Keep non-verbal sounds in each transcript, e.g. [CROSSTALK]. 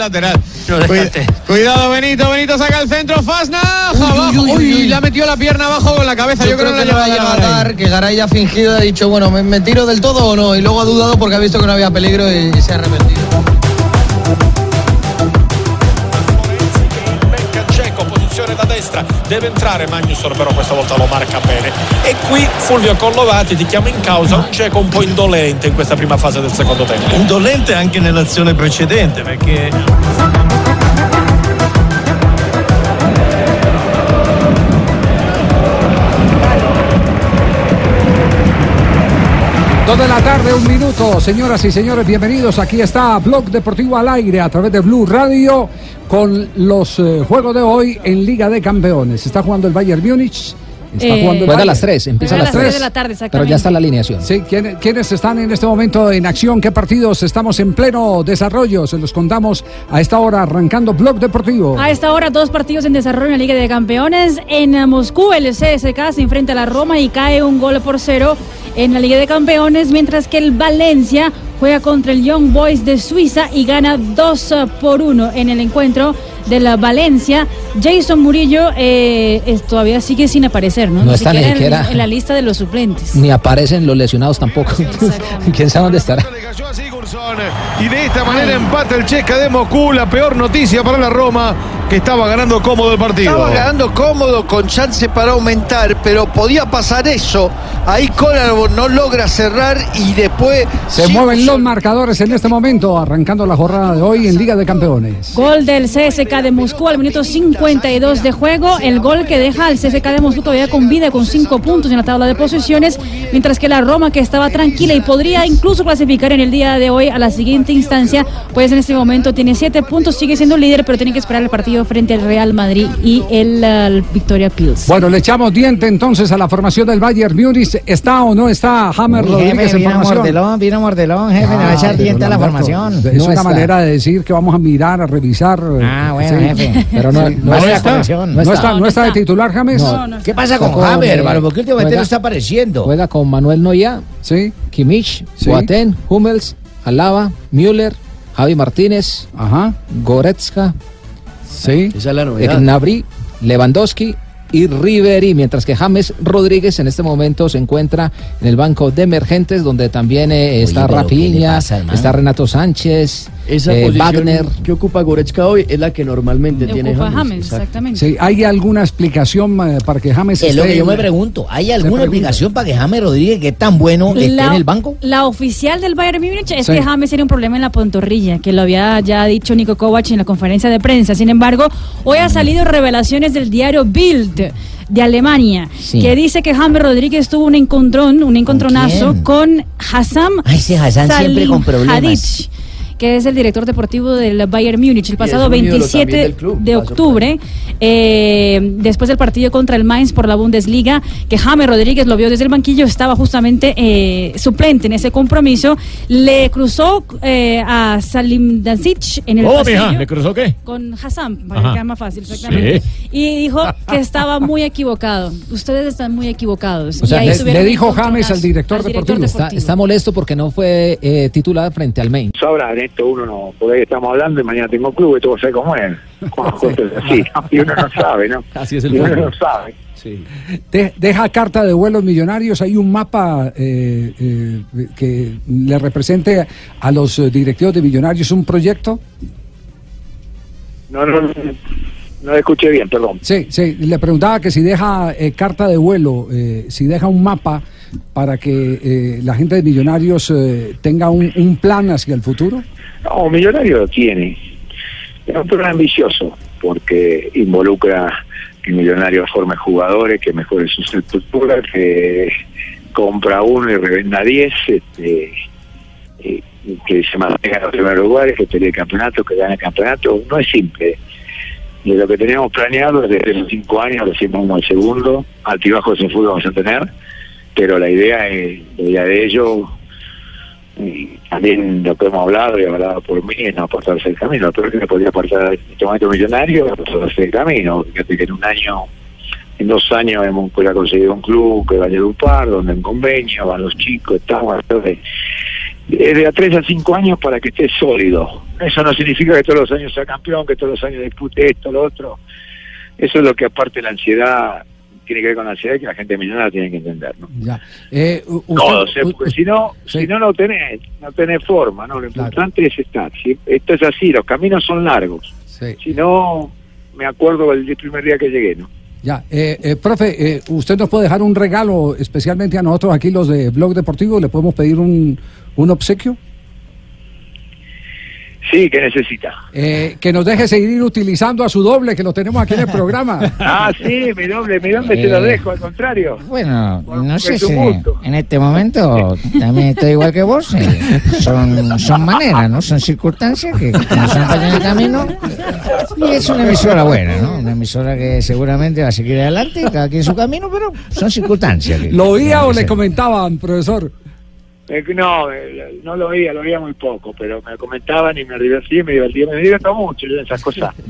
Lateral. Cuidado, Benito. Benito saca el centro. Fasna. Abajo. Uy, le ha metido la pierna abajo con la cabeza. Yo, creo que no le va a matar, que Garay ha fingido, ha dicho, bueno, ¿me, me tiro del todo o no? Y luego ha dudado porque ha visto que no había peligro y, y se ha arrepentido. Destra, deve entrare Magnusson però questa volta lo marca bene. E qui Fulvio Collovati ti chiama in causa un Dzeko un po' indolente in questa prima fase del secondo tempo. Indolente anche nell'azione precedente perché Dos de la tarde, un minuto. Señoras y señores, bienvenidos. Aquí está Blog Deportivo al aire a través de Blue Radio con los eh, juegos de hoy en Liga de Campeones. Está jugando el Bayern Múnich. Está Eh, jugando juega a las 3, empieza a las tres. 3. de la tarde, Pero ya está la alineación. Sí, ¿quién- ¿quiénes están en este momento en acción? ¿Qué partidos estamos en pleno desarrollo? Se los contamos a esta hora, arrancando Blog Deportivo. A esta hora, dos partidos en desarrollo en la Liga de Campeones. En eh, Moscú, el CSK se enfrenta a la Roma y cae un gol por cero en la Liga de Campeones, mientras que el Valencia juega contra el Young Boys de Suiza y gana 2 eh, por 1 en el encuentro de la Valencia. Jason Murillo eh, es- todavía sigue sin aparecer, ¿no? No está ni en- siquiera- en la lista de los suplentes. Ni aparecen los lesionados tampoco. ¿Quién sabe dónde estará? Y de esta manera empata el Chesca de Moscú. La peor noticia para la Roma, que estaba ganando cómodo el partido. Estaba ganando cómodo con chance para aumentar, pero podía pasar eso. Ahí Kolarov no logra cerrar y después Se mueven los marcadores en este momento, arrancando la jornada de hoy en Liga de Campeones. Gol del CSK de Moscú al minuto 52 de juego. El gol que deja al CSK de Moscú todavía con vida con 5 puntos en la tabla de posiciones. Mientras que la Roma, que estaba tranquila y podría incluso clasificar en el día de hoy a la siguiente instancia, pues en este momento tiene 7 puntos, sigue siendo líder, pero tiene que esperar el partido frente al Real Madrid y el, el Victoria Pils. Bueno, le echamos diente entonces a la formación del Bayern Múnich. ¿Está o no está Hammer Uy, Rodríguez jefe, en vino formación? mordelón, vino mordelón, jefe, le va a echar diente a la formación. Es No una está. manera de decir que vamos a mirar, a revisar. Ah, bueno, sí. jefe. Pero no- Sí. no es la está. conexión. No No está, no está de titular, James. ¿Qué pasa con eh, hermano? ¿Por qué últimamente no está apareciendo? Juega con Manuel Noya, sí. Kimmich, Sí. Boateng, Hummels, Alaba, Müller, Javi Martínez, Ajá. Goretzka, sí. Esa es la novedad. Gnabry, Lewandowski y Ribery, mientras que James Rodríguez en este momento se encuentra en el banco de emergentes, donde también eh, está pero ¿qué le Rafinha, pasa, está Renato Sánchez, Esa eh, posición Wagner. que ocupa Goretzka hoy es la que normalmente Le tiene James. Exactamente. Sí, ¿Hay alguna explicación eh, para que James Es lo que yo me pregunto. ¿Hay alguna explicación para que James Rodríguez, que es tan bueno, esté en el banco? la oficial del Bayern Múnich es Sí. que James tiene un problema en la pantorrilla, que lo había ya dicho Nico Kovac en la conferencia de prensa. Sin embargo, hoy ha salido revelaciones del diario Bild de Alemania, Sí. que dice que James Rodríguez tuvo un encontrón, un encontronazo quién? con Hassam Ay, ese Hassan siempre con problemas. Que es el director deportivo del Bayern Múnich, el pasado un ídolo 27 también del club, de octubre, eh, después del partido contra el Mainz por la Bundesliga, que James Rodríguez lo vio desde el banquillo, estaba justamente eh, suplente en ese compromiso, le cruzó eh, a Salim Dazic en el ¿Cómo, pasillo mija? ¿Le cruzó qué? con Hassan, para Ajá. que quede más fácil, exactamente. Y dijo que [LAUGHS] estaba muy equivocado. Ustedes están muy equivocados. O sea, Y ahí le- dijo James al director al deportivo. Está, está molesto porque no fue eh, titular frente al Main. Ahora en esto uno no, por ahí estamos hablando y mañana tengo club y todo sé cómo es. Cosas así, ¿no? y uno no sabe, ¿no? Así es el y uno no sabe. De- deja carta de vuelos millonarios, hay un mapa eh, eh, que le represente a los eh, directivos de millonarios un proyecto. No, no, no, no escuché bien, perdón. Sí, sí, le preguntaba que si deja eh, carta de vuelo, eh, si deja un mapa para que eh, la gente de Millonarios eh, tenga un, un plan hacia el futuro? No, Millonario lo tiene. Es un plan ambicioso porque involucra que Millonario forme jugadores, que mejore su estructura, que compra uno y revenda diez, este, que se mantenga en los primeros lugares, que pelee el campeonato, que gane el campeonato. No es simple. Y lo que teníamos planeado desde los cinco años, recién vamos al segundo, altibajos en fútbol vamos a tener, pero la idea es, la idea de ello, y también lo que hemos hablado y hablado por mí, es no apartarse del camino. Peor que me podría apartar en este momento millonario es apartarse del camino. Fíjate que en un año, en dos años hemos podido conseguir un club que vaya a Dupar, donde en convenio van los chicos, estamos de a tres a cinco años para que esté sólido. Eso no significa que todos los años sea campeón, que todos los años dispute esto, lo otro. Eso es lo que aparte la ansiedad tiene que ver con la ansiedad y que la gente millonaria tiene que entender, ¿no? Ya. Eh, usted- Todo, se- u- porque si no, si no, no tenés, no tenés forma, ¿no? Lo importante es estar. Si- esto es así, los caminos son largos. Si no, me acuerdo el primer día que llegué, ¿no? Ya, eh, eh, profe, eh, usted nos puede dejar un regalo especialmente a nosotros aquí los de Blog Deportivo, le podemos pedir un, un obsequio. Sí, que necesita. Eh, que nos deje seguir utilizando a su doble, que lo tenemos aquí en el [LAUGHS] programa. Ah, sí, mi doble, mi doble se Eh, lo dejo, al contrario. Bueno, no sé si gusto. en este momento también estoy igual que vos. eh, Son, son maneras, ¿no? Son circunstancias que nos acompañan en el camino. Y es una emisora buena, ¿no? Una emisora que seguramente va a seguir adelante, cada quien su camino, pero son circunstancias. que- ¿Lo oía o le comentaban, profesor? Eh, no, eh, no lo oía, lo oía muy poco, pero me comentaban y me divertí, me divertí, me divierto mucho yo en esas cosas. [LAUGHS]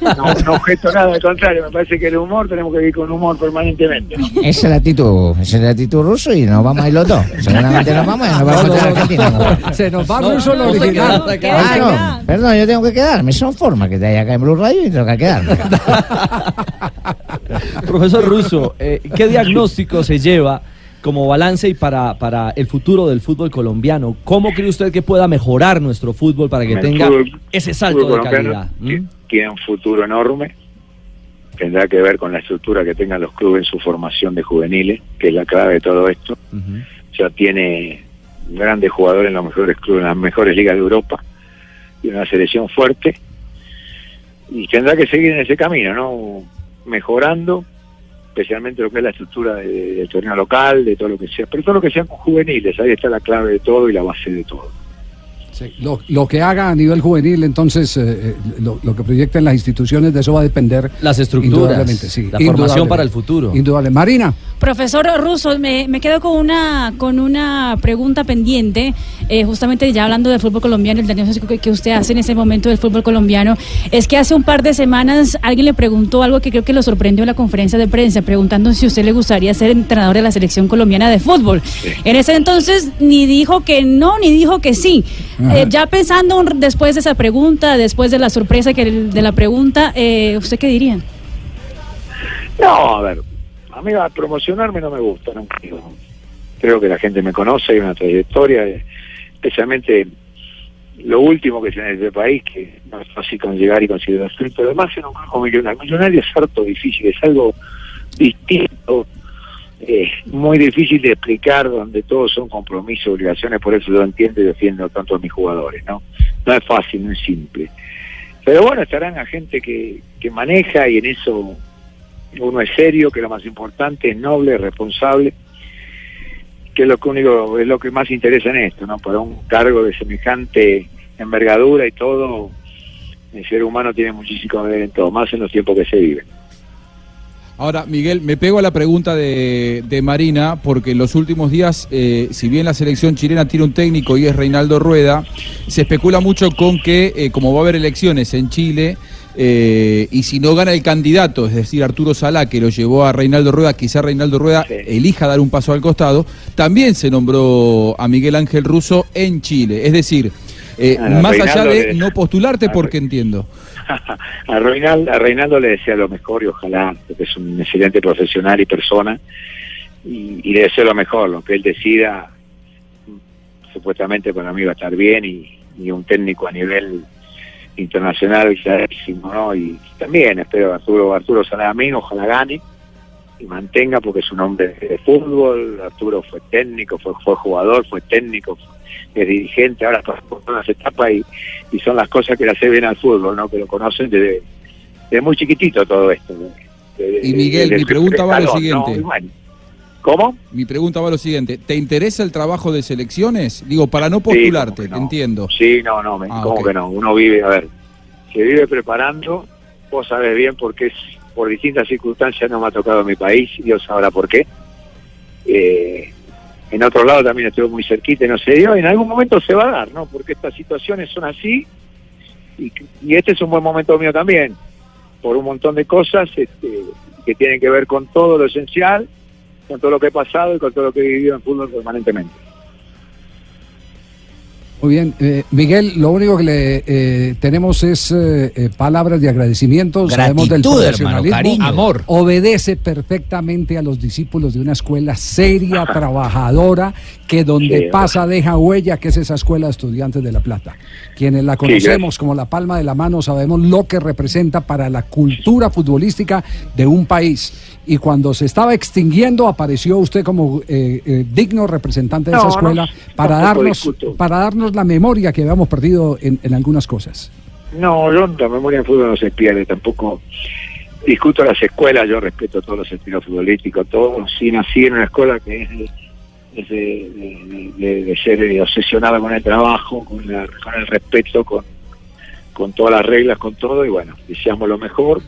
No, no objeto nada, al contrario, me parece que el humor tenemos que vivir con humor permanentemente. ¿no? Esa es la actitud, esa es la actitud ruso y nos vamos a ir los dos. Seguramente nos vamos y nos vamos a encontrar Argentina. Se nos va No, ruso no lo original. Ah, no, perdón, yo tengo que quedarme. Son formas que te hay acá en Blue Radio y tengo que quedarme. [LAUGHS] Profesor Russo, eh, ¿qué diagnóstico se lleva como balance y para, para el futuro del fútbol colombiano? ¿Cómo cree usted que pueda mejorar nuestro fútbol para que El tenga fútbol- ese salto de calidad? ¿Mm? ti- Tiene un futuro enorme. Tendrá que ver con la estructura que tengan los clubes en su formación de juveniles, que es la clave de todo esto. Ya tiene grandes jugadores en los mejores clubes, en las mejores ligas de Europa, y una selección fuerte. Y tendrá que seguir en ese camino, ¿no? Mejorando, especialmente lo que es la estructura de- del torneo local, de todo lo que sea, pero todo lo que sean juveniles, ahí está la clave de todo y la base de todo. Sí, lo, lo que haga a nivel juvenil, entonces, eh, eh, lo, lo que proyecten las instituciones, de eso va a depender. Las estructuras, indudablemente, sí, la formación para el futuro. Indudable. Marina. Profesor Russo, me, me quedo con una con una pregunta pendiente, eh, justamente ya hablando del fútbol colombiano, el diagnóstico que, que usted hace en ese momento del fútbol colombiano, es que hace un par de semanas alguien le preguntó algo que creo que lo sorprendió en la conferencia de prensa, preguntando si usted le gustaría ser entrenador de la selección colombiana de fútbol. En ese entonces ni dijo que no, ni dijo que sí. Eh, ya pensando después de esa pregunta, después de la sorpresa que de la pregunta, eh, ¿usted qué diría? No, a ver, a mí a promocionarme no me gusta, no creo. Creo que la gente me conoce, hay una trayectoria, eh, especialmente lo último que en este país, que no es fácil con llegar y conseguir pero además en un grupo millonario. Millonario es harto difícil, es algo distinto, eh, muy difícil de explicar, donde todos son compromisos, obligaciones, por eso yo entiendo y defiendo tanto a mis jugadores, ¿no? No es fácil, no es simple. Pero bueno, estarán a gente que, que maneja y en eso uno es serio, que lo más importante, es noble, es responsable, que es lo que único, es lo que más interesa en esto, ¿no? Para un cargo de semejante envergadura y todo, el ser humano tiene muchísimo que ver en todo, más en los tiempos que se viven. Ahora, Miguel, me pego a la pregunta de, de Marina, porque en los últimos días, eh, si bien la selección chilena tiene un técnico y es Reinaldo Rueda, se especula mucho con que, eh, como va a haber elecciones en Chile, eh, y si no gana el candidato, es decir, Arturo Salá, que lo llevó a Reinaldo Rueda, quizá Reinaldo Rueda elija dar un paso al costado, también se nombró a Miguel Ángel Russo en Chile. Es decir, eh, Ah, más allá de no postularte, porque entiendo. [LAUGHS] a Reinaldo, a Reinaldo le desea lo mejor y ojalá, porque es un excelente profesional y persona, y, y le deseo lo mejor, lo que él decida, supuestamente para mí va a estar bien, y, y un técnico a nivel internacional clarísimo, ¿no? Y también espero a Arturo, Arturo Salamín, ojalá gane, y mantenga porque es un hombre de fútbol, Arturo fue técnico, fue, fue jugador, fue técnico, es dirigente, ahora pasó por todas las etapas y, y son las cosas que le hace bien al fútbol, ¿no? Que lo conocen desde, desde muy chiquitito todo esto. Y Miguel, mi pregunta va a lo siguiente. Bueno, ¿Cómo? Mi pregunta va a lo siguiente. ¿Te interesa el trabajo de selecciones? Digo, para no postularte, te entiendo. Sí, no, no, me, Ah, ¿cómo que no? Uno vive, a ver, se vive preparando, vos sabés bien porque es, por distintas circunstancias no me ha tocado mi país, Dios sabrá por qué. Eh, en otro lado también estuve muy cerquita y no se dio, en algún momento se va a dar, ¿no? Porque estas situaciones son así, y, y este es un buen momento mío también, por un montón de cosas este, que tienen que ver con todo lo esencial, con todo lo que he pasado y con todo lo que he vivido en fútbol permanentemente. Muy bien, eh, Miguel, lo único que le eh, tenemos es eh, eh, palabras de agradecimiento. Sabemos del Gratitud, hermano, profesionalismo. cariño. Amor. Obedece perfectamente a los discípulos de una escuela seria, trabajadora, que donde Sí, pasa deja huella, que es esa escuela de estudiantes de La Plata. Quienes la conocemos como la palma de la mano sabemos lo que representa para la cultura futbolística de un país. Y cuando se estaba extinguiendo, apareció usted como eh, eh, digno representante de No, esa no, escuela para darnos para darnos la memoria que habíamos perdido en, en algunas cosas. No, yo la memoria en fútbol no se pierde, tampoco discuto las escuelas, yo respeto todos los estilos futbolísticos, todos, sí nací en una escuela que es de, es de, de- de- de ser obsesionada con el trabajo, con, la- con el respeto, con, con todas las reglas, con todo, y bueno, deseamos lo mejor,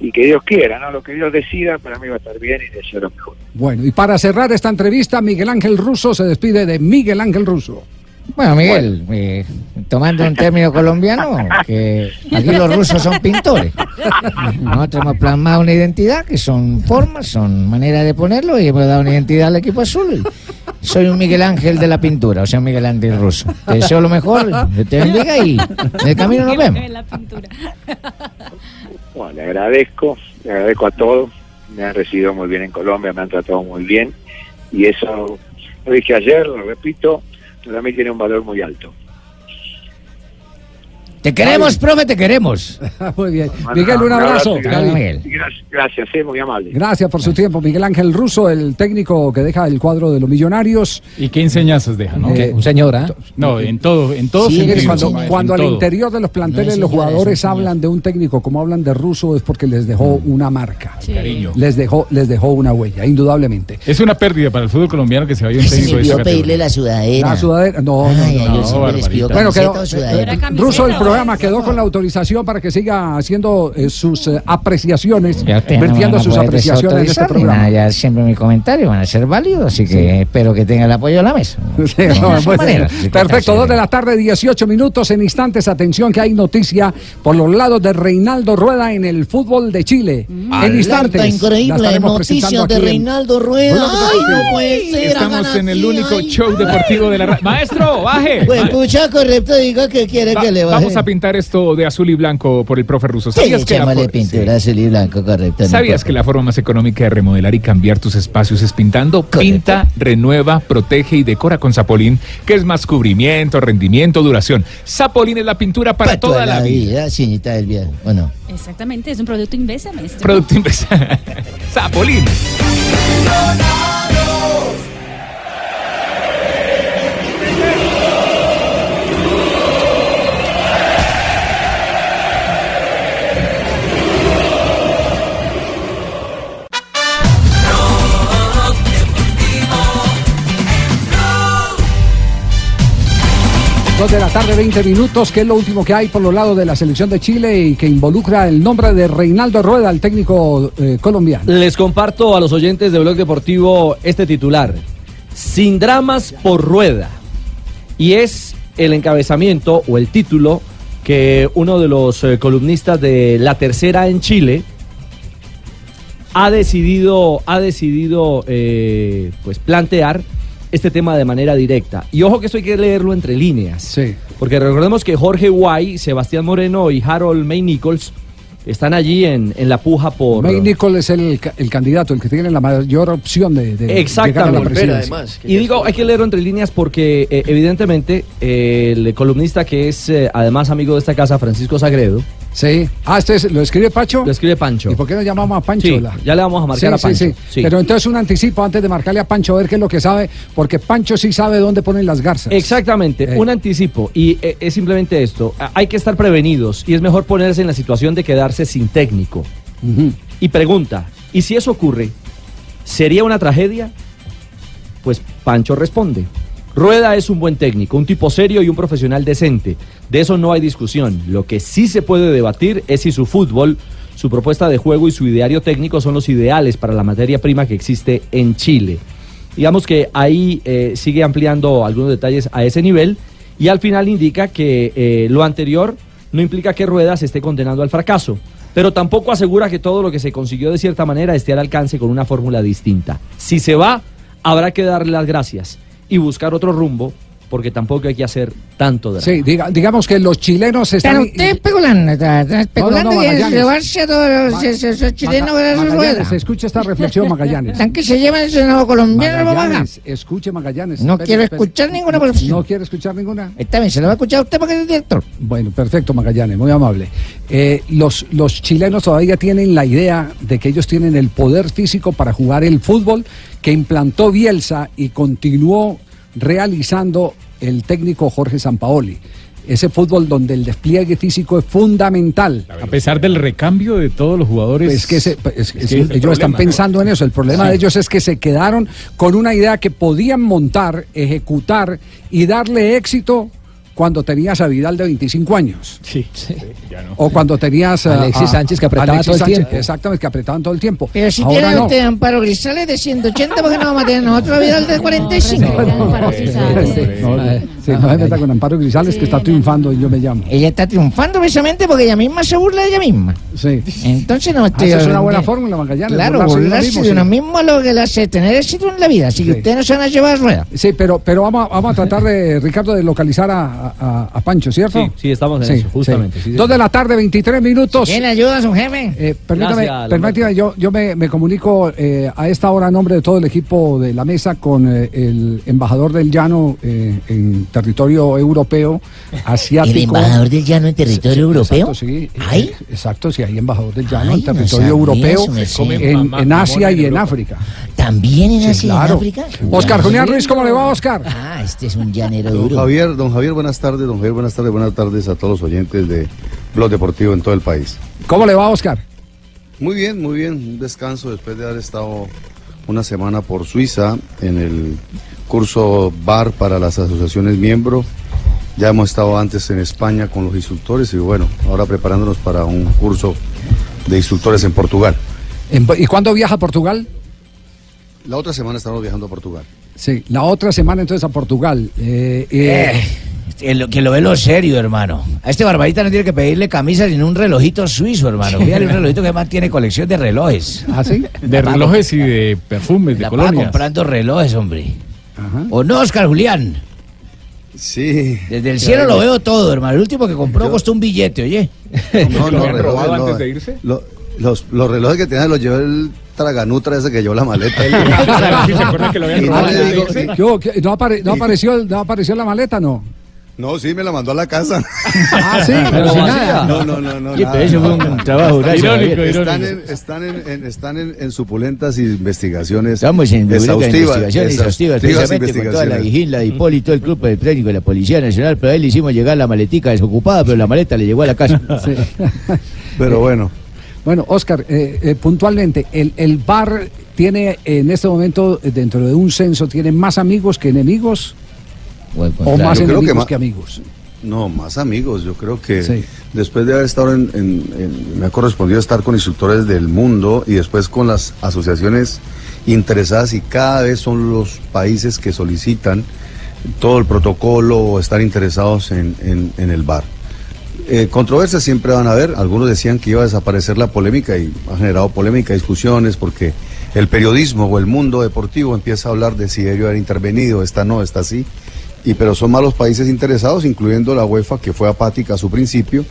y que Dios quiera, ¿no? Lo que Dios decida, para mí va a estar bien y deseo lo mejor. Bueno, y para cerrar esta entrevista, Miguel Ángel Russo se despide de Miguel Ángel Russo. Bueno, Miguel, eh, tomando un término colombiano, que aquí los rusos son pintores. Nosotros hemos plasmado una identidad que son formas, son maneras de ponerlo y hemos dado una identidad al equipo azul. Soy un Miguel Ángel de la pintura, o sea, un Miguel Ángel ruso. Te deseo lo mejor, te bendiga y en el camino nos vemos. Bueno, le agradezco, le agradezco a todos, me han recibido muy bien en Colombia, me han tratado muy bien y eso lo dije ayer, lo repito, para mí tiene un valor muy alto. Te queremos, profe, te queremos. [LAUGHS] Muy bien. Miguel, un abrazo. Gracias, Miguel. Gracias, gracias, eh, muy amable. Gracias por su tiempo, Miguel Ángel Russo, el técnico que deja el cuadro de los millonarios. ¿Y qué enseñanzas deja, no? Eh, Un señor, ¿ah? No, en todo, en todo Sí, sentido. cuando, maestro, cuando en al todo. interior de los planteles los jugadores hablan de un técnico como hablan de Russo es porque les dejó una marca. Cariño. Les dejó, les dejó una huella, indudablemente. Es una pérdida para el fútbol colombiano que se vaya un [LAUGHS] técnico de esa pedirle categoría. la sudadera. La sudadera, no, no, Ay, no, no, siempre les pido Bueno, quedó, eh, Russo, el programa quedó con la autorización para que siga haciendo eh, sus eh, apreciaciones, vertiendo sus apreciaciones en este programa. nada, ya siempre mis comentarios van a ser válidos, así que espero que tenga el apoyo de la mesa. [LAUGHS] Sí, no, pues, manera. perfecto, dos de la tarde, 18 minutos en instantes. Atención que hay noticia por los lados de Reinaldo Rueda en el fútbol de Chile. en instantes. Alerta increíble, noticias de Reinaldo Rueda. Ay, no puede ser. Estamos en el único ay. show deportivo de la. Maestro, baje. Pues pucha, correcto, diga que quiere Va- que le baje. Vamos a pintar esto de azul y blanco por el profe ruso. Sí, ¿Sabías que la pintura azul y blanco, correcto. ¿Sabías que la forma más económica de remodelar y cambiar tus espacios es pintando? Pinta, renueva, protege y decora con Zapolín, que es más cubrimiento, rendimiento, duración. Zapolín es la pintura para, Pa' toda, la vida. señorita del bien, ¿o no? Exactamente, es un producto Invesa, maestro. Producto Invesa. [LAUGHS] Zapolín. De la tarde, 20 minutos, que es lo último que hay por los lados de la selección de Chile y que involucra el nombre de Reinaldo Rueda, el técnico eh, colombiano. Les comparto a los oyentes de Blog Deportivo este titular. Sin dramas por rueda. Y es el encabezamiento o el título que uno de los eh, columnistas de La Tercera en Chile ha decidido, ha decidido eh, pues plantear este tema de manera directa. Y ojo que esto hay que leerlo entre líneas. Sí. Porque recordemos que Jorge Guay, Sebastián Moreno y Harold May Nichols están allí en, en la puja por... May Nicol es el, el candidato, el que tiene la mayor opción de, de llegar a la Exactamente. presidencia. Y digo, hay que leerlo entre líneas porque eh, evidentemente eh, el columnista que es eh, además amigo de esta casa, Francisco Sagredo, Sí. Ah, este es- lo escribe Pacho. Lo escribe Pancho. ¿Y por qué no llamamos a Pancho? Sí, ya le vamos a marcar Sí, a Pancho. sí. Sí. Pero entonces un anticipo antes de marcarle a Pancho a ver qué es lo que sabe, porque Pancho sí sabe dónde ponen las garzas. Exactamente, Eh. un anticipo. Y eh, es simplemente esto. Hay que estar prevenidos y es mejor ponerse en la situación de quedarse sin técnico. Y pregunta, ¿y si eso ocurre? ¿Sería una tragedia? Pues Pancho responde. Rueda es un buen técnico, un tipo serio y un profesional decente. De eso no hay discusión. Lo que sí se puede debatir es si su fútbol, su propuesta de juego y su ideario técnico son los ideales para la materia prima que existe en Chile. Digamos que ahí eh, sigue ampliando algunos detalles a ese nivel y al final indica que eh, lo anterior no implica que Rueda se esté condenando al fracaso, pero tampoco asegura que todo lo que se consiguió de cierta manera esté al alcance con una fórmula distinta. Si se va, habrá que darle las gracias y buscar otro rumbo, porque tampoco hay que hacer tanto drama. Sí, diga- digamos que los chilenos están. Pero usted especulando, está, está especulando No, no, Magallanes. llevarse a todos los, esos- esos chilenos Maga- a su Magallanes, rueda. escuche esta reflexión, Magallanes. Están que se llevan ese nuevo colombiano, vamos a Magallanes, escuche Magallanes. No Espere, quiero espere. escuchar ninguna No- profesión. No quiere escuchar ninguna. Está bien, se lo va a escuchar a usted porque es director. Bueno, perfecto, Magallanes, muy amable. Eh, los, los chilenos todavía tienen la idea de que ellos tienen el poder físico para jugar el fútbol que implantó Bielsa y continuó realizando el técnico Jorge Sampaoli. Ese fútbol donde el despliegue físico es fundamental. A pesar del recambio de todos los jugadores. Es que, se- es- es es- que es el ellos están pensando en eso. El problema Sí. de ellos es que se quedaron con una idea que podían montar, ejecutar y darle éxito cuando tenías a Vidal de 25 años. Sí, O cuando tenías a Alexis Sánchez, que apretaba Alexis todo el Sánchez, tiempo. Exactamente, que apretaban todo el tiempo. Pero si Ahora tiene no. usted Amparo Grisales de 180, ¿por qué no vamos a tener nosotros a Vidal de 45? No, sí, no se meta con Amparo Grisales, que está triunfando y yo me llamo. Ella está triunfando precisamente porque ella misma se burla de ella misma. Sí. Entonces no Ah, estoy... esa es una buena fórmula, Magallanes. Claro, burlarse de uno mismo, sí. lo que le hace tener éxito en la vida. Así que Sí. ustedes no se van a llevar a rueda. Sí, pero, pero vamos, a, vamos a tratar de, Ricardo, de localizar a, a- a Pancho, ¿cierto? Sí, sí, estamos en eso, justamente, sí, Dos de la tarde, 23 minutos. ¿Quién le ayuda a su jefe? Eh, permítame, Gracias, permítame, yo, yo me, me comunico eh, a esta hora a nombre de todo el equipo de la mesa con eh, el embajador del llano eh, en territorio europeo, [LAUGHS] asiático. ¿El embajador del llano en territorio europeo? Exacto, sí. ¿Hay? Eh, Exacto, sí, hay embajador del llano Ay, en territorio europeo, eso, en, en Asia y en África. ¿También en Sí, Asia y en claro. África? Oscar Julián Ruiz, ¿cómo le va, Oscar? Ah, este es un llanero Don duro. Javier, don Javier, buenas tardes, don Javier, buenas tardes, buenas tardes a todos los oyentes de Blog Deportivo en todo el país. ¿Cómo le va, Oscar? Muy bien, muy bien, un descanso después de haber estado una semana por Suiza en el curso BAR para las asociaciones miembros. Ya hemos estado antes en España con los instructores y bueno, ahora preparándonos para un curso de instructores en Portugal. ¿Y cuándo viaja a Portugal? La otra semana estamos viajando a Portugal. Sí, la otra semana entonces a Portugal. Eh, eh, Eh, que lo- que lo ve lo serio, hermano. A este barbarita no tiene que pedirle camisa sino un relojito suizo, hermano. Fíjale, un relojito que además tiene colección de relojes. ¿Ah, sí? De relojes y de perfumes, de La paga colonias. comprando relojes, hombre. ¿O no, Oscar Julián? Sí. Desde el cielo lo veo todo, hermano. El último que compró costó un billete, oye. No, no, [LAUGHS] habían robado relojes, no. antes de irse? Lo- los, los relojes que tenía los llevó el traganutra ese que llevó la maleta. ¿se acuerdan que lo habían [LAUGHS] no robado de no, apare- no apareció, ¿No apareció la maleta, no? No, sí, me la mandó a la casa. Ah, sí, [LAUGHS] pero sin nada. No, no, no, no. Nada, pero eso fue un trabajo gracias, Irónico. Están, irónico. en, están, en, en- están en, en supulentas investigaciones. Estamos en exhaustivas, investigaciones exhaustivas, precisamente con toda la investigaciones. vigilia, de Hipólito, el club de técnico de la Policía Nacional, pero a él le hicimos llegar la maletica desocupada, pero la maleta le llegó a la casa. [LAUGHS] Sí. [LAUGHS] Pero bueno, Bueno, Oscar, eh, eh, puntualmente, el, el bar tiene en este momento, eh, dentro de un censo, tiene más amigos que enemigos O al o contrario. más Yo creo que amigos. no, más amigos. Yo creo que Sí. después de haber estado en, en- en- Me ha correspondido estar con instructores del mundo y después con las asociaciones interesadas y cada vez son los países que solicitan todo el protocolo o estar interesados en, en- en el bar. Eh, controversias siempre van a haber. Algunos decían que iba a desaparecer la polémica y ha generado polémica, discusiones, porque el periodismo o el mundo deportivo empieza a hablar de si debió haber intervenido, esta no, esta sí. Y, pero son más los países interesados, incluyendo la UEFA, que fue apática a su principio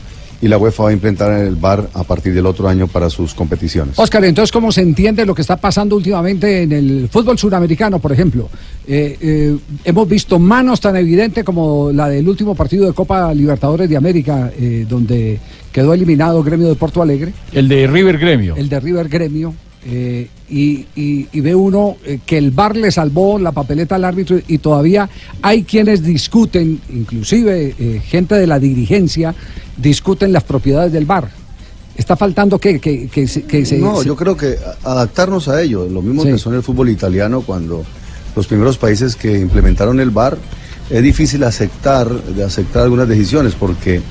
y la UEFA va a implementar el VAR a partir del otro año para sus competiciones. Oscar, entonces, ¿cómo se entiende lo que está pasando últimamente en el fútbol suramericano, por ejemplo? Eh, eh, hemos visto manos tan evidentes como la del último partido de Copa Libertadores de América, eh, donde quedó eliminado el Gremio de Porto Alegre. El de River Gremio. El de River Gremio. Eh, y, y- y ve uno eh, que el VAR le salvó la papeleta al árbitro y todavía hay quienes discuten, inclusive eh, gente de la dirigencia, discuten las propiedades del VAR. ¿Está faltando que, que, que se, que se- no, se- yo creo que adaptarnos a ello, lo mismo Sí. que son el fútbol italiano cuando los primeros países que implementaron el VAR, es difícil aceptar, de aceptar algunas decisiones porque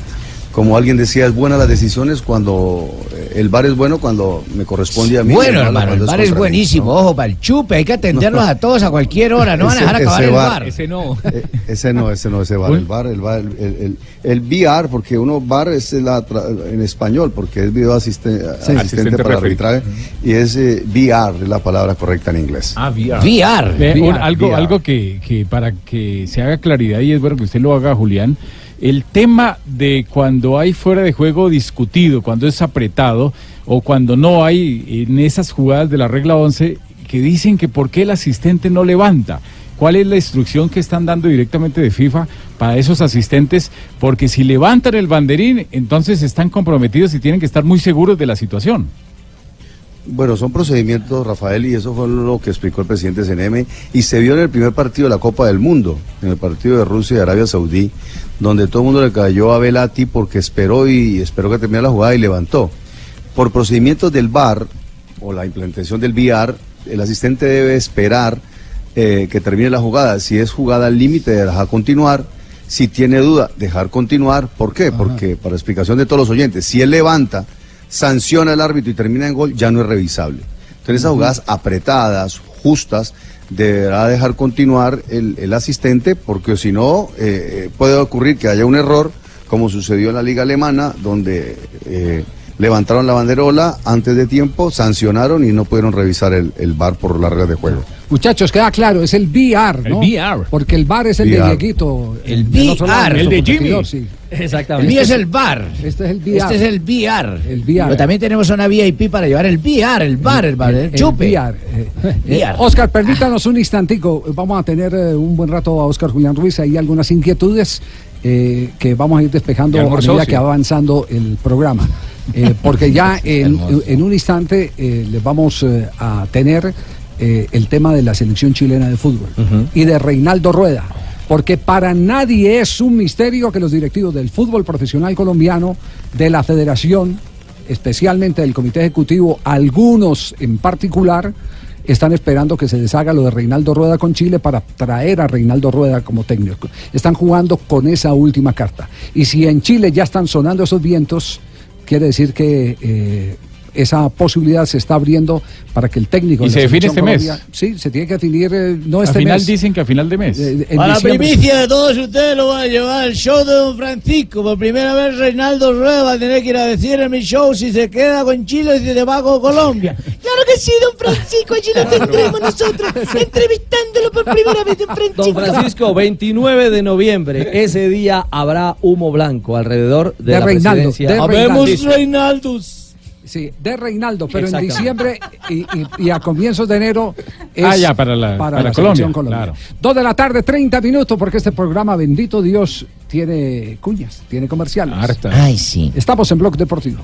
como alguien decía, es buena las decisiones cuando eh, el VAR es bueno cuando me corresponde a mí. Bueno, hermano, el bar es mí, buenísimo. ¿no? Ojo, para el chupe, hay que atenderlos [LAUGHS] a todos a cualquier hora. No van a Ese- dejar acabar ese el bar. Ese no. Eh, ese no, ese no, ese VAR, el VAR, el VAR, el, el, el- el VR, porque uno VAR es la tra- en español, porque es video asiste- asistente, Asistente para referee. arbitraje, y es eh, VR, es la palabra correcta en inglés. Ah, VR. VR. Un- VR. algo VR. algo que, que para que se haga claridad y es bueno que usted lo haga, Julián. El tema de cuando hay fuera de juego discutido, cuando es apretado o cuando no hay en esas jugadas de la regla 11 que dicen que por qué el asistente no levanta. ¿Cuál es la instrucción que están dando directamente de FIFA para esos asistentes? Porque si levantan el banderín, entonces están comprometidos y tienen que estar muy seguros de la situación. Bueno, son procedimientos, Rafael, y eso fue lo que explicó el presidente CNM, y se vio en el primer partido de la Copa del Mundo, en el partido de Rusia y Arabia Saudí, donde todo el mundo le cayó a Velati porque esperó y esperó que terminara la jugada y levantó. Por procedimientos del VAR, o la implementación del VR, el asistente debe esperar eh, que termine la jugada. Si es jugada al límite, dejar continuar. Si tiene duda, dejar continuar. ¿Por qué? Porque, para explicación de todos los oyentes, si él levanta, sanciona al árbitro y termina en gol, ya no es revisable. Entonces, esas jugadas apretadas, justas, deberá dejar continuar el, el asistente, porque si no, eh, puede ocurrir que haya un error, como sucedió en la Liga Alemana, donde eh, levantaron la banderola antes de tiempo, sancionaron y no pudieron revisar el, el VAR por las reglas de juego. Muchachos, queda claro, es el VR, ¿no? El VR. Porque el VAR es el de. Dieguito. El VR. El de Jimmy. sí. El mío es el bar. Este es el VR. Este es el VR. El VR. Pero también tenemos una VIP para llevar el VR, el bar, el bar, el, El chupe. VR, [LAUGHS] eh, VR. Oscar, permítanos un instantico. Vamos a tener eh, un buen rato a Oscar Julián Ruiz. Hay algunas inquietudes eh, que vamos a ir despejando a medida que va avanzando el programa. Eh, porque ya [LAUGHS] en, en un instante eh, les vamos eh, a tener eh, el tema de la selección chilena de fútbol y de Reinaldo Rueda. Porque para nadie es un misterio que los directivos del fútbol profesional colombiano, de la federación, especialmente del comité ejecutivo, algunos en particular, están esperando que se deshaga lo de Reinaldo Rueda con Chile para traer a Reinaldo Rueda como técnico. Están jugando con esa última carta. Y si en Chile ya están sonando esos vientos, quiere decir que eh, esa posibilidad se está abriendo para que el técnico... ¿Y de se define este mes? Colombia- Sí, se tiene que definir, eh, no Al este final mes. dicen que a final de mes. Eh, en Para la primicia de todos ustedes lo voy a llevar al show de Don Francisco. Por primera vez Reinaldo Rueda va a tener que ir a decir en mi show si se queda con Chile o si se va con Colombia. [LAUGHS] Claro que sí, don Francisco, allí lo tendremos nosotros, entrevistándolo por primera vez, don Francisco. Don Francisco, 29 de noviembre, ese día habrá humo blanco alrededor de, De la Reinaldo, presidencia. de Habemos Reinaldo. Reinaldos. Sí, de Reinaldo, pero en diciembre y, y- y a comienzos de enero es Ah, ya, para la- para selección Colombia, claro. Dos de la tarde, 30 minutos, porque este programa, bendito Dios, tiene cuñas, tiene comerciales. Ay, sí. Estamos en Blog Deportivo.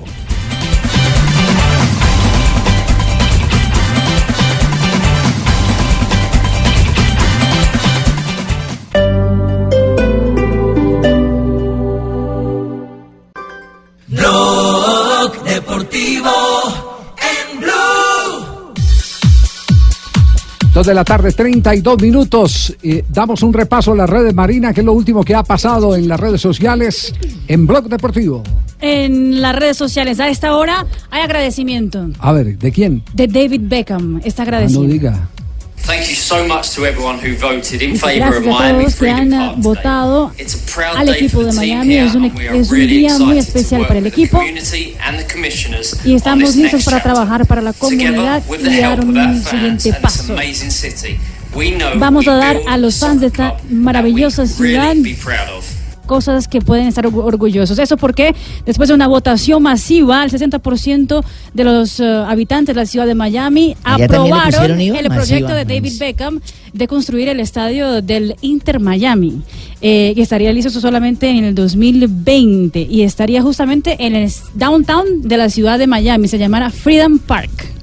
Dos de la tarde, 32 minutos. Eh, damos un repaso a las redes Marina, que es lo último que ha pasado en las redes sociales en Blog Deportivo. En las redes sociales a esta hora hay agradecimiento A ver, ¿de quién? de David Beckham. Está Ah, no agradecido. diga. Thank you so much to everyone who voted in Muchas favour of gracias a Miami todos que han votado It's a proud al day equipo for de Miami. Es un, and we are es un really día muy especial para el equipo community and the commissioners y estamos listos para trabajar para la comunidad y dar un siguiente paso. Vamos a dar a los fans de esta maravillosa ciudad cosas que pueden estar orgu- orgullosos. Eso porque después de una votación masiva, el 60% de los eh, habitantes de la ciudad de Miami Allá aprobaron IVA, el proyecto de David. Beckham de construir el estadio del Inter Miami, eh, que estaría listo solamente en el 2020 y estaría justamente en el downtown de la ciudad de Miami, se llamará Freedom Park.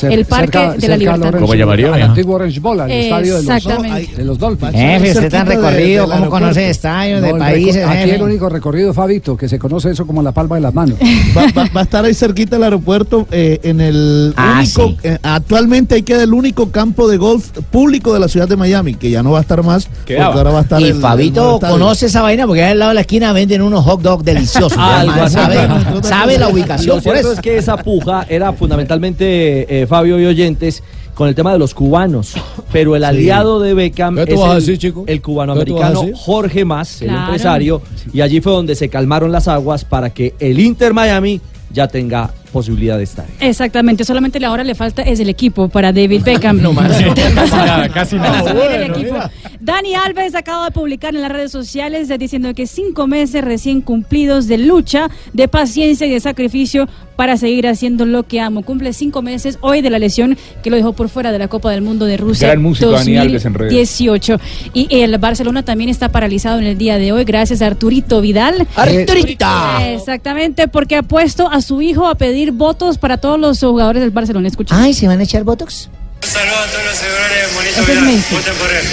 Cer- el Parque cerca- de la Libertad. Orange- Al antiguo Orange Bowl, al estadio de los, Exactamente. de los Dolphins. Jefe, usted tan recorrido, ¿cómo conoce estadios de el reco- países? Aquí jefe? el único recorrido, Fabito, que se conoce eso como la palma de las manos. [LAUGHS] Va, va- va a estar ahí cerquita del aeropuerto, eh, en el Ah, único, sí. eh, actualmente ahí queda el único campo de golf público de la ciudad de Miami, que ya no va a estar más, porque ahora va a estar Y el- el Fabito estadio. conoce esa vaina porque ahí al lado de la esquina venden unos hot dogs deliciosos. [LAUGHS] Algo sabe, sabe la ubicación. Lo por cierto eso. es que esa puja era fundamentalmente, eh, Fabio y oyentes, con el tema de los cubanos. [COUGHS] Pero el Sí. aliado de Beckham ¿Qué es el, decir, chico? el ¿Qué cubanoamericano tú vas a decir? Jorge Mas, el empresario. Y allí fue donde se calmaron las aguas para que el Inter Miami ya tenga posibilidad de estar. Exactamente, solamente ahora le falta es el equipo para David Beckham. No más. [LAUGHS] Casi nada, casi nada. Para subir el equipo. Dani Alves acaba de publicar en las redes sociales eh, diciendo que cinco meses recién cumplidos de lucha, de paciencia y de sacrificio para seguir haciendo lo que amo. Cumple cinco meses hoy de la lesión que lo dejó por fuera de la Copa del Mundo de Rusia Gran músico, Dani Alves, en redes. 2018. Y el Barcelona también está paralizado en el día de hoy gracias a Arturito Vidal. ¡Arturita! Exactamente, porque ha puesto a su hijo a pedir votos para todos los jugadores del Barcelona. Escucha. Ay, ¿se van a echar botox? Un saludo a todos los seguidores de Monito. Messi. Voten por él.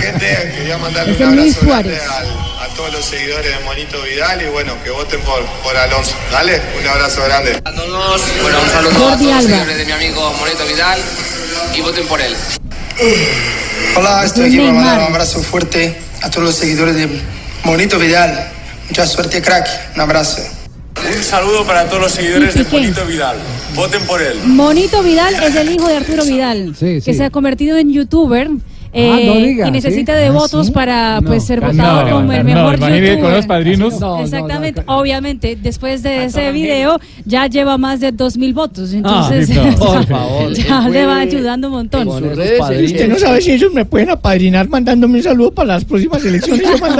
Gente, quería mandarle un abrazo grande al- a todos los seguidores de Monito Vidal y bueno, que voten por, por Alonso. Dale, un abrazo grande. A todos, bueno, un saludo a Jordi todos los seguidores de mi amigo Monito Vidal y voten por él. Hola, estoy Es aquí para mandar un abrazo fuerte a todos los seguidores de Monito Vidal. Mucha suerte, crack. Un abrazo. Un saludo para todos los seguidores de Monito Vidal. Voten por él. Monito Vidal es el hijo de Arturo Vidal, Sí, que se ha convertido en youtuber. Eh, Ah, no diga, y necesita ¿sí? de Ah, votos ¿sí? para No, pues ser votado no, como el mejor youtuber. con los padrinos. No, no, Exactamente, no, obviamente, después de ese video ya lleva más de dos mil votos, entonces [LAUGHS] por favor. ya le va ayudando un montón. Usted no sabe si ellos me pueden apadrinar mandándome un saludo para las próximas elecciones. Bueno,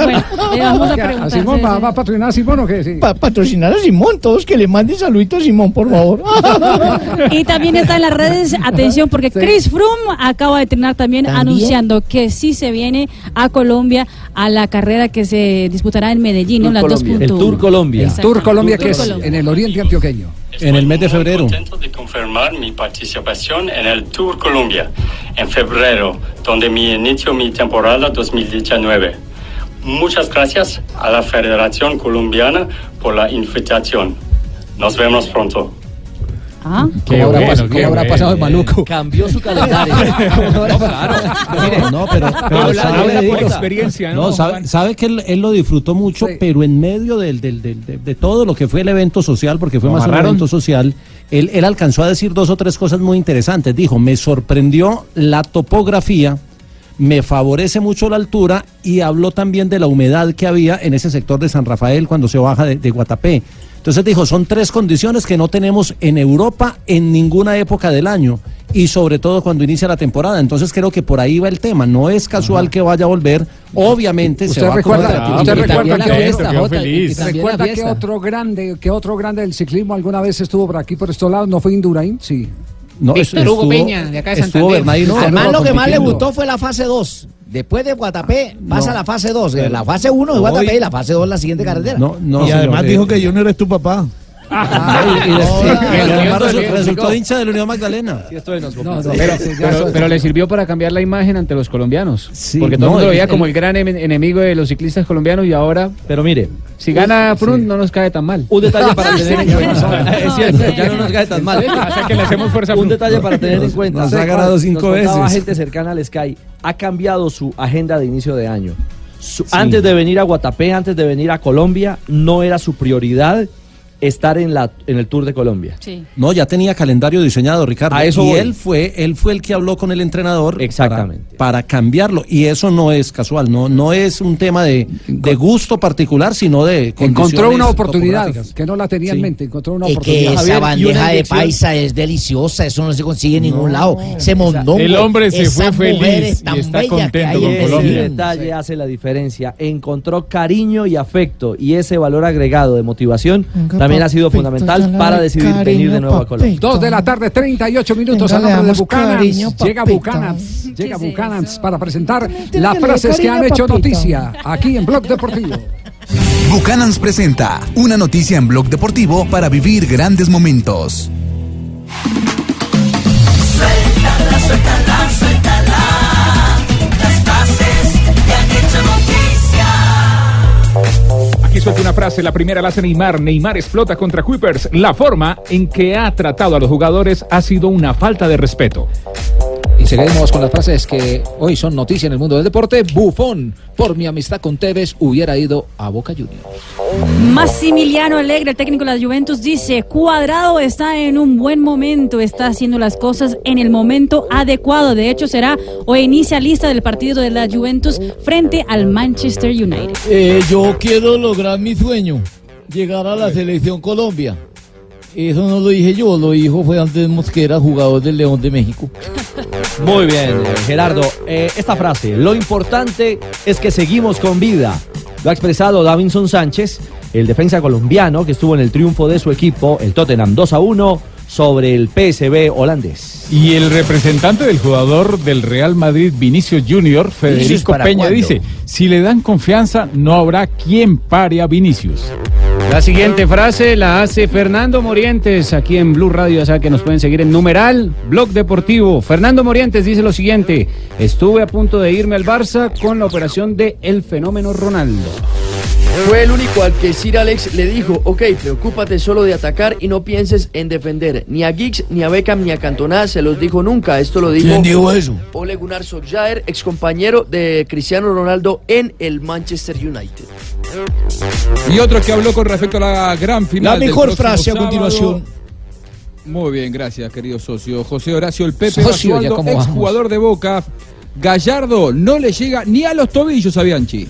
le vamos a ¿A preguntar. Simón va, va a patrocinar a Simón o qué? Sí. Pa- patrocinar a Simón, todos que le manden saluditos a Simón, por favor. [LAUGHS] Y también está en las redes, atención, porque Chris Froome acaba de terminar también, ¿También? anunciando que sí se viene a Colombia a la carrera que se disputará en Medellín. Tour las Colombia. 2.1. El Tour Colombia. El Tour Colombia, que es en el oriente antioqueño. En el mes de febrero. contento de confirmar mi participación en el Tour Colombia en febrero, donde me inicio mi temporada 2019. Muchas gracias a la Federación Colombiana por la invitación. Nos vemos pronto. Ah, ¿Cómo habrá, bueno, pas- qué cómo habrá bueno. pasado el maluco? Cambió su [LAUGHS] calendario. [LAUGHS] No, no, pero, pero Habla sabe, experiencia, ¿no, no, sabe, sabe que él, él lo disfrutó mucho, Sí. pero en medio del, del- del- de, de todo lo que fue el evento social, porque fue ¿Lo más un evento social, él, él alcanzó a decir dos o tres cosas muy interesantes. Dijo, me sorprendió la topografía, me favorece mucho la altura y habló también de la humedad que había en ese sector de San Rafael cuando se baja de, de Guatapé. Entonces dijo, son tres condiciones que no tenemos en Europa en ninguna época del año y sobre todo cuando inicia la temporada. Entonces creo que por ahí va el tema. No es casual que vaya a volver. Obviamente se ¿Usted va a recuerda, convertir- usted recuerda que, fiesta, quedó Jota, y- feliz. y también la recuerda que fiesta. otro grande, que otro grande del ciclismo alguna vez estuvo por aquí por estos lados, no fue Indurain, sí. No, Víctor Hugo Peña, de acá de Estuvo Santander. Bernardino Además, lo que más le gustó fue la fase 2. Después de Guatapé, pasa No. la fase 2. La fase 1 de Guatapé y la fase 2 la siguiente carretera. No, no, y además señor, dijo eh, que Junior es tu papá. Y- y des- y además no, resu- no, resultó hincha de la Unión Magdalena. Sí, esto nos No, no, Pero, sí, le sirvió para cambiar la imagen ante los colombianos. Sí, porque todo no, el mundo lo veía como el- gran em- enemigo de los ciclistas colombianos y ahora, Pero mire, si gana Frun, no nos cae tan mal. un detalle para [LAUGHS] tener en cuenta. [LAUGHS] Es cierto, ya no nos cae tan mal. Hasta que le hacemos fuerza a Un detalle para tener en cuenta. nos ha ganado cinco Nos veces. gente cercana al Sky. Ha cambiado su agenda de inicio de año. Su- Antes de venir a Guatapé, antes de venir a Colombia, no era su prioridad estar en, la, en el Tour de Colombia. No, ya tenía calendario diseñado, Ricardo. A eso y voy. él fue, él fue el que habló con el entrenador Exactamente. Para, para cambiarlo. Y eso no es casual, no, no es un tema de, de gusto particular, sino de Encontró una oportunidad que no la tenía en mente. Encontró una Es que oportunidad. esa bandeja de paisa es deliciosa, eso no se consigue en ningún lado. Ese mondongo. El hombre se fue feliz y está contento con Ese Colombia. detalle hace la diferencia. Encontró cariño y afecto y ese valor agregado de motivación Venga, también ha sido fundamental para decidir venir de nuevo a Colombia. Dos de la tarde, 38 minutos Venga, al nombre de cariño, Llega papito. Bucanans, llega Bucanans para presentar las frases que han hecho papito. noticia aquí en Blog Deportivo. Bucanans presenta una noticia en Blog Deportivo para vivir grandes momentos. Suéltala, suéltala. Suelta una frase, la primera la hace Neymar. Neymar explota contra Kuipers. La forma en que ha tratado a los jugadores ha sido una falta de respeto. Y seguimos con las frases que hoy son noticia en el mundo del deporte. Bufón, por mi amistad con Tevez, hubiera ido a Boca Juniors. Massimiliano Alegre, el técnico de la Juventus, dice, Cuadrado está en un buen momento, está haciendo las cosas en el momento adecuado. De hecho, será o inicialista del partido de la Juventus frente al Manchester United. Eh, yo quiero lograr mi sueño, llegar a la selección Colombia. Eso no lo dije yo, lo dijo fue Andrés Mosquera, jugador del León de México. Muy bien, eh, Gerardo. Eh, esta frase, lo importante es que seguimos con vida. Lo ha expresado Davinson Sánchez, el defensa colombiano que estuvo en el triunfo de su equipo, el Tottenham 2 a 1, sobre el PSV holandés. Y el representante del jugador del Real Madrid, Vinicius Junior, Federico ¿para Peña, cuándo? dice, si le dan confianza, no habrá quien pare a Vinicius. La siguiente frase la hace Fernando Morientes aquí en Blue Radio, ya saben que nos pueden seguir en numeral, blog deportivo. Fernando Morientes dice lo siguiente, estuve a punto de irme al Barça con la operación de El Fenómeno Ronaldo. Fue el único al que Sir Alex le dijo, ok, preocúpate solo de atacar y no pienses en defender. Ni a Giggs, ni a Beckham, ni a Cantona se los dijo nunca. Esto lo dijo, ¿Quién dijo eso? Ole Gunnar Solskjaer, ex compañero de Cristiano Ronaldo en el Manchester United. Y otro que habló con respecto a la gran final. La mejor frase a sábado. continuación. Muy bien, gracias, querido socio. José Horacio El Pepe Socio, ya Basualdo, cómo ex jugador de Boca. Gallardo no le llega ni a los tobillos a Bianchi.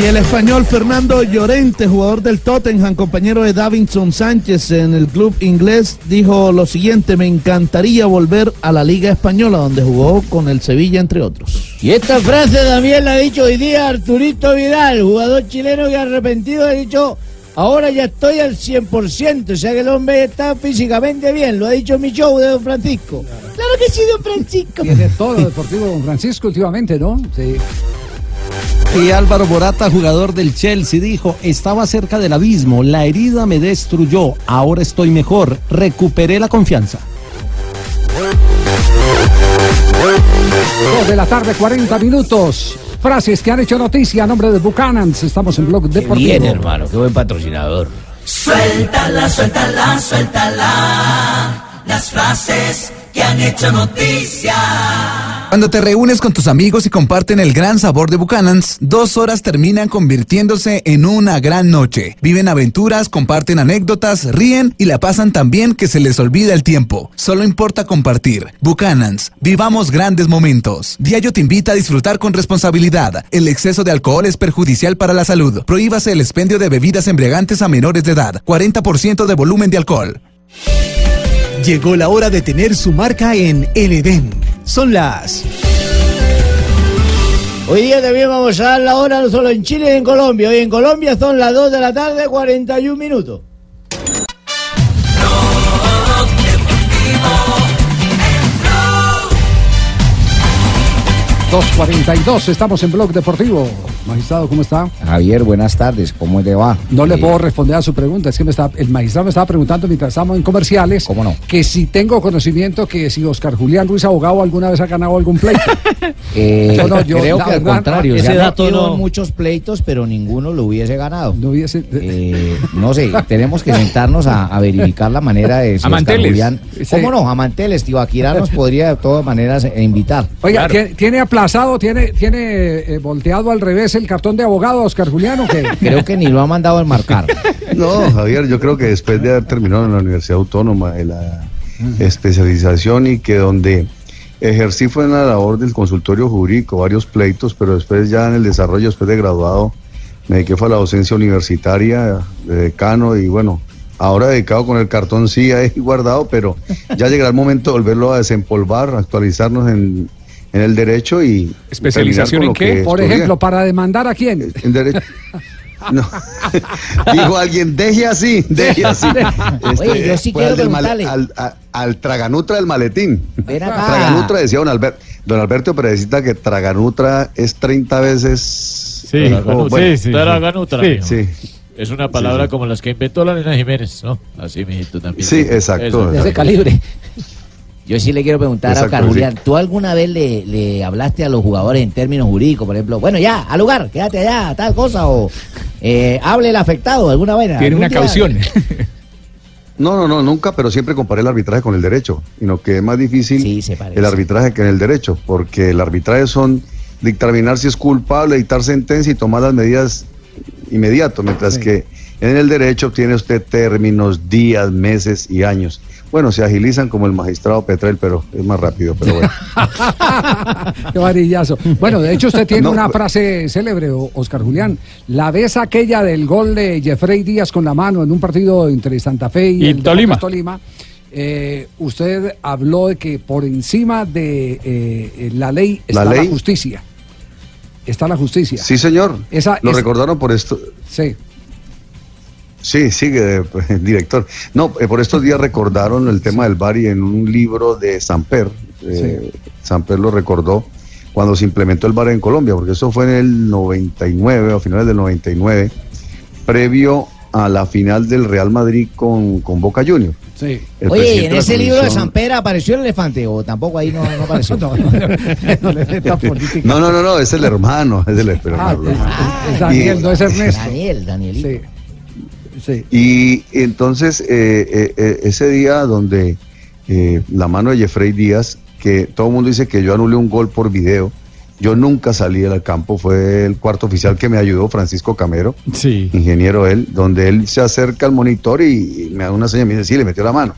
Y el español Fernando Llorente, jugador del Tottenham, compañero de Davinson Sánchez en el club inglés, dijo lo siguiente, me encantaría volver a la Liga Española, donde jugó con el Sevilla, entre otros. Y esta frase también la ha dicho hoy día Arturito Vidal, jugador chileno que arrepentido ha dicho, ahora ya estoy al 100%, o sea que el hombre está físicamente bien, lo ha dicho mi show de Don Francisco. Claro que sí, don Francisco. Tiene todo lo deportivo don Francisco últimamente, ¿no? Sí. Y Álvaro Morata, jugador del Chelsea, dijo, estaba cerca del abismo, la herida me destruyó, ahora estoy mejor, recuperé la confianza. Dos de la tarde, 40 minutos. Frases que han hecho noticia a nombre de Buchanans. Estamos en Blog Deportivo. Bien, hermano, qué buen patrocinador. Suéltala, suéltala, suéltala. Las frases que han hecho noticia. Cuando te reúnes con tus amigos y comparten el gran sabor de Buchanans, dos horas terminan convirtiéndose en una gran noche. Viven aventuras, comparten anécdotas, ríen y la pasan tan bien que se les olvida el tiempo. Solo importa compartir. Buchanans, vivamos grandes momentos. Diario te invita a disfrutar con responsabilidad. El exceso de alcohol es perjudicial para la salud. Prohíbase el expendio de bebidas embriagantes a menores de edad. 40% de volumen de alcohol. Llegó la hora de tener su marca en El Edén. Son las Hoy día también vamos a dar la hora no solo en Chile y en Colombia. Hoy en Colombia son las 2 de la tarde, 41 minutos. 2.42, estamos en Blog Deportivo. Magistrado, ¿cómo está? Javier, buenas tardes, ¿cómo le va? No le Eh, puedo responder a su pregunta, es que me está, el magistrado me estaba preguntando mientras estábamos en comerciales que si tengo conocimiento que si Oscar Julián Ruiz Abogado alguna vez ha ganado algún pleito. [LAUGHS] eh, No, no, yo, creo que al verdad, contrario, ese dato no- muchos pleitos, pero ninguno lo hubiese ganado. No hubiese... Eh, no sé, tenemos que sentarnos a, a verificar la manera de si Oscar. Julián... Sí. ¿Cómo no? A Manteles, Tibaquirá nos podría de todas maneras eh, invitar. Oiga, ¿tiene, tiene aplazado, tiene, tiene eh, volteado al revés es el cartón de abogado, Oscar Juliano? Que... [LAUGHS] Creo que ni lo ha mandado a marcar. [LAUGHS] No, Javier, yo creo que después de haber terminado en la Universidad Autónoma de la especialización y que donde ejercí fue en la labor del consultorio jurídico, varios pleitos, pero después ya en el desarrollo, después de graduado, me dediqué fue a la docencia universitaria de decano y bueno, ahora dedicado con el cartón sí ahí [LAUGHS] guardado, pero ya llegará el momento de volverlo a desempolvar, actualizarnos en, en el derecho y... ¿Especialización en qué? que Por ejemplo, para demandar a quién. En derecho. [LAUGHS] No. [LAUGHS] Dijo alguien, deje así, deje [LAUGHS] así. Oye, yo sí fue quiero al, preguntarle. traganutra del maletín. Ven acá. Traganutra decía don Alberto. Don Alberto Perecita que traganutra es 30 veces. Sí, bueno, Traganutra, Sí, sí. Es una palabra como las que inventó la nena Jiménez, ¿no? Así, mijito, también. Sí, exacto. De ese calibre. Yo sí le quiero preguntar a. Julián, ¿tú alguna vez le, le hablaste a los jugadores en términos jurídicos? Por ejemplo, bueno, ya, al lugar, quédate allá, tal cosa, o eh, hable el afectado, alguna vaina. Tiene una día- caución. [LAUGHS] No, no, no, nunca, pero siempre comparé el arbitraje con el derecho, sino que es más difícil el arbitraje que en el derecho, porque el arbitraje son dictaminar si es culpable, dictar sentencia y tomar las medidas inmediato, mientras que en el derecho tiene usted términos, días, meses y años. Bueno, se agilizan como el magistrado Petrel, pero es más rápido, pero bueno. [LAUGHS] Qué varillazo. Bueno, de hecho usted tiene No, una pues- frase célebre, Oscar Julián. La vez aquella del gol de Jeffrey Díaz con la mano en un partido entre Santa Fe y, Y el Tolima. Tolima. eh, usted habló de que por encima de eh, la ley está la, ley. justicia. Está la justicia. Sí, señor. Esa Lo es- recordaron por esto. Sí. Sí, sigue, eh, director. No, eh, por estos días recordaron el tema del VAR y en un libro de Samper, eh, Samper lo recordó cuando se implementó el VAR en Colombia, porque eso fue en el 99, a finales del 99, previo a la final del Real Madrid con, con Boca Juniors. Sí. Oye, ¿y presidente en ese libro de Pedro apareció el elefante o tampoco ahí no, no apareció? No, no, no, no, es el hermano, es el hermano. Es Daniel, Y- no es Ernesto. Daniel, Danielito. Sí. Y entonces eh, eh, eh, ese día donde eh, la mano de Jeffrey Díaz, que todo el mundo dice que yo anulé un gol por video, yo nunca salí del campo, fue el cuarto oficial que me ayudó, Francisco Camero, Sí. ingeniero él, donde él se acerca al monitor y, y me da una señal, me dice, sí, le metió la mano.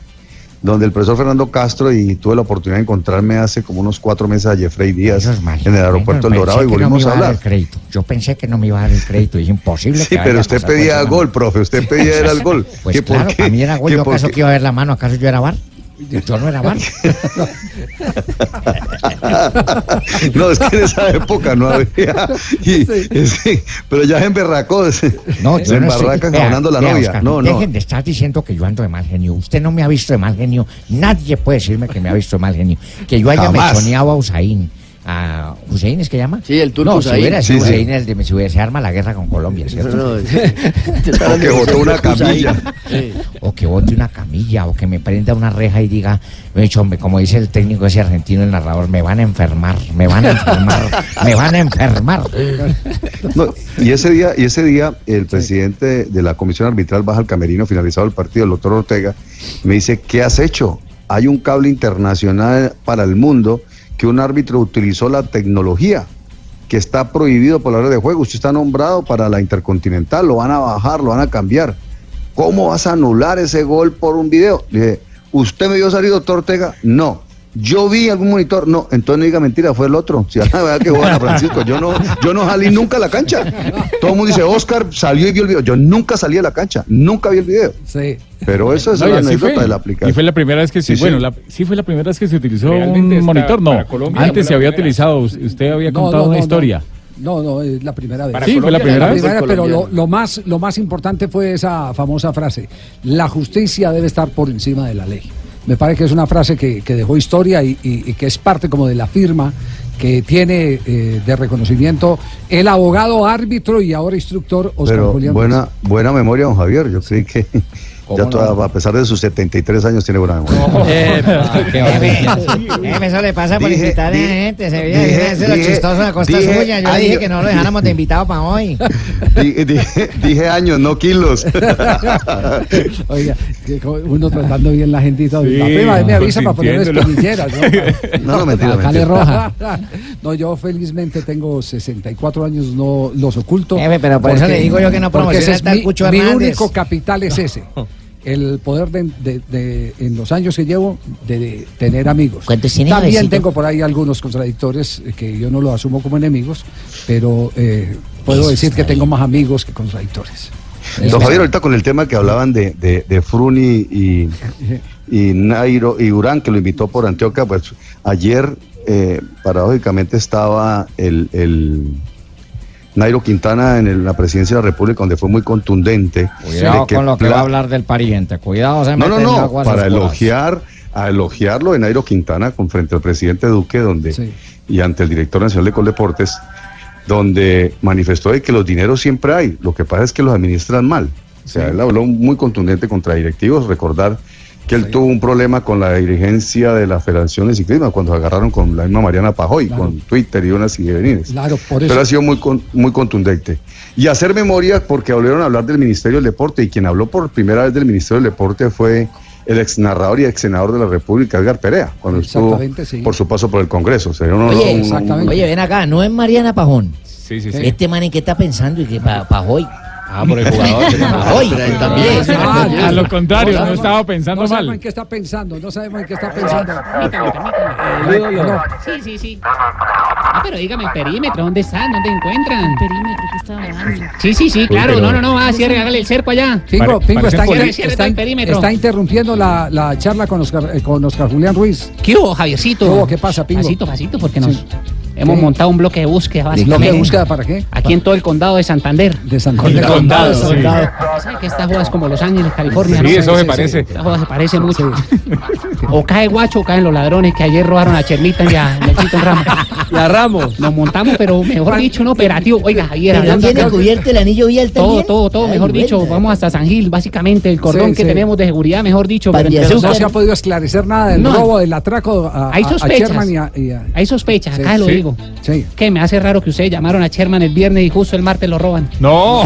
Donde el profesor Fernando Castro y tuve la oportunidad de encontrarme hace como unos cuatro meses a Jeffrey Díaz en el aeropuerto El Pensé Dorado y no volvimos iba a hablar. crédito. Yo pensé que no me iba a dar el crédito. Es imposible Sí, que pero a usted pedía gol, profe, usted pedía era el gol. Pues ¿Que por claro, qué? para mí era gol. ¿Que ¿Yo acaso que iba a ver la mano? ¿Acaso yo era bar? Yo no era bar. [LAUGHS] No, es que en esa época no había. y- sí, pero ya en berracó, se, No, se yo no estoy- Vea, la vea, novia. Oscar, no, no. Dejen de estar diciendo que yo ando de mal genio. Usted no me ha visto de mal genio. Nadie puede decirme que me ha visto de mal genio. Que yo haya Jamás. mechoneado a Usain. ¿A Hussein es que llama? Sí, el turco no, si Hussein. hubiera sido Sí, sí. Hussein, el de, si se arma la guerra con Colombia, ¿cierto? No, [LAUGHS] no, O que botó una camilla. o que bote una camilla, o que me prenda una reja y diga, "De hecho, hombre, como dice el técnico ese argentino, el narrador, me van a enfermar, me van a enfermar, [LAUGHS] me van a enfermar. No, y ese día, y ese día el presidente de la comisión arbitral baja al camerino finalizado el partido, el doctor Ortega, me dice, ¿qué has hecho? Hay un cable internacional para el mundo que un árbitro utilizó la tecnología que está prohibido por la red de juego. Usted está nombrado para la Intercontinental, lo van a bajar, lo van a cambiar. ¿Cómo vas a anular ese gol por un video? Dije, ¿usted me vio salir, doctor Ortega? No. Yo vi algún monitor, no, entonces no diga mentira, fue el otro. Si la verdad que juega Francisco, yo no, yo no salí nunca a la cancha. Todo el mundo dice, Oscar salió y vio el video. Yo nunca salí a la cancha, nunca vi el video. Sí. Pero eso es No, la anécdota fue. de la aplicación. Y fue la primera vez que sí, Sí, sí. bueno, la- sí fue la primera vez que se utilizó Realmente un monitor, no. Colombia Antes se la había primera. utilizado, usted había No, contado no, una no, historia. No, no, es la primera vez. Para Sí, fue la Colombia, primera vez. pero lo, lo más, lo más importante fue esa famosa frase, la justicia debe estar por encima de la ley. Me parece que es una frase que, que dejó historia y, y- y que es parte como de la firma que tiene eh, de reconocimiento el abogado árbitro y ahora instructor Oscar Pero Julián. buena, buena memoria, don Javier. Yo creí que, Ya toda- a pesar de sus 73 años tiene buena memoria. [LAUGHS] Eso le pasa por Dije- invitar a dije- gente. Se veía dije- lo chistoso a costa dije suya. Yo le dije año. que no lo dejáramos de invitado para hoy. Di- [LAUGHS] dije, dije años, no kilos. [LAUGHS] Oiga, uno tratando bien la gente y todo. Sí, la prima me avisa para poner espinilleras, ¿no? No, no, mentira, Acá mentira. le roja. No, yo felizmente tengo 64 años, no los oculto. Jefe, pero por eso le digo yo que no porque tal mi, mi único capital es ese. El poder de, de- de- en los años que llevo de, de tener amigos. ¿Cuántos tiene, También tengo por ahí algunos contradictores eh, que yo no los asumo como enemigos, pero eh, puedo Eso decir que tengo más amigos que contradictores. Don Javier, ahorita con el tema que hablaban de, de, de Fruni y, y Nairo y Urán, que lo invitó por Antioquia, pues ayer, eh, paradójicamente, estaba el, el Nairo Quintana en el- la presidencia de la República, donde fue muy contundente. Cuidado con lo que va a hablar del pariente. Cuidado, se No, no, no, para oscuras. elogiar, a elogiarlo de Nairo Quintana con frente al presidente Duque, donde y ante el director nacional de Coldeportes, donde manifestó de que los dineros siempre hay, lo que pasa es que los administran mal. O sea, él habló muy contundente contra directivos, recordar que él tuvo un problema con la dirigencia de la Federación de Ciclismo cuando se agarraron con la misma Mariana Pajoy, con Twitter y unas y venires. Claro, por eso. Pero ha sido muy, con- muy contundente. Y hacer memoria, porque volvieron a hablar del Ministerio del Deporte, y quien habló por primera vez del Ministerio del Deporte fue el ex narrador y ex senador de la República, Edgar Perea, cuando estuvo sí. por su paso por el Congreso. Sería un- Oye, un- un- oye, ven acá, no es Mariana Pajón. Sí, sí, sí. Este man en qué está pensando y que pa, Pajoy. Ah, por el jugador. [LAUGHS] Él también. A lo contrario, no sabemos- estaba pensando no sabemos mal. en qué está pensando, no sabemos en qué está pensando. Permítame, permítame. No. Sí, sí, sí. Ah, pero dígame el perímetro, ¿dónde están? ¿Dónde encuentran? Perímetro que estaba hablando. Sí, sí, sí, claro. pero- No, no, no, ah, cierre, hágale el cerco allá. Pingo, Pingo está, Cierre, cierre está, está interrumpiendo la, la charla con Oscar, eh, con Oscar Julián Ruiz. ¿Qué hubo, Javiercito? ¿Qué hubo? ¿Qué pasa, Pingo? Pasito, pasito, porque nos Sí. Hemos ¿Qué? montado un bloque de búsqueda, ¿Bloque de búsqueda para qué? Aquí en todo el condado de Santander. De Santander. Condado, Condado, sí. condado. ¿Sabe que esta joda es como Los Ángeles, California? Sí, ¿no? eso se parece. Esta joda se parece mucho. [LAUGHS] O cae guacho o caen los ladrones que ayer robaron a Chernita y a Melchito Ramos. [LAUGHS] Y a Ramos. Nos montamos, pero mejor dicho, un operativo. Oiga, Javier, ¿Pero hablando tiene acá- cubierto el anillo vial todo, también? todo, todo, Ay, mejor dicho, vamos hasta San Gil, básicamente, el cordón Sí, que sí. tenemos de seguridad, mejor dicho. Pero no se ha podido esclarecer nada del No. robo, del atraco a, Hay a- a sospechas. Sherman y a- y a- Hay sospechas, Sí. acá lo Sí. Digo. Sí. Que me hace raro que ustedes llamaron a Sherman el viernes y justo el martes lo roban. No.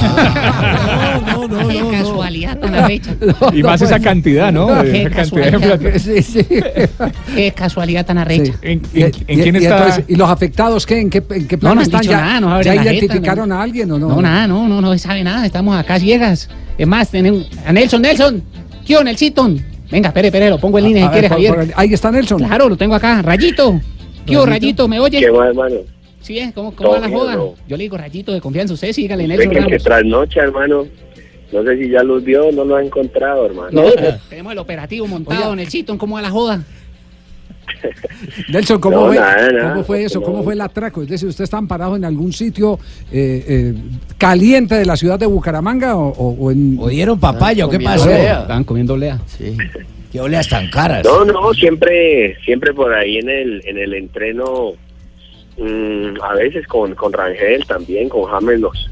Qué casualidad tan arrecha. [LAUGHS] Y más esa cantidad, ¿no? Qué Esa cantidad de casualidad. plata. Sí, sí. [LAUGHS] Qué casualidad tan arrecha. ¿En, Y- en- en y- quién y está? entonces, ¿Y los afectados qué? ¿En qué, en qué No, plan no están? dicho ¿Ya, nada, no ya jeta, identificaron no. a alguien o no? No, nada, no, no, no se sabe nada. Estamos acá ciegas. Es más, tenemos a Nelson, Nelson. ¿Qué onda, Nelsito? Venga, espere, espere, lo pongo en línea A si ver, quiere, por- Javier. por- ahí está Nelson. Claro, lo tengo acá. Rayito. ¿Qué hubo, Rayito? ¿Me oye? ¿Qué más, hermano? Sí. ¿Cómo, cómo va la joda? ¿no? Yo le digo Rayito de confianza. Usted sígale, Usted Nelson que, que Ramos. trasnocha, hermano. No sé si ya los vio no los ha encontrado, hermano. No, [LAUGHS] tenemos el operativo montado, Nelsito. ¿Cómo va la joda? [LAUGHS] Nelson, ¿cómo, No, fue, nada, nada, ¿cómo fue eso? no. ¿Cómo fue el atraco? Es decir, ¿usted está amparado en algún sitio eh, eh, caliente de la ciudad de Bucaramanga o, o- o en... ¿O dieron papaya o qué Comiendo pasó? olea. Estaban comiendo olea. Sí. ¿Qué oleas tan caras? No, no, siempre, siempre por ahí en el, en el entreno, mm, a veces con, con Rangel también, con James, nos,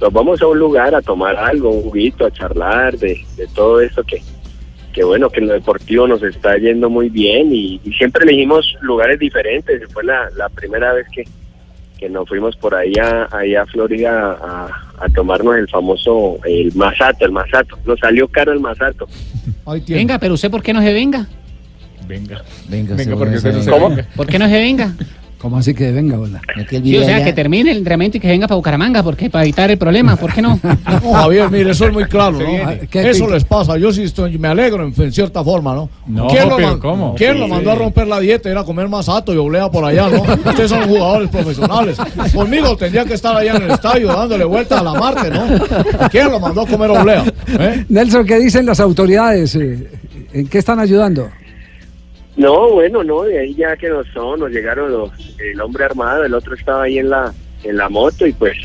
nos vamos a un lugar a tomar algo, un juguito, a charlar de, de todo esto que, que bueno, que en lo deportivo nos está yendo muy bien y, y siempre elegimos lugares diferentes. Fue la, la primera vez que, que nos fuimos por ahí a, ahí a Florida a, a tomarnos el famoso, el masato, el masato. Nos salió caro el masato. Venga, pero usted, ¿por qué no se venga? Venga. Venga, Venga, porque usted se no se va. venga. ¿Por qué no se venga? ¿Cómo así que venga, hola? Sí, o sea, que termine el entrenamiento y que venga para Bucaramanga, porque para evitar el problema, ¿por qué no? [LAUGHS] No, Javier, mire, eso es muy claro, ¿no? ¿Qué eso les pasa. Yo sí estoy, me alegro en, en cierta forma, ¿no? No, ¿Quién, lo, pero man- ¿cómo? ¿quién Sí, lo mandó sí. a romper la dieta? Ir a comer masato y oblea por allá, ¿no? Ustedes son jugadores profesionales. Conmigo tendría que estar allá en el estadio dándole vueltas a la Marte, ¿no? ¿Quién lo mandó a comer oblea? ¿Eh? Nelson, ¿qué dicen las autoridades? Eh, ¿En qué están ayudando? No, bueno, no, de ahí ya que nos son, nos llegaron los, el hombre armado, el otro estaba ahí en la, en la moto y pues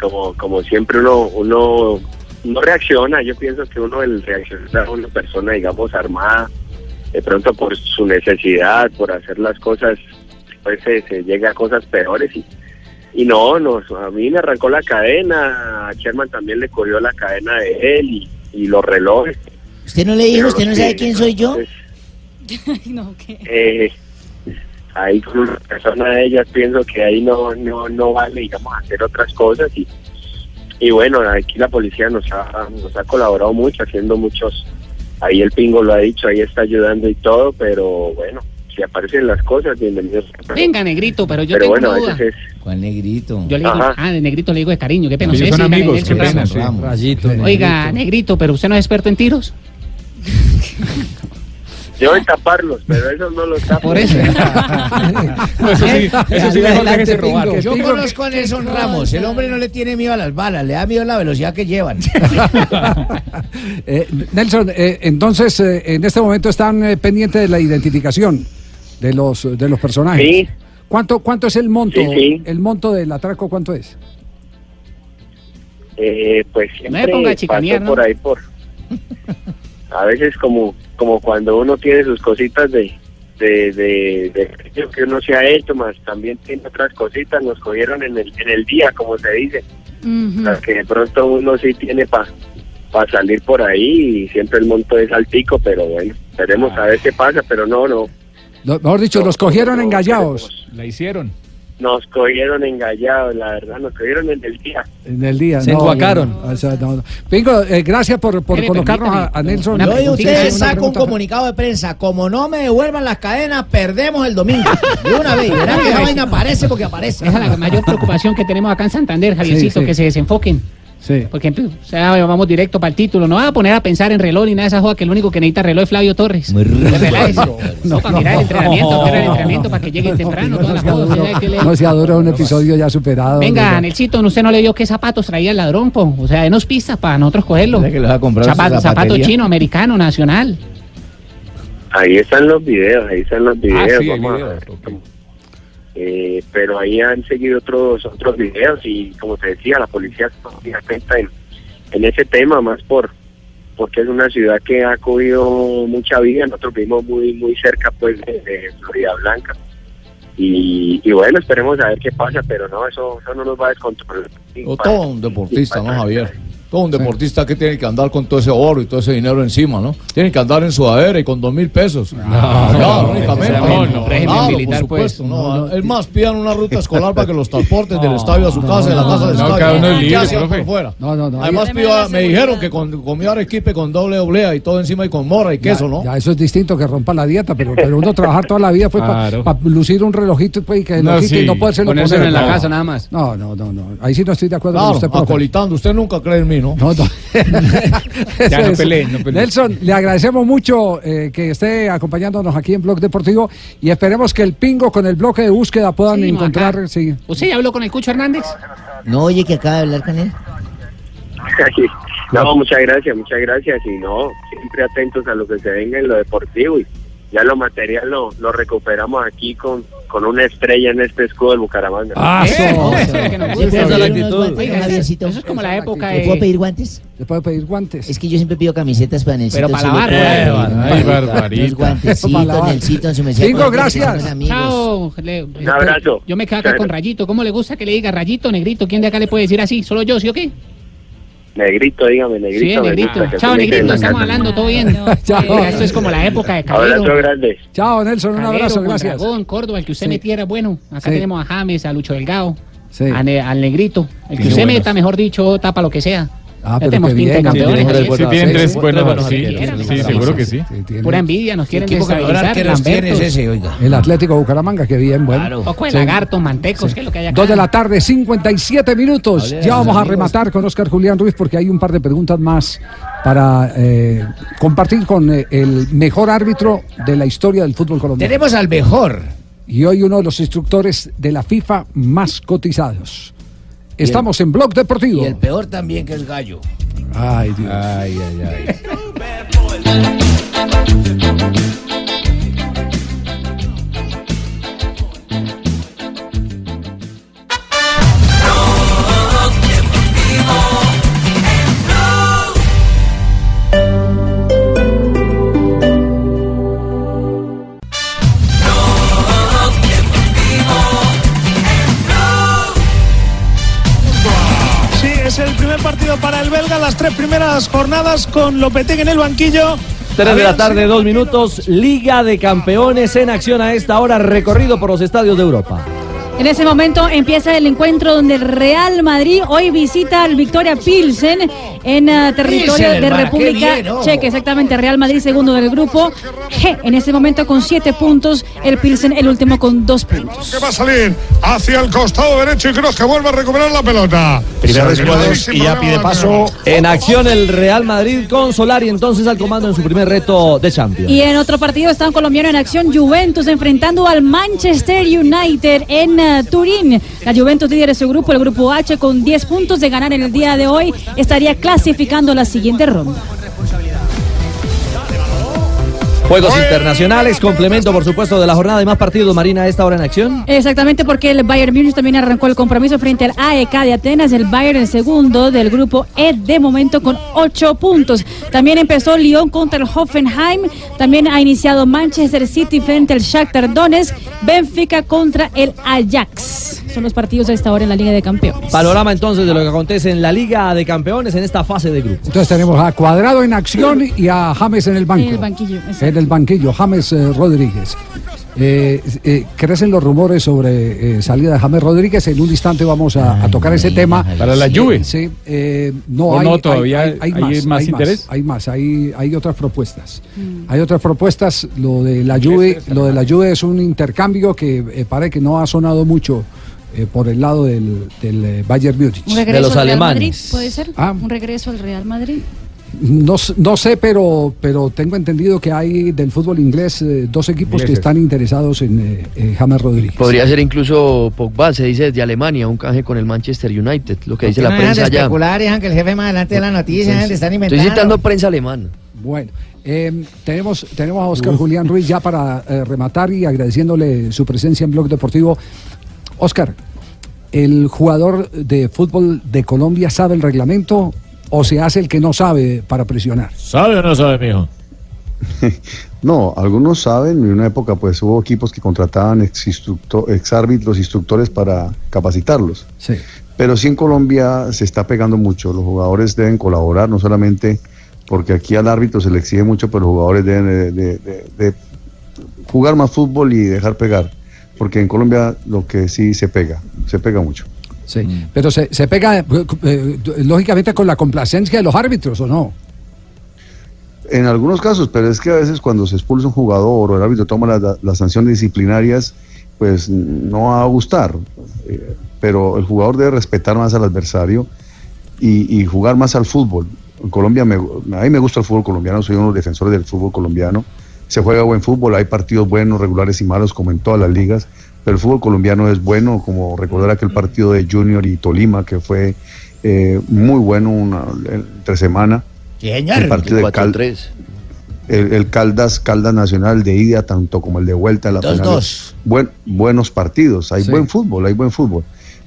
como, como siempre uno, uno no reacciona, yo pienso que uno el reaccionar a una persona, digamos, armada, de pronto por su necesidad, por hacer las cosas, pues se, se llega a cosas peores y, y no, nos, a mí me arrancó la cadena, a Sherman también le cogió la cadena de él y, y los relojes. ¿Usted no le dijo? ¿Usted no sabe quién soy yo? [LAUGHS] no, ¿qué? eh, ahí con una persona de ellas pienso que ahí no, no, no vale, digamos, hacer otras cosas y, y bueno, aquí la policía nos ha, nos ha colaborado mucho, haciendo muchos, ahí el pingo lo ha dicho, ahí está ayudando y todo, pero bueno, si aparecen las cosas, bienvenidos. Venga, negrito, pero yo pero tengo bueno, una a duda. veces es... ¿Cuál negrito? Yo le digo, Ajá. ah, de negrito le digo de cariño, qué pena. Ellos no sé son si amigos, qué pena, Ramos. sí. Rayito, Oiga, negrito, pero usted no es experto en tiros. [LAUGHS] Yo en taparlos, pero eso no los tapo. Por eso. [LAUGHS] Eso sí, eso sí mejor déjese robar. Yo conozco a Nelson Ramos. El hombre no le tiene miedo a las balas, le da miedo a la velocidad que llevan. [LAUGHS] Eh, Nelson, eh, entonces eh, en este momento están eh, pendientes de la identificación de los de los personajes. Sí. ¿Cuánto cuánto es el monto? Sí, sí. El monto del atraco cuánto es? Eh, pues me siempre ponga a paso chicanear, ¿no? por ahí por [LAUGHS] a veces como como cuando uno tiene sus cositas de de, de, que uno se ha hecho más también tiene otras cositas nos cogieron en el en el día como se dice. Las que de pronto uno sí tiene para salir por ahí y siempre el monto es altico pero bueno esperemos a ver qué pasa pero no no. No, mejor dicho, los cogieron engallados La hicieron. Nos cogieron engallados la verdad nos cogieron en el día en el día. Se no, enguacaron. no, o sea, no, no. Pingo, eh, gracias por, por colocarnos a, Nelson. Una Yo y ustedes saco un comunicado de prensa. Como no me devuelvan las cadenas, perdemos el domingo. De una vez. [LAUGHS] Verán que esa vaina aparece porque aparece. Esa es la mayor preocupación que tenemos acá en Santander, Javiercito, sí. que se desenfoquen. Sí. Por ejemplo, o sea, vamos directo para el título. No va a poner a pensar en reloj ni nada de esa joda, que el único que necesita reloj es Flavio Torres. Relájese. No, para mirar el entrenamiento, para el entrenamiento, para que lleguen temprano, No se adora un episodio ya superado. Venga. Nelsito, ¿usted no le dio qué zapatos traía el ladrón? po? O sea, denos pistas para nosotros cogerlo. ¿Será que los ha comprado en su Zapato, zapato zapatería? chino, americano, nacional. Ahí están los videos, ahí están los videos. Ah, sí, hay vamos a videos, ver. Eh, pero ahí han seguido otros otros videos y como te decía, la policía está atenta en, en ese tema, más por porque es una ciudad que ha cogido mucha vida. Nosotros vivimos muy muy cerca pues de, de Florida Blanca. Y, y bueno, esperemos a ver qué pasa, pero no, eso, eso no nos va a descontrolar. O todo un deportista, ¿no, Javier? Todo un deportista que tiene que andar con todo ese oro y todo ese dinero encima, ¿no? Tiene que andar en sudadera y con dos mil pesos. No, no, únicamente. no, no, Claro, militar, por pues. supuesto, no, Es más, pidan una ruta escolar para que los transporten del estadio a su casa, de la casa del no, estadio. cada uno es ¿Qué libre, por fuera? No, no, no. Además, me dijeron que con, comió arequipe con doble oblea y todo encima y con mora y queso, ¿no? Ya, eso es distinto que rompa la dieta, pero, pero uno trabajar toda la vida fue para lucir un relojito pues, y que No, lo quite y sí. no poderse Ponérselo en la No. casa nada más. No, no, no, no. Ahí sí no estoy de acuerdo con usted, acolitando. Usted nunca cree en mí, ¿no? No, no. [LAUGHS] Ya, no peleen. Nelson, le agradecemos mucho eh, que esté acompañándonos aquí en Blog Deportivo y esperemos que el pingo con el bloque de búsqueda puedan Sí, encontrar. acá. Sí. ¿Usted ya habló con el Cucho Hernández? No, oye, que acaba de hablar con él. [LAUGHS] No, muchas gracias, muchas gracias. Y no, siempre atentos a lo que se venga en lo deportivo. Y ya lo material lo, lo recuperamos aquí con, con una estrella en este escudo del Bucaramanga. Ah, eso. eso es lo que nos ¿Le gusta. puedo como la época ¿Le puedo de... pedir guantes? ¿Le puede pedir guantes? Es que yo siempre pido camisetas para Nelsito. Pero para lavar, puedo pues. Ay. Nelsito, en su porque gracias. Chao. Un abrazo. Yo me quedo acá con Rayito. ¿Cómo le gusta que le diga Rayito, Negrito? ¿Quién de acá le puede decir así? ¿Solo yo, sí o qué? Negrito, dígame, negrito. Sí, Negrito. Chao, Negrito. Estamos hablando, todo bien. [LAUGHS] Chao. Esto es como la época de Abrazo Calero. grande. Chao, Nelson, un Calero, abrazo, gracias. Mondragón, Córdoba, el que usted Sí. metiera, bueno. Acá Sí. tenemos a James, a Lucho Delgado, Sí. a Ne- al Negrito. El que usted meta, mejor dicho, tapa lo que sea. Ah, pero tenemos qué pinta de bien, campeones. Sí, tienen tres buenos. Sí, arqueros, sí, sí, seguro que sí. Pura envidia, nos quieren que desestabilizar. es ese, oiga. El Atlético Bucaramanga, que bien, bueno. Poco de Sí. lagarto, mantecos, ¿qué es lo que hay acá? Dos de la tarde, 57 minutos. Ya vamos a rematar con Oscar Julián Ruiz porque hay un par de preguntas más para eh, compartir con eh, el mejor árbitro de la historia del fútbol colombiano. Tenemos al mejor. Y hoy uno de los instructores de la FIFA más cotizados. Estamos en Blog Deportivo. Y el peor también, que es Gallo. Ay, Dios. Ay, ay, ay. [LAUGHS] el primer partido para el belga, las tres primeras jornadas con Lopetegui en el banquillo. 3 de la tarde, dos minutos. Liga de Campeones en acción a esta hora, recorrido por los estadios de Europa. En ese momento empieza el encuentro donde el Real Madrid hoy visita al Victoria Pilsen en eh, territorio de hermana, República bien. Checa. Exactamente, Real Madrid segundo del grupo G. En ese momento con siete puntos, el Pilsen el último con dos puntos. que va a salir hacia el costado derecho y Kroos que vuelve a recuperar la pelota. Primero Se descuadra y ya pide paso. En acción el Real Madrid con Solari entonces al comando en su primer reto de Champions. Y en otro partido está un colombiano en acción, Juventus, enfrentando al Manchester United en eh, Turín. La Juventus líder de su grupo, el grupo H, con 10 puntos de ganar en el día de hoy, estaría clasificando la siguiente ronda. Juegos internacionales, complemento por supuesto de la jornada y más partidos Marina a esta hora en acción. Exactamente porque el Bayern Múnich también arrancó el compromiso frente al AEK de Atenas, el Bayern el segundo del grupo E de momento con ocho puntos. También empezó Lyon contra el Hoffenheim, también ha iniciado Manchester City frente al Shakhtar Donetsk, Benfica contra el Ajax. Son los partidos a esta hora en la Liga de Campeones. Panorama entonces de lo que acontece en la Liga de Campeones en esta fase de grupo. Entonces tenemos a Cuadrado en acción y a James en el banco. En el banquillo. En el banquillo, James eh, Rodríguez. Eh, eh, crecen los rumores sobre eh, salida de James Rodríguez. En un instante vamos a, a tocar ese tema. Para la Sí, Juve. Sí, eh, no, ¿O hay, no todavía hay, hay hay más, más hay interés? Hay más, hay, hay otras propuestas. Hay otras propuestas. Lo de la Juve, lo de la Juve es un intercambio que eh, parece que no ha sonado mucho eh, por el lado del, del eh, Bayern Múnich. Un regreso al Real Madrid, ¿puede ser? Un regreso al Real Madrid. No, no sé, pero, pero tengo entendido que hay del fútbol inglés eh, dos equipos que están interesados en eh, eh, James Rodríguez. Podría ser incluso Pogba, se dice desde Alemania, un canje con el Manchester United, lo que dice no la prensa allá. que el jefe más adelante de la noticia, estar inventando. Estoy citando prensa alemana. Bueno, eh, tenemos, tenemos a Oscar Julián Ruiz ya para eh, rematar y agradeciéndole su presencia en Blog Deportivo. Oscar, ¿el jugador de fútbol de Colombia sabe el reglamento o se hace el que no sabe para presionar? ¿Sabe o no sabe, mijo? [LAUGHS] No, algunos saben, en una época pues hubo equipos que contrataban ex, ex árbitros, instructores para capacitarlos. Sí. Pero sí en Colombia se está pegando mucho, los jugadores deben colaborar, no solamente porque aquí al árbitro se le exige mucho, pero los jugadores deben de, de- de- de jugar más fútbol y dejar pegar, porque en Colombia lo que sí se pega, se pega mucho. Sí, pero se, se pega eh, eh, lógicamente con la complacencia de los árbitros, ¿o no? En algunos casos, pero es que a veces cuando se expulsa un jugador o el árbitro toma la- las sanciones disciplinarias, pues no va a gustar. Eh, pero el jugador debe respetar más al adversario y, y jugar más al fútbol. En Colombia, me, a mí me gusta el fútbol colombiano, soy uno de los defensores del fútbol colombiano. Se juega buen fútbol, hay partidos buenos, regulares y malos, como en todas las ligas, pero el fútbol colombiano es bueno, como recordar aquel partido de Junior y Tolima, que fue eh, muy bueno una, entre semana. Señor. El partido de Cal- el, el Caldas, Caldas Nacional de ida, tanto como el de vuelta. La Dos, final. dos. Buen, buenos partidos, hay Sí. buen fútbol, hay buen fútbol.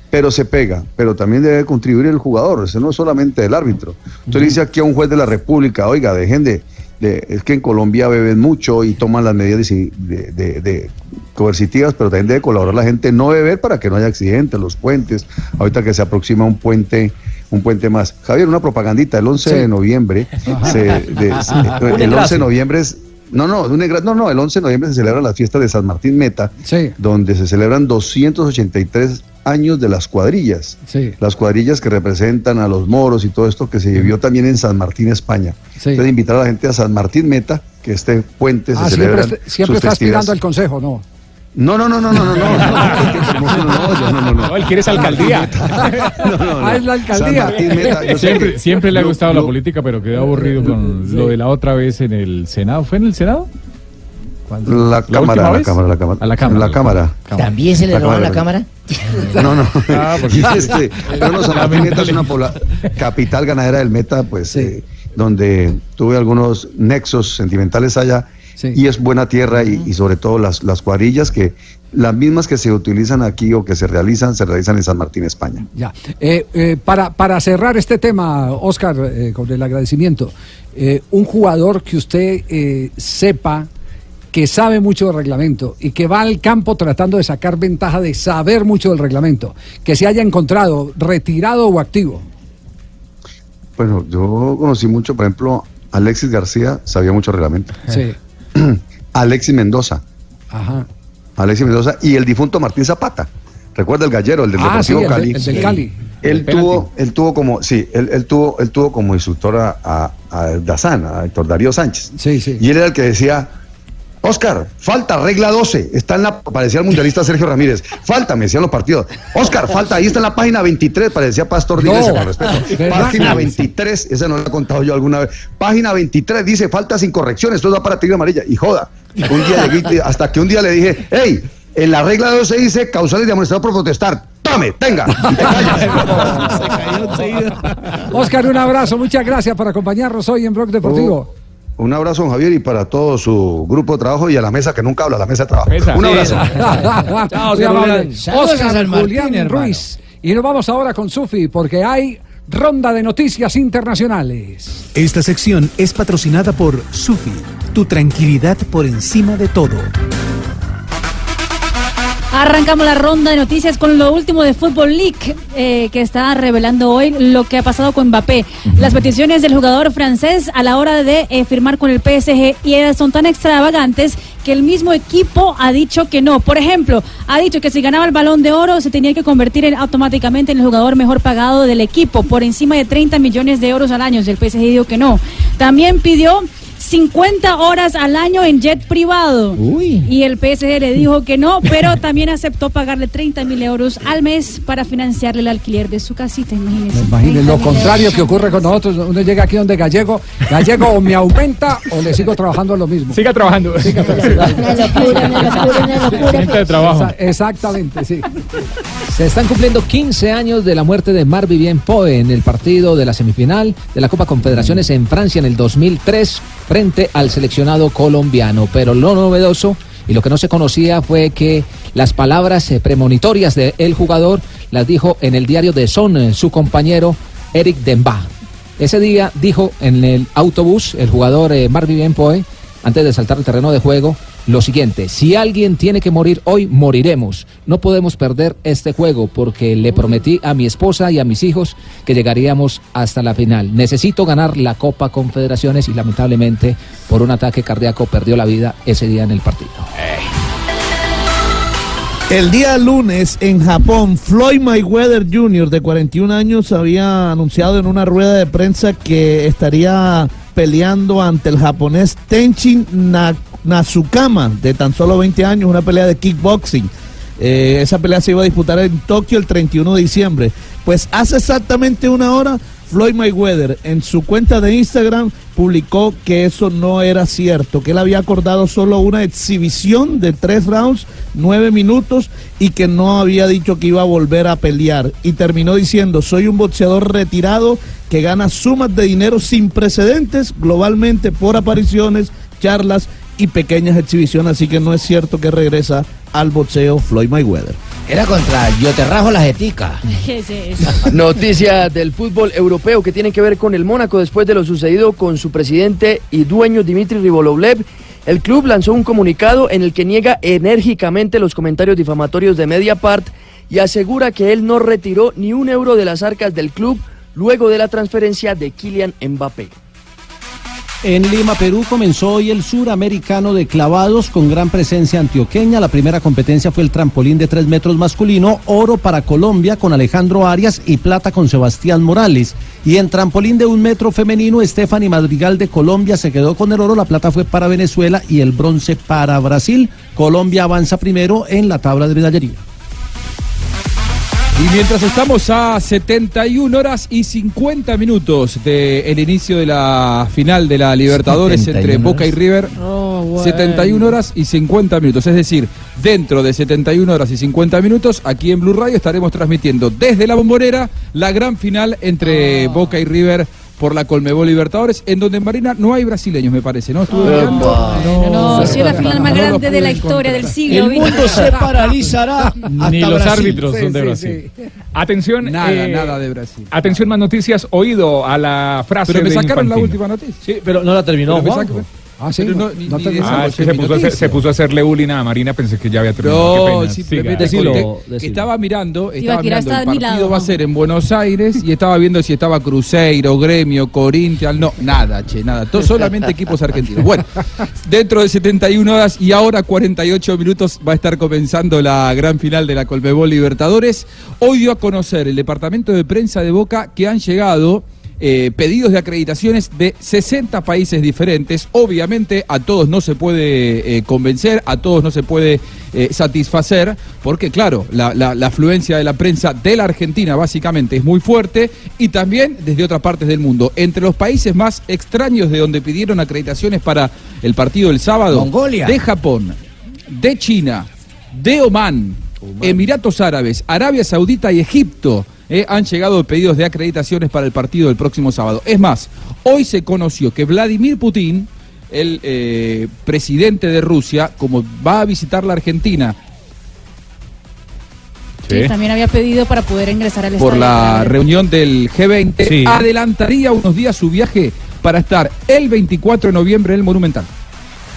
Pero se pega, pero también debe contribuir el jugador, eso no es solamente el árbitro. Usted le dice aquí a un juez de la República, oiga, dejen de, de- es que en Colombia beben mucho y toman las medidas de, de- coercitivas, pero también debe colaborar la gente no beber para que no haya accidentes, los puentes, ahorita que se aproxima un puente un puente más. Javier, una propagandita, el 11 Sí. de noviembre, [LAUGHS] se- de- se- Un el 11 engrase. de noviembre es, no, no, no, no, el 11 de noviembre se celebra la fiesta de San Martín Meta, donde se celebran 283 años de las cuadrillas. Las cuadrillas que representan a los moros y todo esto que se vivió también en San Martín, España. Sí. Entonces, invitar a la gente a San Martín Meta, que este puente se ah. Siempre, siempre está aspirando al consejo, ¿no? No, no, no, no, no, no, no, no, él quiere es alcaldía. Ah, es la alcaldía. siempre le ha gustado la política, pero quedó aburrido con lo de la otra vez en el Senado. ¿Fue en el Senado? La cámara, la cámara, la cámara. A la cámara. La cámara. ¿También se le robó la cámara? No, no. [LAUGHS] Ah, porque- Este, no, San Martín Meta es una pobla- capital ganadera del Meta, pues, eh, donde tuve algunos nexos sentimentales allá. Y es buena tierra y, y sobre todo las, las cuadrillas que las mismas que se utilizan aquí o que se realizan, se realizan en San Martín, España. Ya. Eh, eh, para, para cerrar este tema, Oscar, eh, con el agradecimiento, eh, un jugador que usted eh, sepa que sabe mucho del reglamento y que va al campo tratando de sacar ventaja de saber mucho del reglamento, que se haya encontrado retirado o activo. Bueno, yo conocí mucho, por ejemplo, Alexis García sabía mucho reglamento. Sí. [CLEARS THROAT] Alexis Mendoza. Ajá. Alexis Mendoza y el difunto Martín Zapata. ¿Recuerda el gallero, el del Ah, sí, Deportivo de- Cali? el del Cali. Él El tuvo, él tuvo como, sí, él, él tuvo, él tuvo como instructor a, a, a Dazán, a Héctor Darío Sánchez. Sí, sí. Y él era el que decía, Oscar, falta, regla 12, está en la, parecía el mundialista Sergio Ramírez, falta, me decían los partidos. Oscar, falta, ahí está en la página 23, parecía Pastor No. Díaz, con respeto. [LAUGHS] Página 23, esa no la he contado yo alguna vez. Página 23 dice, falta sin correcciones, esto da para tigre amarilla. Y joda, un día hasta que un día le dije, hey, en la regla 12 dice causales de amonestado por protestar. Tome, tenga. Y te callas. [LAUGHS] Oscar, un abrazo, muchas gracias por acompañarnos hoy en Blog Deportivo. Un abrazo, don Javier, y para todo su grupo de trabajo y a la mesa que nunca habla, la mesa de trabajo. Un abrazo. [LAUGHS] Chao, Oscar. Julián. Ruiz. Y nos vamos ahora con Sufi, porque hay ronda de noticias internacionales. Esta sección es patrocinada por Sufi, tu tranquilidad por encima de todo. Arrancamos la ronda de noticias con lo último de Football League, eh, que está revelando hoy lo que ha pasado con Mbappé. Las peticiones del jugador francés a la hora de eh, firmar con el PSG y son tan extravagantes que el mismo equipo ha dicho que no. Por ejemplo, ha dicho que si ganaba el balón de oro se tenía que convertir en- automáticamente en el jugador mejor pagado del equipo, por encima de 30 millones de euros al año. El PSG dijo que no. También pidió 50 horas al año en jet privado. Y el PSG le dijo que no, pero también aceptó pagarle 30 mil euros al mes para financiarle el alquiler de su casita, imagínense. Imaginen lo contrario que ocurre con nosotros. Uno llega aquí donde Gallego, Gallego o me aumenta o le sigo trabajando lo mismo. Siga trabajando. Gente de trabajo. Exactamente, sí. Se están cumpliendo 15 años de la muerte de Marc Vivien Poe en el partido de la semifinal de la Copa Confederaciones en Francia en el 2003 frente al seleccionado colombiano. Pero lo novedoso y lo que no se conocía fue que las palabras eh, premonitorias del jugador las dijo en el diario de Son eh, su compañero Eric Demba. Ese día dijo en el autobús el jugador eh, Marc Vivien Poe, antes de saltar al terreno de juego, lo siguiente, si alguien tiene que morir hoy, moriremos. No podemos perder este juego porque le prometí a mi esposa y a mis hijos que llegaríamos hasta la final. Necesito ganar la Copa Confederaciones y lamentablemente por un ataque cardíaco perdió la vida ese día en el partido. El día lunes en Japón, Floyd Mayweather Jr., de 41 años, había anunciado en una rueda de prensa que estaría peleando ante el japonés Tenchin Na- Nazukama, de tan solo 20 años, una pelea de kickboxing. Eh, esa pelea se iba a disputar en Tokio el 31 de diciembre. Pues hace exactamente una hora, Floyd Mayweather en su cuenta de Instagram publicó que eso no era cierto, que él había acordado solo una exhibición de tres rounds, nueve minutos, y que no había dicho que iba a volver a pelear. Y terminó diciendo, soy un boxeador retirado que gana sumas de dinero sin precedentes globalmente por apariciones, charlas y pequeñas exhibiciones, así que no es cierto que regresa al boxeo Floyd Mayweather. Era contra Yo te rajo la jetica. [LAUGHS] Noticias del fútbol europeo que tienen que ver con el Mónaco después de lo sucedido con su presidente y dueño Dimitri Ribolovlev. El club lanzó un comunicado en el que niega enérgicamente los comentarios difamatorios de Mediapart y asegura que él no retiró ni un euro de las arcas del club luego de la transferencia de Kylian Mbappé. En Lima, Perú, comenzó hoy el suramericano de clavados con gran presencia antioqueña. La primera competencia fue el trampolín de tres metros masculino, oro para Colombia con Alejandro Arias y plata con Sebastián Morales. Y en trampolín de un metro femenino, Stephanie Madrigal de Colombia se quedó con el oro, la plata fue para Venezuela y el bronce para Brasil. Colombia avanza primero en la tabla de medallería. Y mientras estamos a 71 horas y 50 minutos del inicio de la final de la Libertadores 71 entre Boca y. River, Oh, bueno. 71 horas y 50 minutos. Es decir, dentro de 71 horas y 50 minutos, aquí en Blue Radio estaremos transmitiendo desde la bombonera la gran final entre Boca y River por la Colmebol Libertadores, en donde en Marina no hay brasileños, me parece, ¿no? Estuve mirando. No, no, sí, la final más No grande de la historia del siglo. El mundo se paralizará. [LAUGHS] Ni los Brasil. árbitros son de Brasil. sí, sí. Atención, Nada, eh, nada de Brasil. Atención, más noticias. Oído a la frase Pero me de sacaron la última noticia. Sí, pero no la terminó Ah, sí. No, ni- no ni Ah, es que se puso, a hacer, se puso a hacerle bullying a Marina, pensé que ya había terminado. No, simplemente estaba mirando, estaba mirando, el partido lado, va a ser en Buenos Aires y estaba viendo si estaba Cruzeiro, Gremio, Corinthians, no, nada, che, nada, todo, solamente equipos argentinos. Bueno, dentro de 71 horas y ahora 48 minutos va a estar comenzando la gran final de la Colmebol Libertadores. Hoy dio a conocer el departamento de prensa de Boca que han llegado eh, pedidos de acreditaciones de 60 países diferentes. Obviamente a todos no se puede eh, convencer, a todos no se puede eh, satisfacer, porque claro, la, la- la afluencia de la prensa de la Argentina básicamente es muy fuerte y también desde otras partes del mundo. Entre los países más extraños de donde pidieron acreditaciones para el partido del sábado, Mongolia. de Japón, de China, de Omán, Emiratos Árabes, Arabia Saudita y Egipto eh, han llegado pedidos de acreditaciones para el partido del próximo sábado. Es más, hoy se conoció que Vladimir Putin, el eh, presidente de Rusia, como va a visitar la Argentina Sí, también había pedido para poder ingresar al por estadio. la reunión del G20, Sí. adelantaría unos días su viaje para estar el 24 de noviembre en el Monumental.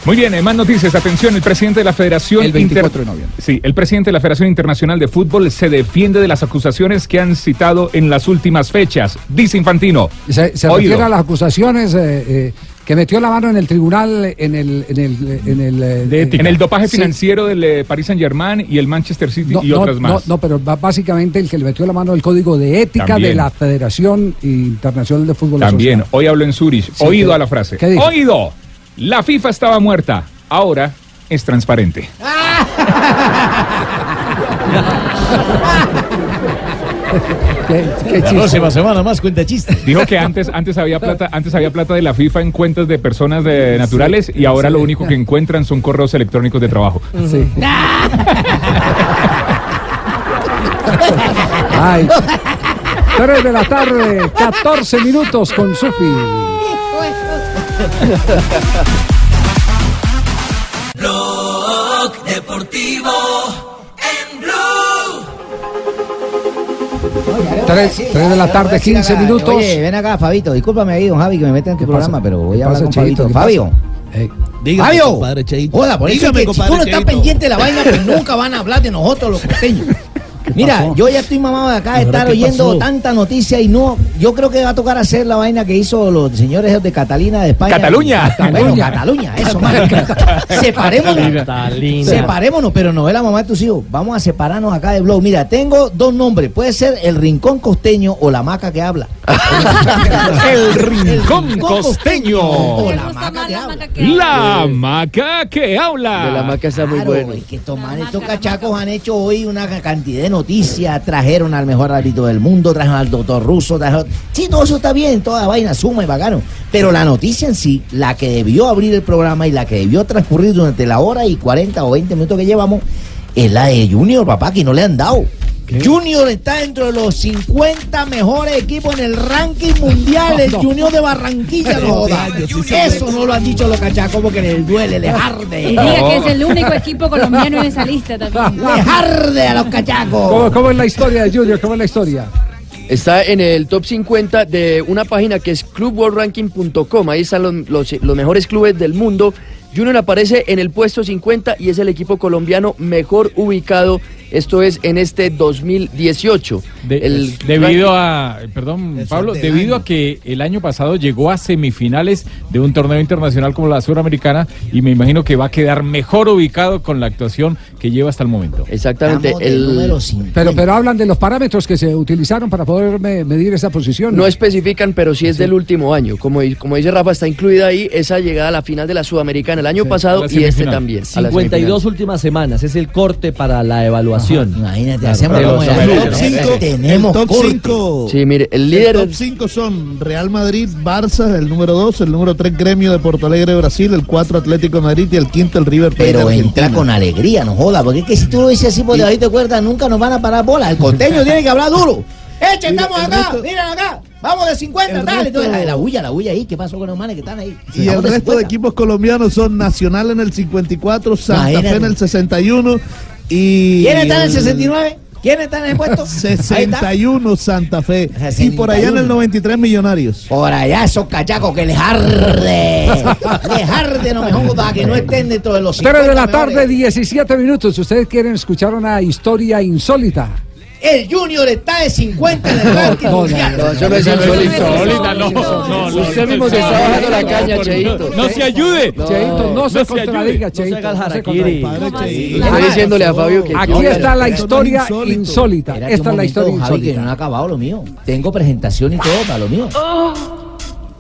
Muy bien, eh, más noticias. Atención, el presidente de la Federación El 24 Inter- de noviembre. Sí, el presidente de la Federación Internacional de Fútbol se defiende de las acusaciones que han citado en las últimas fechas. Dice Infantino. Se, se refiere a las acusaciones eh, eh, que metió la mano en el tribunal en el en el en el, eh, En el dopaje Sí. financiero del Paris Saint Germain y el Manchester City No, y no, otras no, más. no, pero ba- básicamente el que le metió la mano el código de ética También. de la Federación Internacional de Fútbol. También, Asociado. hoy habló en Zurich. Sí, Oído ¿qué- a la frase. qué dijo? Oído. La FIFA estaba muerta. Ahora es transparente. ¿Qué- qué La próxima semana más cuenta chiste. Dijo que antes, antes había plata, antes había plata de la FIFA en cuentas de personas de naturales y ahora lo único que encuentran son correos electrónicos de trabajo. Sí. [LAUGHS] Ay. 3 de la tarde, 14 minutos con Sufi. Blog Deportivo en Blue. 3, de la tarde, 15 minutos. Oye, ven acá, Fabito. Discúlpame ahí, don Javi, que me meta en tu programa, pero voy ¿Qué a hablar pasa, con? Fabito. Fabio. Dígame, Fabio. compadre Cheito. Hola, por eso Dígame, que si tú no estás pendiente de la vaina, pues nunca van a hablar de nosotros los costeños. [LAUGHS] Mira, yo ya estoy mamado de acá de ¿Y ahora estar oyendo pasó? tanta noticia y no, yo creo que va a tocar hacer la vaina que hizo los señores de Catalina de España. Cataluña. Bueno, Cataluña, eso. [LAUGHS] Separémonos. Separémonos, pero no es la mamá de tus hijos. Vamos a separarnos acá de blog. Mira, tengo dos nombres. Puede ser el rincón costeño o la maca que habla. El rincón costeño. O la maca que habla. La maca que habla. De la maca está muy Claro, bueno. es que tomar estos cachacos han hecho hoy una cantidad de noticias. Trajeron al mejor árbitro del mundo, trajeron al doctor ruso. Trajeron... Sí, todo eso está bien, toda vaina suma y bacano. Pero la noticia en sí, la que debió abrir el programa y la que debió transcurrir durante la hora y 40 o 20 minutos que llevamos, es la de Junior, papá, que no le han dado. Junior está dentro de los 50 mejores equipos en el ranking mundial. El Junior de Barranquilla, no [LAUGHS] joda. Eso no lo han dicho los cachacos porque les duele, les arde. Y diga que es el único [LAUGHS] equipo colombiano en esa lista también. Les arde a los cachacos. ¿Cómo, cómo es la historia de Junior? ¿Cómo es la historia? Está en el top 50 de una página que es clubworldranking.com. Ahí están los, los- los mejores clubes del mundo. Junior aparece en el puesto 50 y es el equipo colombiano mejor ubicado. Esto es en este 2018. De- El debido a, perdón, Pablo, debido a que el año pasado llegó a semifinales de un torneo internacional como la Suramericana y me imagino que va a quedar mejor ubicado con la actuación que lleva hasta el momento. Exactamente. Estamos del número 50. Pero, pero hablan de los parámetros que se utilizaron para poder me- medir esa posición. No especifican, pero sí es del último año. Como, como dice Rafa, está incluida ahí esa llegada a la final de la Sudamericana el año Sí, pasado y este también. a la 52 últimas semanas, es el corte para la evaluación. Imagínate, Claro, hacemos como el top ¿no? cinco. Eh, Tenemos el top corte. 5. Sí, mire, el líder top 5 son Real Madrid, Barça, el número 2, el número 3 Gremio de Porto Alegre, Brasil, el 4 Atlético de Madrid y el quinto el River Plate. Pero Argentina. entra con alegría, no joda, porque es que si tú lo dices así por debajo de cuerda, nunca nos van a parar bolas. El costeño [LAUGHS] tiene que hablar duro. ¡Eche, estamos el acá! ¡Miren acá! ¡Vamos de 50, el dale! resto- Entonces, la, la bulla, la bulla ahí, ¿qué pasó con los manes que están ahí? Y el resto de 50. equipos colombianos son Nacional en el 54, Santa Imagínate. Fe en el 61 y... ¿Quién está en el 69? ¿Quién está en ese puesto? [LAUGHS] Ahí está. 61 Santa Fe. Y por allá en el 93 Millonarios. Por allá esos cachacos que les arde. [LAUGHS] les arde, no me joda, que no estén dentro de los 3 de 50 la mejores. tarde, 17 minutos. Ustedes quieren escuchar una historia insólita. El Junior está de 50 en el ranking no, no, mundial. no, eso no es insólito. no, no, no. Usted mismo se está bajando la caña, Cheito. No se ayude. Cheito, no, se no se contradiga. Cheito. No se. Estoy diciéndole a Fabio que Aquí está la historia insólita. Esta es la historia que no insólita. ha acabado lo mío. Tengo presentación y todo para lo mío.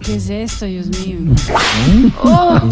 ¿Qué es esto, Dios mío?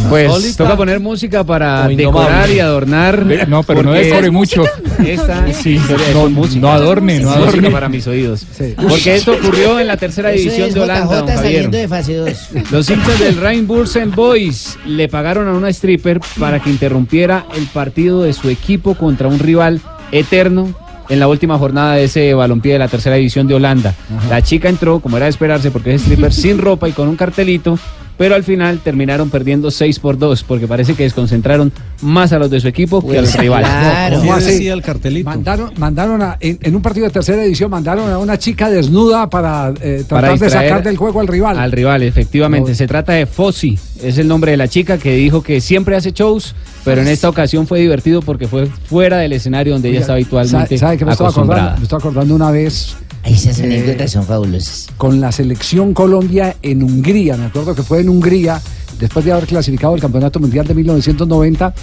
Pues toca poner música para indomable. decorar y adornar. No, pero no porque decore mucho. Esta Sí, no, música. no adorne, no Música para mis oídos. Porque esto ocurrió en la tercera Eso división es de Holanda, JJ don Javier. saliendo de fase 2. Los hinchas del Rheinbursen Boys le pagaron a una stripper para que interrumpiera el partido de su equipo contra un rival eterno en la última jornada de ese balompié de la tercera división de Holanda. La chica entró, como era de esperarse, porque es stripper sin ropa y con un cartelito, pero al final terminaron perdiendo 6 por 2 porque parece que desconcentraron más a los de su equipo que a los rivales. claro. ¿Cómo ¿Qué así? decía el cartelito? Mandaron, mandaron a, en, en un partido de tercera edición, mandaron a una chica desnuda para eh, Para tratar de sacar del juego al rival. Al rival, efectivamente. No. Se trata de Fossi, es el nombre de la chica que dijo que siempre hace shows, pero en esta ocasión fue divertido porque fue fuera del escenario donde ella está habitualmente ¿Sabe, sabe que me estaba acordando? Me estaba acordando una vez Esas Eh, anécdotas son fabulosas. con la selección Colombia en Hungría. Me acuerdo que fue en Hungría, después de haber clasificado el Campeonato Mundial de 1990,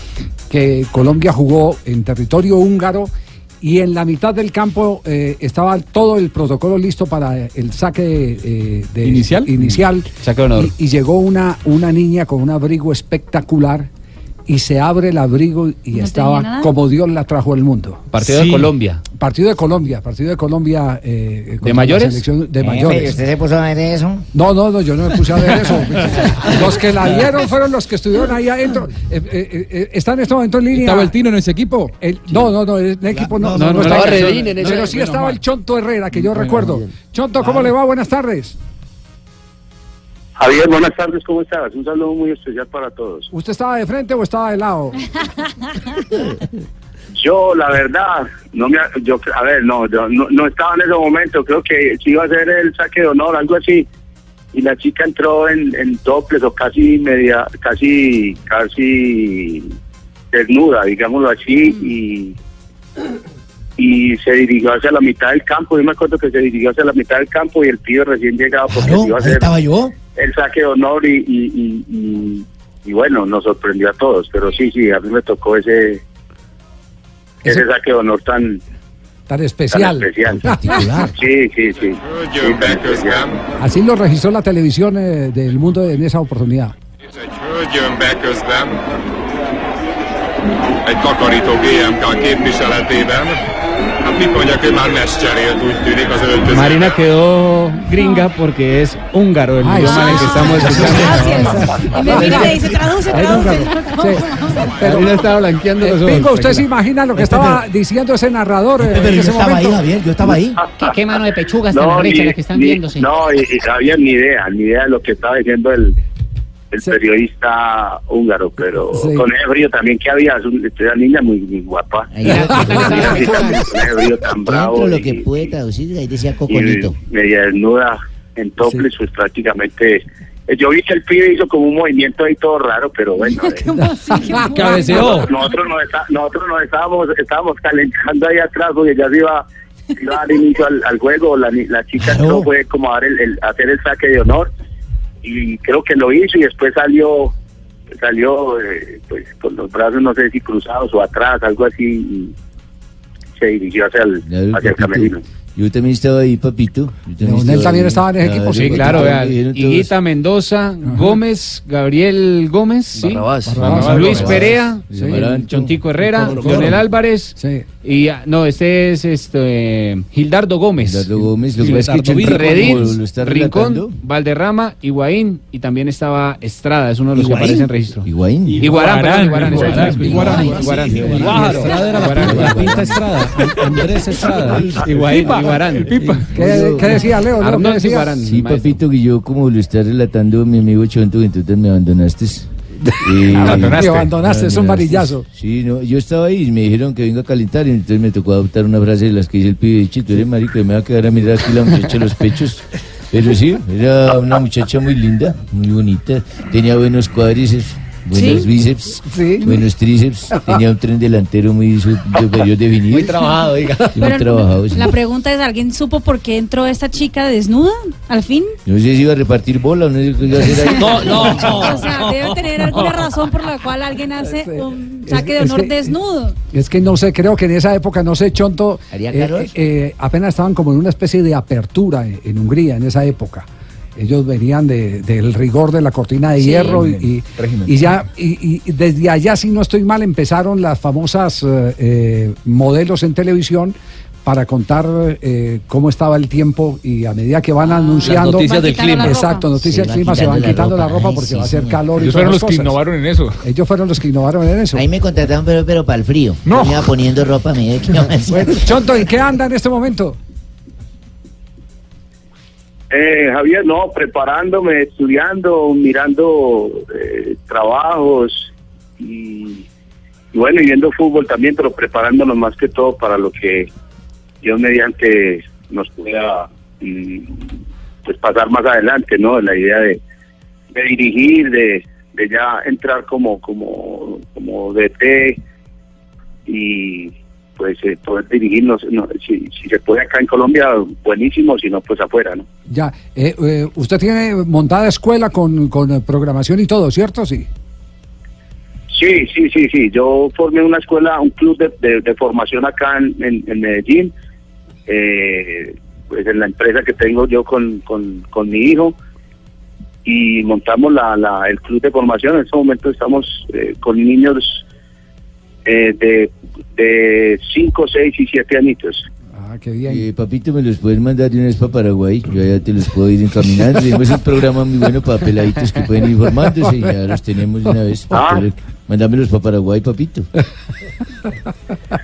que Colombia jugó en territorio húngaro y en la mitad del campo eh, estaba todo el protocolo listo para el saque eh, de, ¿Inicial? inicial Saque y, y llegó una, una niña con un abrigo espectacular y se abre el abrigo y ¿No estaba como Dios la trajo al mundo. Partido Sí. de Colombia. Partido de Colombia, partido de Colombia. eh, contra la mayores? selección De Eh, mayores. ¿Usted se puso a ver eso? No, no, no, yo no me puse a ver eso. [LAUGHS] los que la vieron fueron los que estuvieron ahí adentro. Eh, eh, eh, está en este momento en línea. ¿Estaba el Tino en ese equipo? el- no, no, no, el equipo no, no, no, no, estaba. estaba Redín en ese- pero sí estaba mal. el Chonto Herrera, que yo recuerdo. Chonto, ¿cómo le va? Buenas tardes. Javier, buenas tardes, ¿cómo estás? Un saludo muy especial para todos. ¿Usted estaba de frente o estaba de lado? [LAUGHS] Yo, la verdad, no me, yo, a ver, no, yo no, no estaba en ese momento, creo que iba a ser el saque de honor, algo así, y la chica entró en, en toples o casi media, casi, casi desnuda, digámoslo así, y, y se dirigió hacia la mitad del campo, yo me acuerdo que se dirigió hacia la mitad del campo y el pibe recién llegaba porque Claro, iba a ahí ser estaba yo. el saque de honor y, y, y, y- y bueno, nos sorprendió a todos, pero sí, sí, a mí me tocó ese ese, Ese- saque de honor tan, Tan tan especial. especial. Particular. Sí, sí, sí. Sí, tan especial. Así lo registró la televisión eh, del mundo en esa oportunidad. Jön be közben egy takarítógémk képviseletében. Hát mit mondjak, ő már mes cserélt, úgy tűnik az öltözőben. Marina quedó gringa porque es húngaro el idioma en el que estamos escuchando. Gracias. Y me mira y me dice, traduce, Ahí traduce. nunca- sí. Pero, Marina estaba blanqueando eh, los ojos. Pingo, ¿usted se imagina lo que estaba diciendo ese narrador eh, Pero yo estaba ahí? Javier, yo estaba ahí. ¿Qué, mano de pechugas tan la que están viéndose. no y, y Javier, ni idea, ni idea de lo que estaba diciendo el, el Sí. periodista húngaro, pero Sí. con ese brío también que había, es un- una niña muy, muy guapa. Ahí Mira, yo- ¿qué tal esa Sí, con ese brío tan bravo. Lo y- que pude traducir, ahí decía coconito. media desnuda en topless, pues prácticamente. eh, Yo vi que el pibe hizo como un movimiento ahí todo raro, pero bueno. [LAUGHS] eh. Cabeceó. nosotros nos, está- nosotros nos estábamos, estábamos calentando ahí atrás porque ya se iba, iba a dar inicio al, al juego. La, ni- la chica Claro. no fue como a dar el, el- hacer el saque de honor y creo que lo hizo y después salió salió eh, pues con los brazos no sé si cruzados o atrás, algo así y se dirigió hacia el, hacia el camerino. Yo también estaba ahí, papito. Leonel también estaba en ese equipo, Sí, sí, claro, papito, vea, dijeron todos. Higuita Mendoza, Gómez, Gabriel Gómez, sí, Barrabás. Barrabás. Luis Barrabás. Perea, Chontico Herrera, Leonel. Álvarez Sí. Y no, este es este Gildardo Gómez. Gildardo Gómez, lo es que Gildardo Chontico, como Redín, lo está Rincón, Valderrama, Higuaín y también estaba Estrada, es uno de los que ¿Higuaín? aparece en registro. Higuaín. Iguarán, perdón, Iguarán, eso, Iguarán, eso, Iguarán, Iguarán, sí, Iguarán. Iguarán. Estrada era la, la pinta Estrada. Andrés Estrada. Iguaín, Pipa, Iguarán. el Pipa. ¿Qué, decía Leo? Sí, papito, que yo como lo está relatando mi amigo Chonto, que tú te me [LAUGHS] abandonaste. Me abandonaste, es un varillazo. Sí, no, yo estaba ahí y me dijeron que venga a calentar y entonces me tocó adoptar una frase de las que dice el pibe, chito, eres marica, me va a quedar a mirar aquí la muchacha de los pechos. Pero sí, era una muchacha muy linda, muy bonita, tenía buenos cuádriceps, buenos Sí. bíceps, Sí. buenos tríceps, tenía un tren delantero muy su- superior definido. Muy trabajado, diga. Sí, muy trabajado, sí. La pregunta es, ¿alguien supo por qué entró esta chica desnuda al fin? No sé si iba a repartir bola o no sé qué iba a hacer ahí. No, no, [LAUGHS] O sea, debe tener alguna razón por la cual alguien hace un saque de es honor que- desnudo. Es que no sé, creo que en esa época, no sé, Chonto, ¿Haría eh, eh, eh, apenas estaban como en una especie de apertura en, en Hungría en esa época. Ellos venían de- del rigor de la cortina de Sí. hierro y, y- Régimen. y ya y, y desde allá, si no estoy mal, empezaron las famosas eh, eh, modelos en televisión para contar eh, cómo estaba el tiempo y a medida que van anunciando noticias del Van clima. Exacto, noticias del clima se van quitando la ropa. Ay, porque sí, va a ser calor y Ellos todas fueron los que cosas. innovaron en eso. Ellos fueron los que innovaron en eso. Ahí me contrataron, pero, pero para el frío. No. Me iba poniendo ropa, me [LAUGHS] iba que Bueno, Chonto, ¿en qué anda en este momento? Eh, Javier, no, preparándome, estudiando, mirando eh, trabajos y, y bueno, viendo fútbol también, pero preparándonos más que todo para lo que Dios mediante nos pueda mm, pues pasar más adelante, ¿no? La idea de, de dirigir, de, de ya entrar como como como DT y pues eh, poder dirigirnos, no, si, si se puede acá en Colombia, buenísimo, si no, pues afuera, ¿no? Ya, eh, eh, usted tiene montada escuela con, con eh, programación y todo, ¿cierto? Sí. Sí, sí, sí, sí. Yo formé una escuela, un club de, de- de formación acá en, en- en Medellín, eh, pues en la empresa que tengo yo con, con, con mi hijo y montamos la, la, el club de formación. En este momento estamos eh, con niños eh, de, de 5, 6 y 7 añitos. Ah, qué bien. Eh, papito, ¿me los puedes mandar de una vez para Paraguay? Yo ya te los puedo ir encaminando. Tenemos un programa muy bueno para peladitos que pueden ir formándose y ya los tenemos de una vez. para Ah. poder- Mándamelos para Paraguay, papito. [LAUGHS]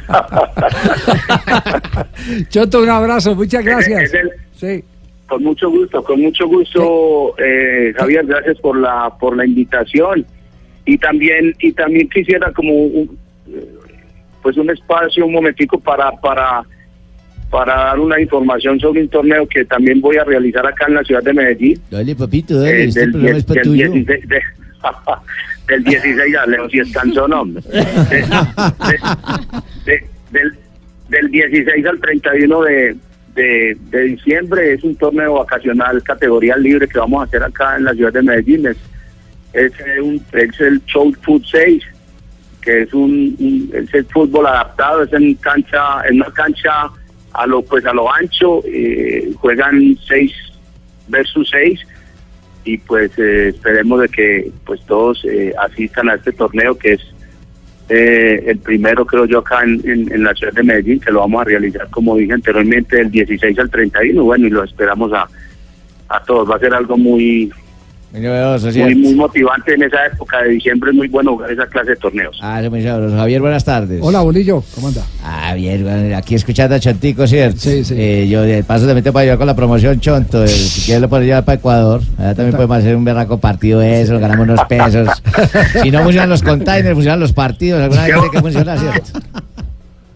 Chonto, un abrazo, muchas gracias. El- Sí. Con mucho gusto, con mucho gusto, eh, Javier, gracias por la por la invitación y también y también quisiera como un, pues un espacio, un momentico para para para dar una información sobre un torneo que también voy a realizar acá en la ciudad de Medellín. Dale, papito, dale. eh, este del, programa die- es para del tuyo. 16 de- [LAUGHS] del 16 ya Leo si es cansón hombre De- de- de- del, del 16 al 31 de, de, de diciembre es un torneo vacacional categoría libre que vamos a hacer acá en la ciudad de Medellín es, es, eh, un, es el Show Food 6 que es un, un- es el fútbol adaptado es en cancha en una cancha a lo pues a lo ancho eh, juegan 6 versus 6 y pues eh, esperemos de que pues todos eh, asistan a este torneo que es eh, el primero creo yo acá en, en- en la ciudad de Medellín que lo vamos a realizar como dije anteriormente del 16 al 31 bueno y lo esperamos a, a todos. Va a ser algo muy Muy muy, motivante en esa época de diciembre es muy bueno jugar esa clase de torneos Ah, eso muy sabroso. Javier, buenas tardes. Hola, Bolillo, ¿cómo anda? Ah, bien, bueno, aquí escuchando a Chontico, ¿cierto? Sí, sí. Eh, yo de paso también te puedo ayudar con la promoción Chonto. eh, si quieres lo puedo llevar para Ecuador. Allá también podemos hacer un berraco partido de eso, ganamos unos pesos. [LAUGHS] si no funcionan los containers, funcionan los partidos. Alguna vez tiene que funcionar, ¿cierto?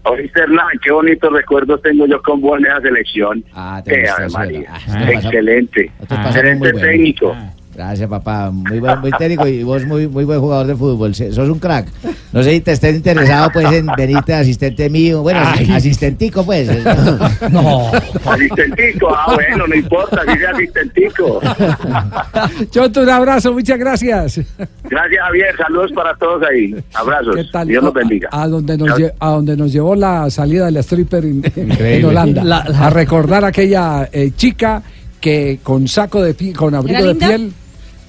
Oíste Hernán, qué bonitos recuerdos tengo yo con vos en esa selección Ah, te María. ah, excelente excelente muy bueno. Gracias, papá. Muy buen, muy técnico y vos muy, muy buen jugador de fútbol. Sos un crack. No sé si te estés interesado pues en venirte asistente mío. Bueno, Ay. asistentico pues. [LAUGHS] No. asistentico ah bueno no importa si sea asistentico [LAUGHS] Chonto, un abrazo, muchas gracias. gracias Javier saludos para todos ahí abrazos ¿Qué tal? Dios los bendiga A, a donde nos lle- a donde nos llevó la salida del stripper en. Holanda. La- la- A recordar aquella eh, chica que con saco de piel, con abrigo ¿Era de piel,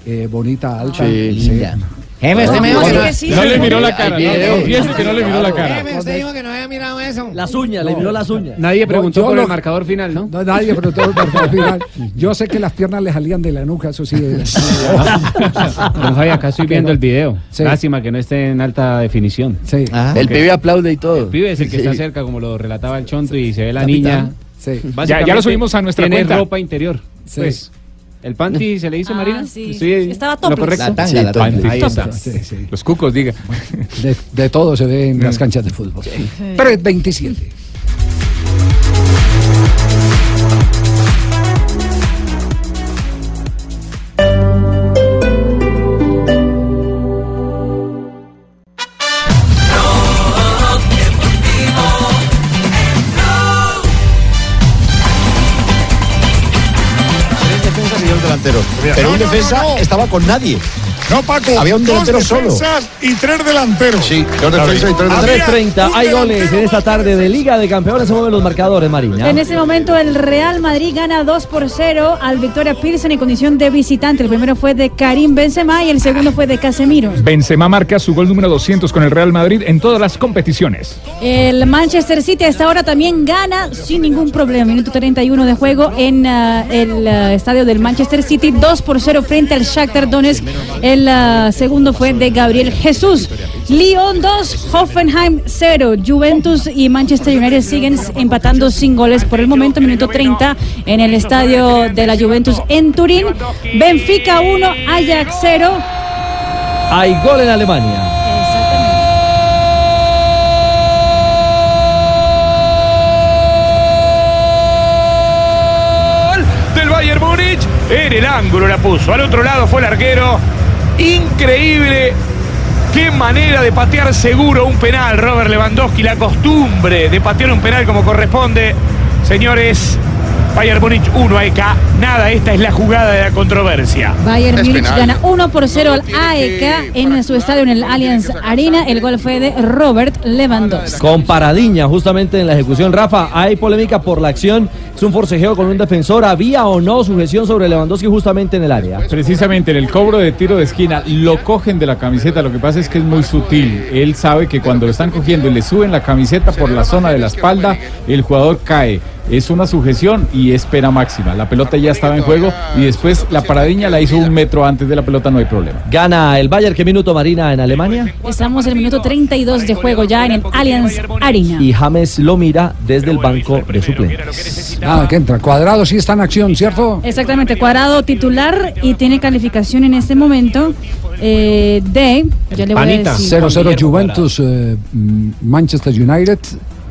eh, bonita, alta. Sí, sí. linda. Jefe, usted me dijo que sí no- que sí, No le miró la cara, no, confiese que no le miró la cara. usted dijo que no había mirado eso. Las uñas, le miró las uñas. Nadie preguntó por lo- el marcador final, ¿no? No, nadie preguntó por el final. [LAUGHS] [LAUGHS] Yo sé que las piernas le salían de la nuca, eso sí. [LAUGHS] Don Javi, acá estoy viendo el video. Sí. Lástima que no esté en alta definición. Sí. Ah, El pibe aplaude y todo. El pibe es el que Sí. está cerca, como lo relataba el Chonto, y se ve la Capitán. niña. Sí. Ya- ya lo subimos a nuestra tiene cuenta. ropa interior. Sí. Pues, ¿El panty [LAUGHS] se le hizo, Ah, Marina? sí. En Estaba lo topless. correcto. La tanga, Sí, la tanga. topless. Ahí está. Sí, sí. Los cucos, diga. De, de todo se ve en las canchas de fútbol. 3.27. Pero un No, no, defensa estaba con nadie. No, Paco. Había un delantero dos solo. y tres delanteros. Sí, dos defensas y tres Había 3.30, un hay goles en esta tarde de Liga de Campeones, se mueven los marcadores, Marina. En ese momento el Real Madrid gana 2 por 0 al Victoria Pilsen en condición de visitante. El primero fue de Karim Benzema y el segundo fue de Casemiro. Benzema marca su gol número 200 con el Real Madrid en todas las competiciones. El Manchester City a esta hora también gana sin ningún problema. Minuto 31 de juego en ah, el ah, estadio del Manchester City. 2 por 0 frente al Shakhtar Donetsk. El ah, segundo fue de Gabriel Jesús. Lyon 2, Hoffenheim 0. Juventus y Manchester United siguen empatando sin goles por el momento. Minuto 30 en el estadio de la Juventus en Turín. Benfica 1, Ajax 0. Hay gol en Alemania. del Bayern Múnich. En el ángulo la puso. Al otro lado fue el arquero. Increíble. Qué manera de patear seguro un penal, Robert Lewandowski. La costumbre de patear un penal como corresponde. Señores, Bayern Múnich 1 AEK. Nada, esta es la jugada de la controversia. Bayern Múnich gana 1 por 0 al AEK en su estadio en el Allianz Arena. El gol fue de Robert Lewandowski. Con paradiña justamente en la ejecución. Rafa, hay polémica por la acción. Es un forcejeo con un defensor. ¿Había o no sujeción sobre Lewandowski justamente en el área? Precisamente en el cobro de tiro de esquina lo cogen de la camiseta, lo que pasa es que es muy sutil. Él sabe que cuando lo están cogiendo y le suben la camiseta por la zona de la espalda, el jugador cae. Es una sujeción y es pena máxima. La pelota ya estaba en juego y después la paradiña la hizo un metro antes de la pelota, no hay problema. Gana el Bayern. ¿Qué minuto, Marina, en Alemania? Estamos en el minuto 32 de juego ya en el Allianz Arena. Y James lo mira desde el banco de suplentes. Nada, que entra. Cuadrado sí está en acción, ¿cierto? Exactamente, cuadrado titular y tiene calificación en este momento eh, de. Ya le voy a decir. 0-0 Juventus, eh, mm, Manchester United.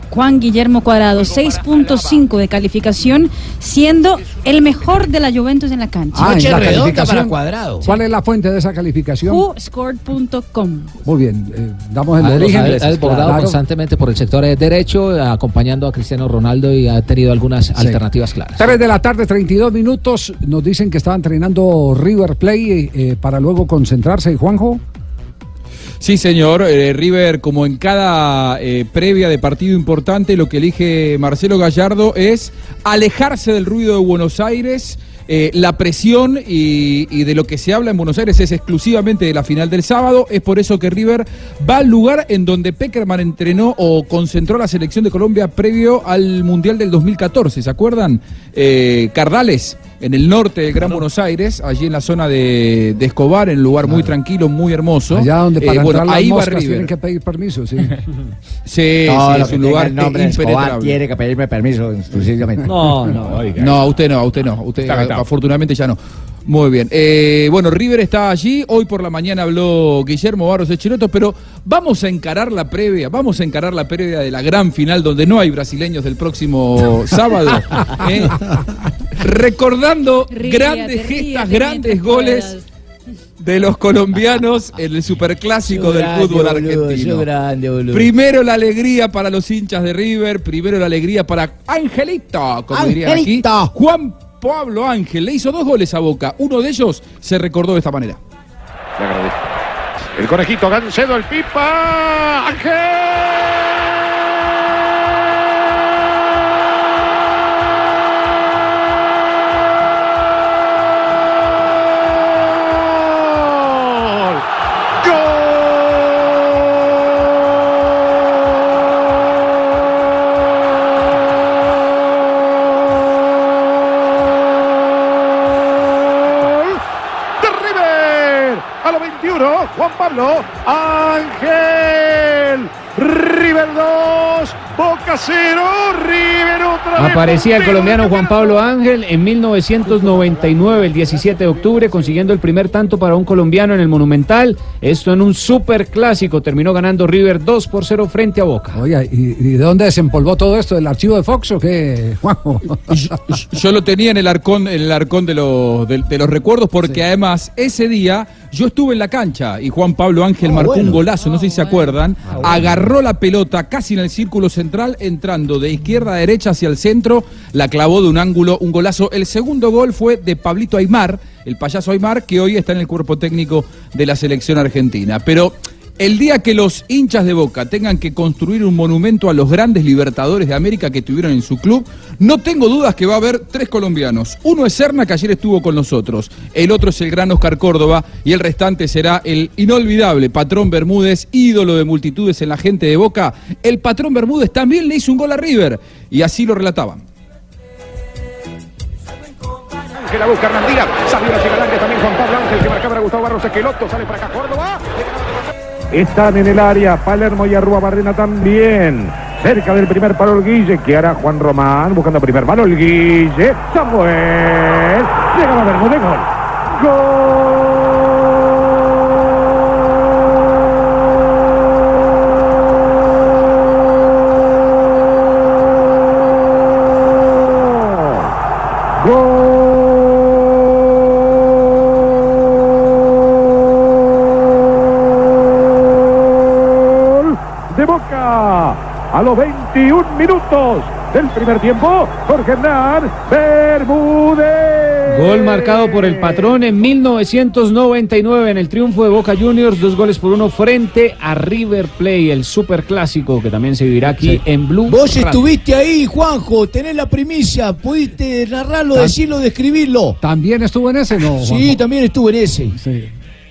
Juan Guillermo Cuadrado, 6.5 de calificación, siendo el mejor de la Juventus en la cancha. Ah, en la redonda calificación. para Cuadrado. ¿Cuál es la fuente de esa calificación? WhoScored.com. Muy bien, eh, damos el Ha- origen. ha, ha desbordado Claro. constantemente por el sector derecho, acompañando a Cristiano Ronaldo y ha tenido algunas alternativas claras. 3 de la tarde, 32 minutos. Nos dicen que estaba entrenando River Play eh, para luego concentrarse. ¿Y Juanjo? Sí, señor. Eh, River, como en cada eh, previa de partido importante, lo que elige Marcelo Gallardo es alejarse del ruido de Buenos Aires. Eh, la presión y, de lo que se habla en Buenos Aires es exclusivamente de la final del sábado. Es por eso que River va al lugar en donde Peckerman entrenó o concentró la selección de Colombia previo al Mundial del 2014. ¿Se acuerdan? Cardales, en el norte del Gran Buenos Aires, allí en la zona de, de Escobar, en un lugar muy tranquilo, muy hermoso. Allá donde Eh, para bueno, entrar las ahí va moscas River. tienen que pedir permiso, sí. [LAUGHS] Sí, No, sí, lo es un lugar el nombre Escobar tiene que pedirme permiso exclusivamente. No, no. [LAUGHS] No, usted no, usted no. Usted Está vetado. afortunadamente ya no. Muy bien. Eh, bueno, River está allí. Hoy por la mañana habló Guillermo Barros Echeloto, pero vamos a encarar la previa, vamos a encarar la previa de la gran final donde no hay brasileños del próximo sábado. [LAUGHS] ¿eh? Recordando Ríete, grandes ríete gestas, grandes goles de los colombianos en el superclásico del Grande, fútbol boludo, argentino. sos grande, boludo. Primero la alegría para los hinchas de River, primero la alegría para Angelito, como dirían aquí. Juan Pablo Ángel le hizo dos goles a Boca. Uno de ellos se recordó de esta manera. Le agradezco. El conejito Gancedo, el pipa. ¡Ángel! River. A los 21, Juan Pablo Ángel. River 2, Boca 0, River otra vez. Aparecía el colombiano Juan Pablo Ángel en 1999, el 17 de octubre, consiguiendo el primer tanto para un colombiano en el Monumental. Esto en un super clásico. Terminó ganando River 2 por 0 frente a Boca. Oye, ¿y, y de dónde desempolvó todo esto? ¿Del archivo de Fox o qué, Juanjo? Yo lo tenía en el arcón, en el arcón de los, de, de los recuerdos, porque además ese día yo estuve en la cancha y Juan Pablo Ángel marcó un golazo, no sé si se acuerdan, agarró la pelota casi en el círculo central, entrando de izquierda a derecha hacia el centro, la clavó de un ángulo, un golazo. El segundo gol fue de Pablito Aymar, el payaso Aymar, que hoy está en el cuerpo técnico de la selección argentina. Pero el día que los hinchas de Boca tengan que construir un monumento a los grandes libertadores de América que tuvieron en su club, no tengo dudas que va a haber tres colombianos. Uno es Serna, que ayer estuvo con nosotros. El otro es el gran Oscar Córdoba. Y el restante será el inolvidable Patrón Bermúdez, ídolo de multitudes en la gente de Boca. El Patrón Bermúdez también le hizo un gol a River. Y así lo relataban. Ángel la busca Hernán Díaz. Salió la también Juan Pablo Ángel que marcaba para Gustavo Barros Esqueloto. Sale para acá Córdoba. Están en el área Palermo y Arrua Barrena también. Cerca del primer palo el Guille, que hará Juan Román, buscando primer palo el Guille. Samuel. Llega la Bermúdez, gol. Gol los 21 minutos del primer tiempo. Jorge Hernán Bermúdez. Gol marcado por el patrón en 1999 en el triunfo de Boca Juniors, dos goles por uno frente a River Play, el super clásico que también se vivirá aquí en Blue. Vos Radio. estuviste ahí, Juanjo, tenés la primicia, pudiste narrarlo, decirlo, describirlo. ¿También estuvo en ese? No, Sí, también estuve en ese.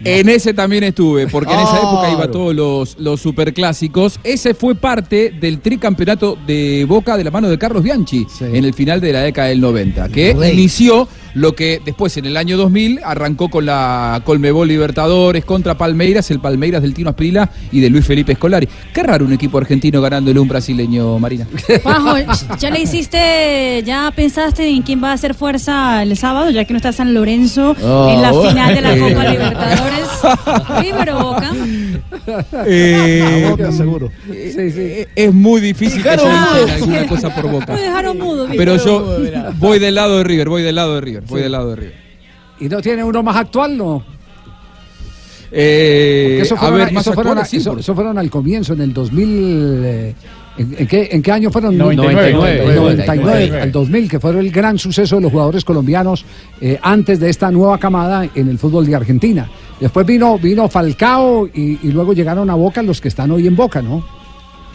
En ese también estuve, porque en esa Claro. época iba todos los, los superclásicos. Ese fue parte del tricampeonato de Boca de la mano de Carlos Bianchi en el final de la década del 90, que Rey. inició lo que después en el año 2000 arrancó con la Colmebol Libertadores contra Palmeiras, el Palmeiras del Tino Asprila y de Luis Felipe Escolari. Qué raro un equipo argentino ganándole un brasileño, Marina. [LAUGHS] Juanjo, ¿ya le hiciste, ya pensaste en quién va a hacer fuerza el sábado, ya que no está San Lorenzo Oh, en la final de la. [LAUGHS] Copa Libertadores? River o Boca. Eh, Boca, seguro. eh, Es muy difícil que entienda alguna cosa por Boca. Me dejaron mudo. Pero yo voy del lado de River, voy del lado de River, voy del lado de River. ¿Y no tiene uno más actual, no? Eh, Porque eso a fueron, ver, a- más eso fueron, actuales, a- sí, eso- fueron al comienzo, en el 2000. eh, ¿en, en qué, en qué año fueron? 99. 99, 99. al 2000, que fueron el gran suceso de los jugadores colombianos eh, antes de esta nueva camada en el fútbol de Argentina. Después vino, vino Falcao y, y luego llegaron a Boca los que están hoy en Boca, ¿no?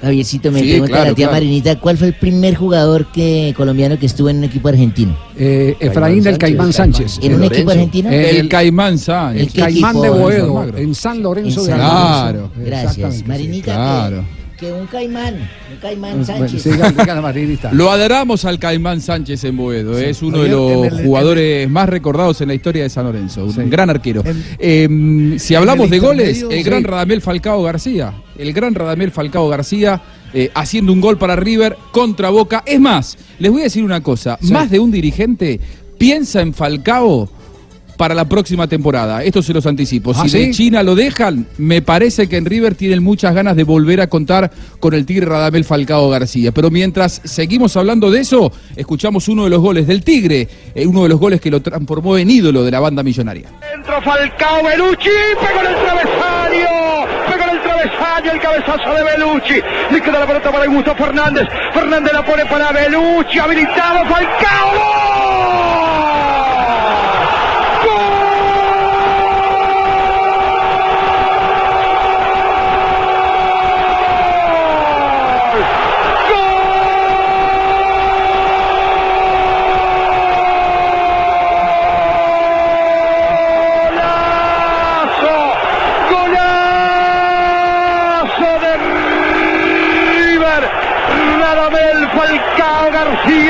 Javiercito, me Sí, pregunta claro, la tía claro. Marinita, ¿cuál fue el primer jugador que colombiano que estuvo en un equipo argentino? Eh, Efraín del Caimán Sánchez. ¿En un equipo argentino? El Caimán Sánchez. El ¿Qué Caimán de Boedo, en San Lorenzo En de Almagro. Lorenzo. Gracias. Marinita, Claro. que, que un caimán, un caimán Bueno, Sánchez. Marinita. [LAUGHS] Lo adoramos al Caimán Sánchez en Boedo, es uno de los el- jugadores más recordados en la historia de San Lorenzo, un gran arquero. Eh, si hablamos de goles, el gran sí. Radamel Falcao García, el gran Radamel Falcao García eh, haciendo un gol para River contra Boca. Es más, les voy a decir una cosa, más de un dirigente piensa en Falcao para la próxima temporada. Esto se los anticipo. ¿Ah, si de? China lo dejan, me parece que en River tienen muchas ganas de volver a contar con el Tigre Radamel Falcao García. Pero mientras seguimos hablando de eso, escuchamos uno de los goles del Tigre, eh, uno de los goles que lo transformó en ídolo de la banda millonaria. Entró Falcao Belucci, pegó en el travesaño, pegó en el travesaño el cabezazo de Belucci. Le queda la pelota para Augusto Fernández. Fernández la pone para Belucci, habilitado Falcao.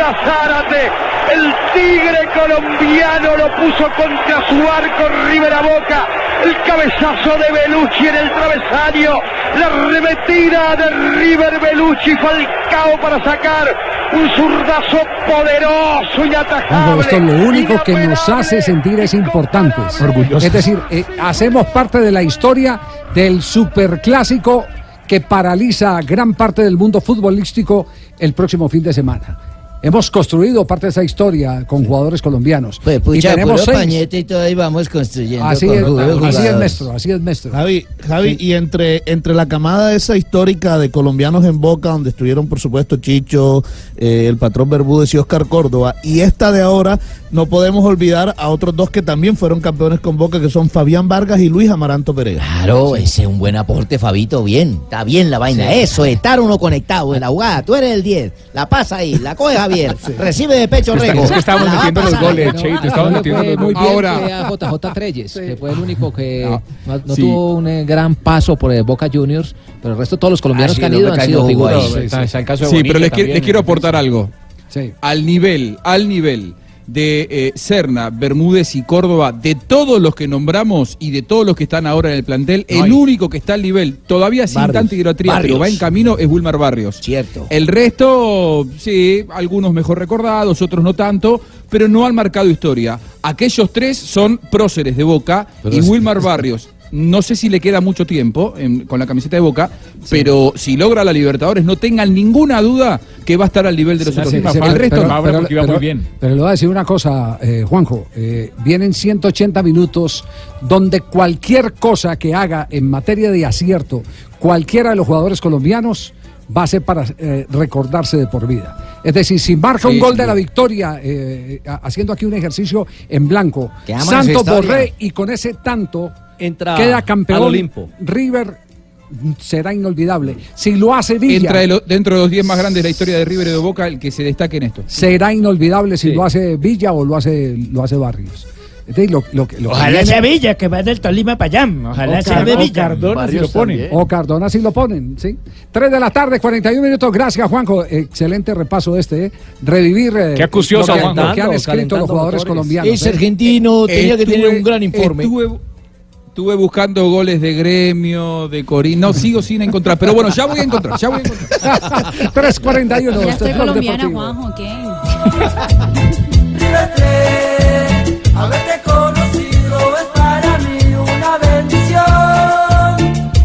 Zárate El tigre colombiano lo puso contra su arco Rivera Boca. El cabezazo de Belucci en el travesaño. La remetida de River Belucci. Falcao para sacar un zurdazo poderoso y atajable. esto es lo único que nos hace sentir es importantes. Orgullosos. Es decir, eh, hacemos parte de la historia del superclásico que paraliza gran parte del mundo futbolístico el próximo fin de semana. Hemos construido parte de esa historia con jugadores colombianos. Pues pucha, y tenemos puro seis. pañete y todo ahí vamos construyendo. Así con es, puros así es, jugadores. maestro, así es, maestro. Javi, Javi, Sí. y entre, entre la camada esa histórica de colombianos en Boca, donde estuvieron por supuesto Chicho, eh, el patrón Bermúdez y Oscar Córdoba, y esta de ahora, no podemos olvidar a otros dos que también fueron campeones con Boca, que son Fabián Vargas y Luis Amaranto Pereira. Claro, ese es un buen aporte, Fabito. Bien, está bien la vaina. Sí. Eso, estar uno conectado en la jugada. Tú eres el 10. La pasa ahí, la coge Javier. Recibe de pecho Rego. es que estábamos metiendo los goles, estábamos No le metiendo los goles. Ahora- a JJ Treyes, que fue el único que no, no Sí. tuvo un eh, gran paso por eh, Boca Juniors, pero el resto todos los colombianos Ah, sí, que han el ido han sido figuras. Sí, sí. el Sí, pero les quiero aportar algo. Al nivel, al nivel de eh, Serna, Bermúdez y Córdoba, de todos los que nombramos y de todos los que están ahora en el plantel, No el único que está al nivel, todavía sin Barrios. tanta pero va en camino, es Wilmar Barrios. Cierto. El resto, sí, algunos mejor recordados, otros no tanto, pero no han marcado historia. Aquellos tres son próceres de Boca Pero y es- Wilmar Barrios. No sé si le queda mucho tiempo en- con la camiseta de Boca, pero si logra la Libertadores, no tengan ninguna duda que va a estar al nivel de los otros. Sí, tres. sí, el resto, pero, pero- pero- pero le voy a decir una cosa, eh, Juanjo. eh, vienen 180 minutos donde cualquier cosa que haga en materia de acierto, cualquiera de los jugadores colombianos, va a ser para eh, recordarse de por vida. Es decir, si marca Sí, un gol de la victoria, eh, ha- haciendo aquí un ejercicio en blanco, Santos. Borré y con ese tanto Entra queda campeón. al Olimpo. River será inolvidable. Si lo hace Villa, entra dentro de los 10 más grandes de la historia de River y de Boca, el que se destaque en esto. será inolvidable si Sí. lo hace Villa o lo hace lo hace Barrios. Entonces, lo- lo que- lo que Ojalá viene- sea Villa, que va del Tolima para allá. Ojalá O sea de o Villa. Cardona si lo ponen. O Cardona si lo ponen, ¿sí? 3 de la tarde, 41 minutos. Gracias, Juanjo. Excelente repaso este, ¿eh? Revivir eh, Qué acucioso, lo, que, Juanjo. lo que han escrito los jugadores motores. colombianos. Es ¿eh? argentino, tenía que tener un gran informe. Estuve, estuve buscando goles de gremio, de Corín. No, sigo sin encontrar. Pero bueno, ya voy a encontrar. Ya voy a encontrar. [LAUGHS] 3.41. Ya estoy colombiana, Deportivo. Juanjo, ¿qué? Haberte conocido es para mí una bendición.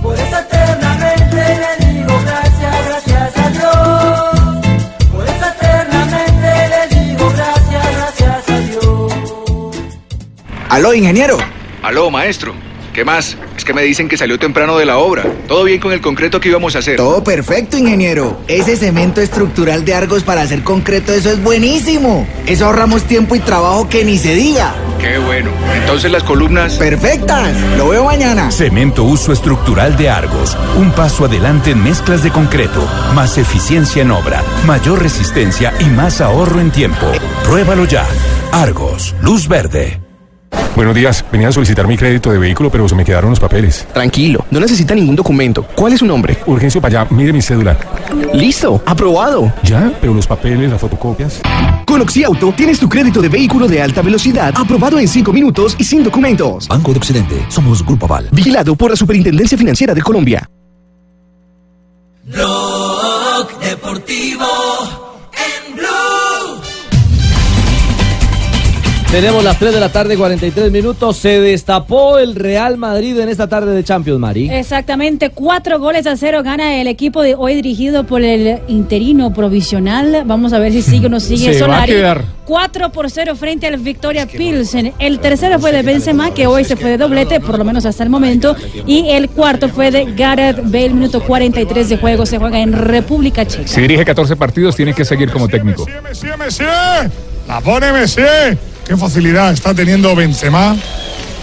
Por eso eternamente le digo gracias, gracias a Dios. Por eso eternamente le digo gracias, gracias a Dios. Aló, ingeniero. Aló, maestro. ¿Qué más? Es que me dicen que salió temprano de la obra. ¿Todo bien con el concreto que íbamos a hacer? Todo perfecto, ingeniero. Ese cemento estructural de Argos para hacer concreto, eso es buenísimo. Eso ahorramos tiempo y trabajo que ni se diga. Qué bueno. Entonces las columnas... Perfectas. Lo veo mañana. Cemento uso estructural de Argos. Un paso adelante en mezclas de concreto. Más eficiencia en obra. Mayor resistencia y más ahorro en tiempo. Pruébalo ya. Argos. Luz verde. Buenos días, venía a solicitar mi crédito de vehículo, pero se me quedaron los papeles. Tranquilo, no necesita ningún documento. ¿Cuál es su nombre? Urgencio para allá, mire mi cédula. Listo, aprobado. ¿Ya? Pero los papeles, las fotocopias. Con Oxiauto tienes tu crédito de vehículo de alta velocidad aprobado en 5 minutos y sin documentos. Banco de Occidente. Somos Grupo Aval. Vigilado por la Superintendencia Financiera de Colombia. Blog Deportivo Tenemos las 3 de la tarde, 43 minutos. Se destapó el Real Madrid en esta tarde de Champions, Mari. Exactamente, cuatro goles a cero gana el equipo de hoy dirigido por el interino provisional. Vamos a ver si sigue o no [LAUGHS] sigue Se va a Solari. quedar. 4 por 0 frente al Victoria Pilsen. El tercero fue de Benzema, que hoy se fue de doblete, por lo menos hasta el momento. Y el cuarto fue de Gareth Bale, minuto 43 de juego. Se juega en República Checa. Si dirige 14 partidos, tiene que seguir como técnico. Messi, Messi, la pone Messi. Qué facilidad está teniendo Benzema.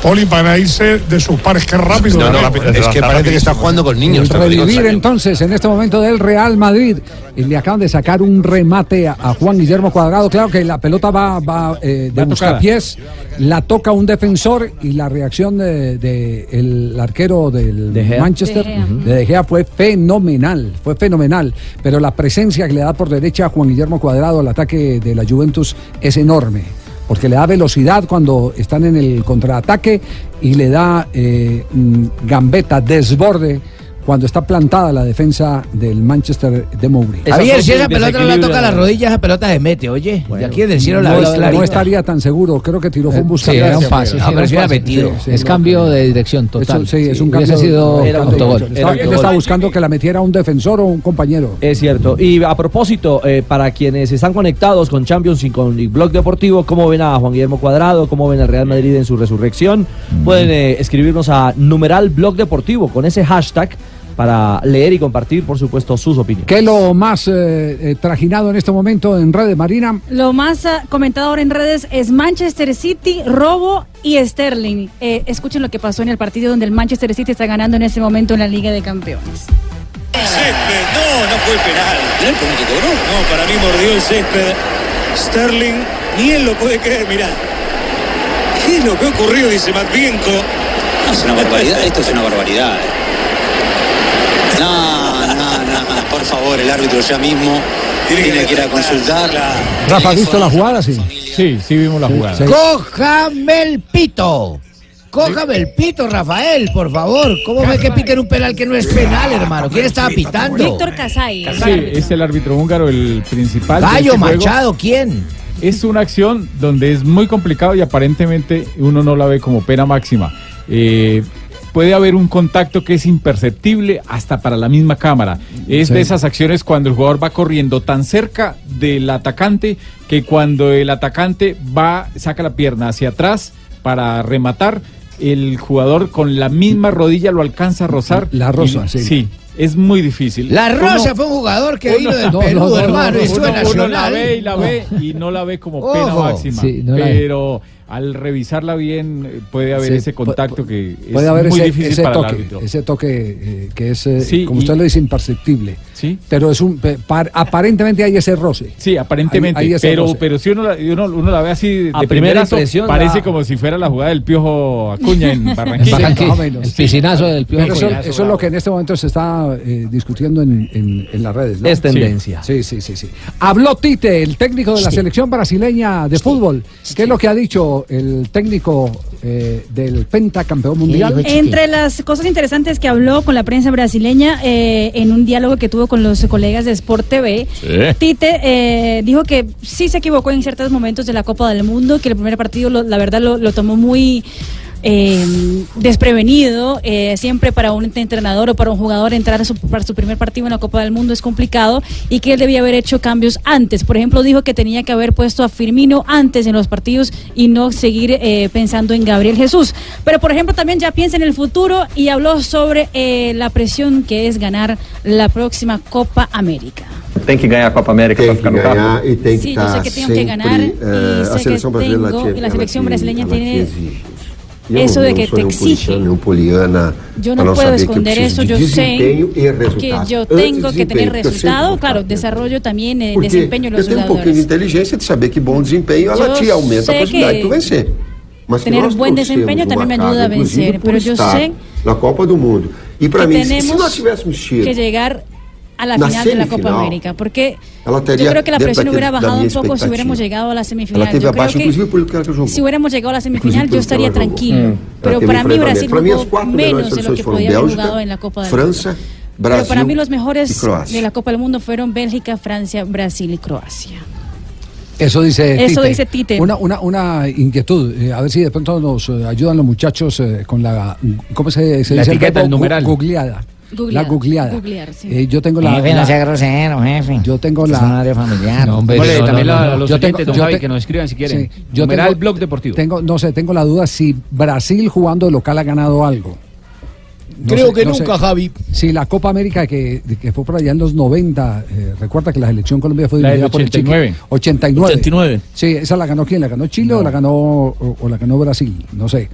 Poli para irse de sus pares, qué rápido. No, no, David. es que parece que está jugando con niños. Revivir entonces en este momento del Real Madrid. Y le acaban de sacar un remate a, a Juan Guillermo Cuadrado. Claro que la pelota va, va eh, de buscapiés. La toca un defensor y la reacción del de, el arquero del De Gea. Manchester, De Gea. de De Gea, fue fenomenal, fue fenomenal. Pero la presencia que le da por derecha a Juan Guillermo Cuadrado al ataque de la Juventus es enorme. Porque le da velocidad cuando están en el contraataque y le da eh, mm, gambeta, desborde cuando está plantada la defensa del Manchester de Mourinho. Javier, si esa pelota no la toca a las rodillas, esa pelota se mete, oye. de aquí del cielo la no, ves no estaría tan seguro, creo que tiró fue un Sí, buscador. era un pase. Ah, sí, pero era metido. Sí, sí, es cambio de dirección total. Eso, sí, es un cambio. sido Era autogol. él estaba buscando que la metiera un defensor o un compañero. Es cierto. Y a propósito, eh, para quienes están conectados con Champions y con el Blog Deportivo, ¿cómo ven a Juan Guillermo Cuadrado? ¿Cómo ven al Real Madrid en su resurrección? Pueden eh, escribirnos a numeral Blog Deportivo con ese hashtag para leer y compartir, por supuesto, sus opiniones. ¿Qué es lo más eh, eh, trajinado en este momento en redes, Marina? Lo más ah, comentado ahora en redes es Manchester City, robo y Sterling. Eh, escuchen lo que pasó en el partido donde el Manchester City está ganando en este momento en la Liga de Campeones. Césped, no, no fue penal. ¿Penal cómo que cobró? No, para mí mordió el césped. Sterling, ni él lo puede creer, mirá. ¿Qué es lo que ha ocurrido? Dice Matvienko. No, es una barbaridad, esto es una barbaridad. No, no, no, por favor, el árbitro ya mismo tiene que ir a consultar. Rafa, ¿has visto la jugada? Sí, sí, sí vimos la jugada. ¡Cójame el pito! ¡Cójame el pito, Rafael, por favor! ¿Cómo ve que piten un penal que no es penal, hermano? ¿Quién estaba pitando? Víctor Casay. Sí, es el árbitro húngaro el principal. Gallo este juego. Machado, ¿quién? Es una acción donde es muy complicado y aparentemente uno no la ve como pena máxima. Eh, puede haber un contacto que es imperceptible hasta para la misma cámara. Es Sí. de esas acciones cuando el jugador va corriendo tan cerca del atacante que cuando el atacante va, saca la pierna hacia atrás para rematar, el jugador con la misma rodilla lo alcanza a rozar. La roza, Y- sí. Sí, es muy difícil. La Rosa Uno- fue un jugador que uno- vino del [LAUGHS] no, Perú, no, no, hermano, no, y estuvo en uno- uno la Nacional. ve y la ve y no la ve como pena Ojo. máxima. Sí, no la ve. pero al revisarla bien puede haber Sí, ese contacto que Puede es haber muy ese, difícil ese para el toque, árbitro. ese toque eh, que es, eh, Sí, como y- usted lo dice, imperceptible. Sí. Pero es un, par- aparentemente hay ese roce. Sí, aparentemente, Hay- hay ese pero, roce. pero si uno la, uno, uno la ve así de A primera impresión, parece la- como si fuera la jugada del Piojo Acuña en [LAUGHS] Barranquilla. O menos. El piscinazo del Piojo. Pero eso, Acuña. eso es lo que en este momento se está eh, discutiendo en, en- en las redes. ¿no? Es tendencia. Sí, sí, sí, sí. Habló Tite, el técnico de la selección brasileña de fútbol. ¿Qué es lo que ha dicho el técnico eh, del pentacampeón mundial? Entre las cosas interesantes que habló con la prensa brasileña eh, en un diálogo que tuvo con los colegas de Sport TV, Tite eh, dijo que sí se equivocó en ciertos momentos de la Copa del Mundo, que el primer partido lo- la verdad lo, lo tomó muy eh, desprevenido. eh, siempre para un entrenador o para un jugador entrar a su, para su primer partido en la Copa del Mundo es complicado y que él debía haber hecho cambios antes. Por ejemplo, dijo que tenía que haber puesto a Firmino antes en los partidos y no seguir eh, pensando en Gabriel Jesús. Pero, por ejemplo, también ya piensa en el futuro y habló sobre eh, la presión que es ganar la próxima Copa América. Tem que ganhar a Copa América para ficar no cargo? e tem que Sí, yo sé estar que tengo que ganar y a que seleção brasileira tengo, ela ela tiene. Eu eso não- de não que sou te nenhum exige. poliana, nenhum poliana Yo para no não puedo saber que eu esconder preciso eso, de yo sé desempenho e que resultado. yo Antes tengo de que tener desempenho, porque eu resultado, sempre claro, desarrollo también el Porque desempeño de eu los tenho um pouquinho de jugadores. inteligência de saber que bom desempenho ela Eu te aumenta a sei possibilidade que de tu vencer. Mas que tener nós buen torcemos desempeño uma também me carga, ajuda a inclusive vencer, por pero yo estar sé na Copa do Mundo. E para que mim, se tenemos nós tivéssemos tido que llegar a la Na final de la Copa América, porque yo creo que la presión hubiera bajado un poco si hubiéramos llegado a la semifinal. Yo creo que si hubiéramos llegado a la semifinal yo estaría tranquilo, Ela pero para mí. Brasil jugó menos de lo que podía haber jugado en la Copa del França, Mundo. Brasil pero para mí los mejores de la Copa del Mundo fueron Bélgica, Francia, Brasil y Croacia. Eso dice Eso Tite. dice Tite. Una, una, una inquietud. eh, a ver si de pronto nos eh, ayudan los muchachos eh, con la. ¿Cómo se, se La dice? etiqueta, verbo? el numeral. Googleada. Googleada. La googleada. Googlear, sí. Eh, yo tengo la. Jefe, no sea grosero, jefe. yo tengo la. es un área familiar. No, hombre, no, también no, la- los Yo oyentes, tengo- don yo Javi, te- que nos escriban si quieren. Sí, yo tengo- Blog Deportivo. Tengo, no sé, tengo la duda si Brasil jugando de local ha ganado algo. No Creo sé, que no nunca, sé. Javi. Sí, la Copa América que, que fue por allá en los 90. eh, recuerda que la selección Colombia fue La del dirigida por el Chiqui- 89. 89. 89. Sí, esa la ganó quién? ¿La ganó Chile o la ganó o, o la ganó Brasil? No sé.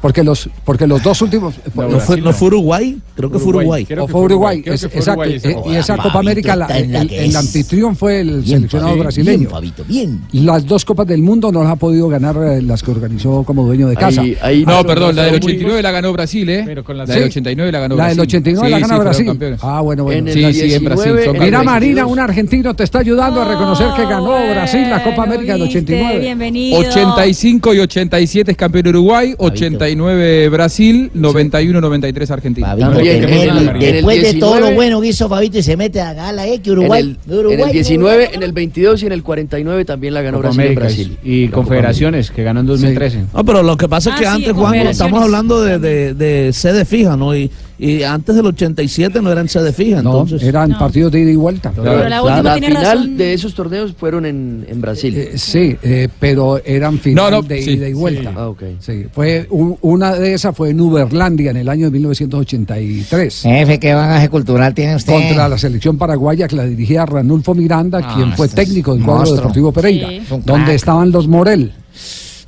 Porque los porque los dos últimos ¿No fue, no fue Uruguay? Creo que fue Uruguay. o fue Uruguay, es- exacto. eh, y esa Copa América, la- el, el- el anfitrión fue el seleccionado Fabito, brasileño. bien, Fabito, bien. Las dos Copas del Mundo no las ha podido ganar eh, las que organizó como dueño de casa. no, perdón, la del 89 la ganó Brasil, ¿eh? la Sí. del 89 la ganó La Brasil. del 89 la Sí, gana sí, Brasil. Ah, bueno, bueno. En el Sí, sí, en Brasil, 19, son Mira. Marina, un argentino te está ayudando a reconocer que ganó Brasil la Copa América del 89. bienvenido. 85 y 87 es campeón Uruguay, 89 Brasil, 91 93 Argentina. Fabito, tremendo. Después de todo lo bueno que hizo Fabito y se mete a gala, ¿eh? Que Uruguay. en, el, Uruguay en el 19, en el 22 y en el 49 también la ganó Copa Brasil en América Brasil. y Confederaciones, que ganó en 2013. No, pero lo que pasa es que Ah, antes, en Juan, estamos hablando de, de, de sede fija, ¿no? Y, y antes del 87 no eran sede fija, No, entonces. eran partidos de ida y vuelta. Pero la última la tiene final razón. de esos torneos fueron en, en Brasil. Eh, sí, eh, pero eran final No, no, de sí, ida y vuelta. sí. Ah. Sí, fue un- una de esas fue en Uberlandia en el año de 1983. Jefe, ¿qué bagaje cultural tiene usted? Contra la selección paraguaya que la dirigía Ranulfo Miranda, Ah, quien fue este es técnico del cuadro deportivo Pereira, donde estaban los Morel.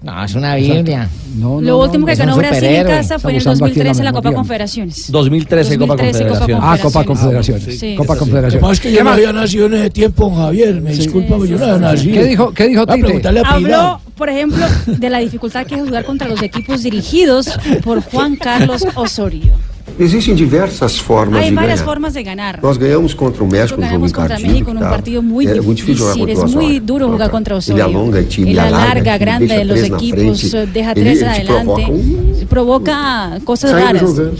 No, es una Biblia. No, Lo último que ganó Brasil en casa fue en el Estamos usando aquí la 2013 la Copa. Confederaciones. 2013 Copa 2013 Copa Confederaciones. Ah, Copa Confederaciones. Sí. Copa Confederaciones. más que yo no había nacido en ese tiempo, Javier. Me disculpa, pero yo no había nacido. ¿Qué dijo, qué dijo Tite? Habló, por ejemplo, de la dificultad que es jugar contra los equipos dirigidos por Juan Carlos Osorio. Existem diversas formas Hay de varias ganhar. formas de ganar. Nós ganhamos contra o México, um jogo Ganamos contra encardido. México en un tá? partido muy é muito difícil jogar difícil, contra es o muy Osorio. duro jugar contra Ele Osorio. alonga el time, Él alarga, alarga ele grande deixa los três na equipos, frente. deja Ele- tres ele te adelante, provoca um- provoca cosas Saímos raras. jogando.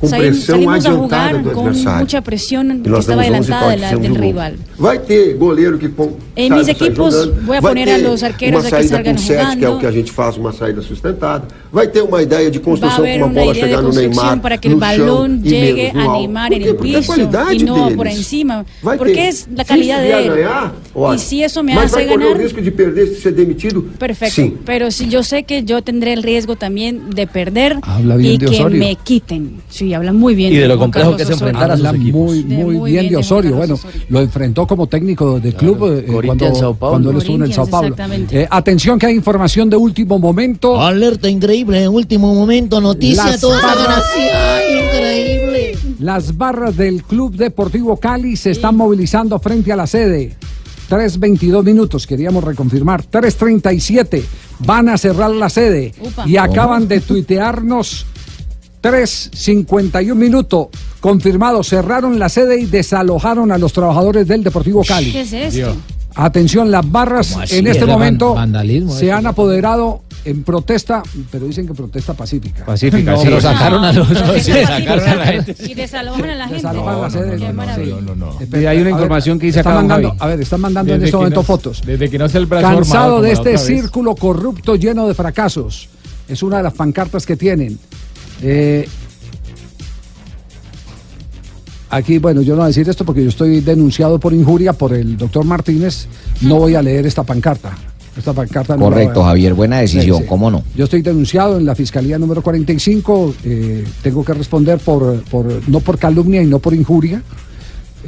Com Salim- pressão salimos a adiantada jugar do con adversário. mucha presión que 11 adelantada rival. Vai ter goleiro que pô, En sabe equipos jogando. a Vai poner ter a los arqueros uma a que saída salgan com sete, que é jugando. o que a gente faz, uma saída sustentada. Vai ter uma ideia de a construção com uma bola chegar no Neymar, para que el no chão balón e llegue menos no a alto. Neymar Por en quê? el Porque é a piso qualidade y no deles. por encima. Vai Porque ter. es la Se calidad isso de vier a él. ganhar, olha, Y si eso me mas correr o ganar, risco de perder, de ser demitido? perfecto. Sim. Pero si yo sé que yo tendré el riesgo también de perder Habla bien y de que me quiten. Sí, habla muy bien. Y de lo Juan complejo Carlos que es Osorio. enfrentar a sus equipos. muy, De muy, muy bien bien de de Osorio. Bueno, Osorio. lo enfrentó como técnico del club eh, cuando, Sao Paulo. cuando él estuvo en el Sao Paulo. exactamente. Eh, atención que hay información de último momento. Alerta increíble, en último momento, noticia, Las barras-. Ay, increíble. Las barras del Club Deportivo Cali se están movilizando frente a la sede. 3.22 minutos, queríamos reconfirmar. 3.37, van a cerrar la sede. Upa. Y acaban de tuitearnos 3.51 minutos. Confirmado, cerraron la sede y desalojaron a los trabajadores del Deportivo Cali. ¿Qué es esto? Atención, las barras en este momento se eso. han apoderado en protesta, pero dicen que protesta pacífica. Pacífica, No, sí. pero Lo sacaron a los- [LAUGHS] Sí, sacaron a la gente. Y desalojan a la gente. Desalojan la sede. Qué maravilla. Y hay una A ver, información que dice están acá, mandando. A ver, están mandando en Desde este que momento no- fotos. Desde que no sea el brazo Cansado armado de este círculo corrupto lleno de fracasos. Es una de las pancartas que tienen. Eh, aquí, bueno, yo no voy a decir esto porque yo estoy denunciado por injuria por el doctor Martínez. No voy a leer esta pancarta. Esta pancarta no la voy a- Correcto, Javier, buena decisión, Sí, sí. ¿cómo no? Yo estoy denunciado en la Fiscalía número 45. eh, tengo que responder por, por no por calumnia y no por injuria.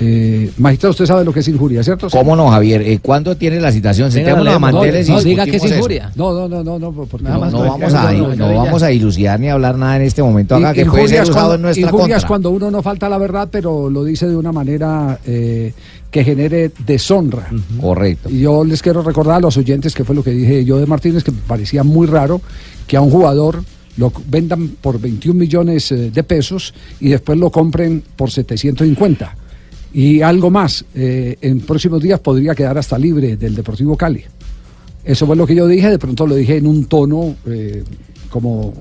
Eh, magistrado, usted sabe lo que es injuria, ¿cierto? ¿Cómo no, Javier? Eh, ¿Cuándo tiene la citación? Venga, Sentémonos a leemos. manteles y No, diga que es eso. injuria. No, no, no, no, no, porque No, no no- vamos a, no, no, no vamos a iluciar ni a hablar nada en este momento acá que puede ser Injurias usado cuando- en nuestra contra. cuando uno no falta la verdad, pero lo dice de una manera eh, que genere deshonra. Correcto. Y yo les quiero recordar a los oyentes que fue lo que dije yo de Martínez, que me parecía muy raro que a un jugador lo vendan por 21 millones eh, de pesos y después lo compren por 750. Y algo más, eh, en próximos días podría quedar hasta libre del Deportivo Cali. Eso fue lo que yo dije, de pronto lo dije en un tono eh, como,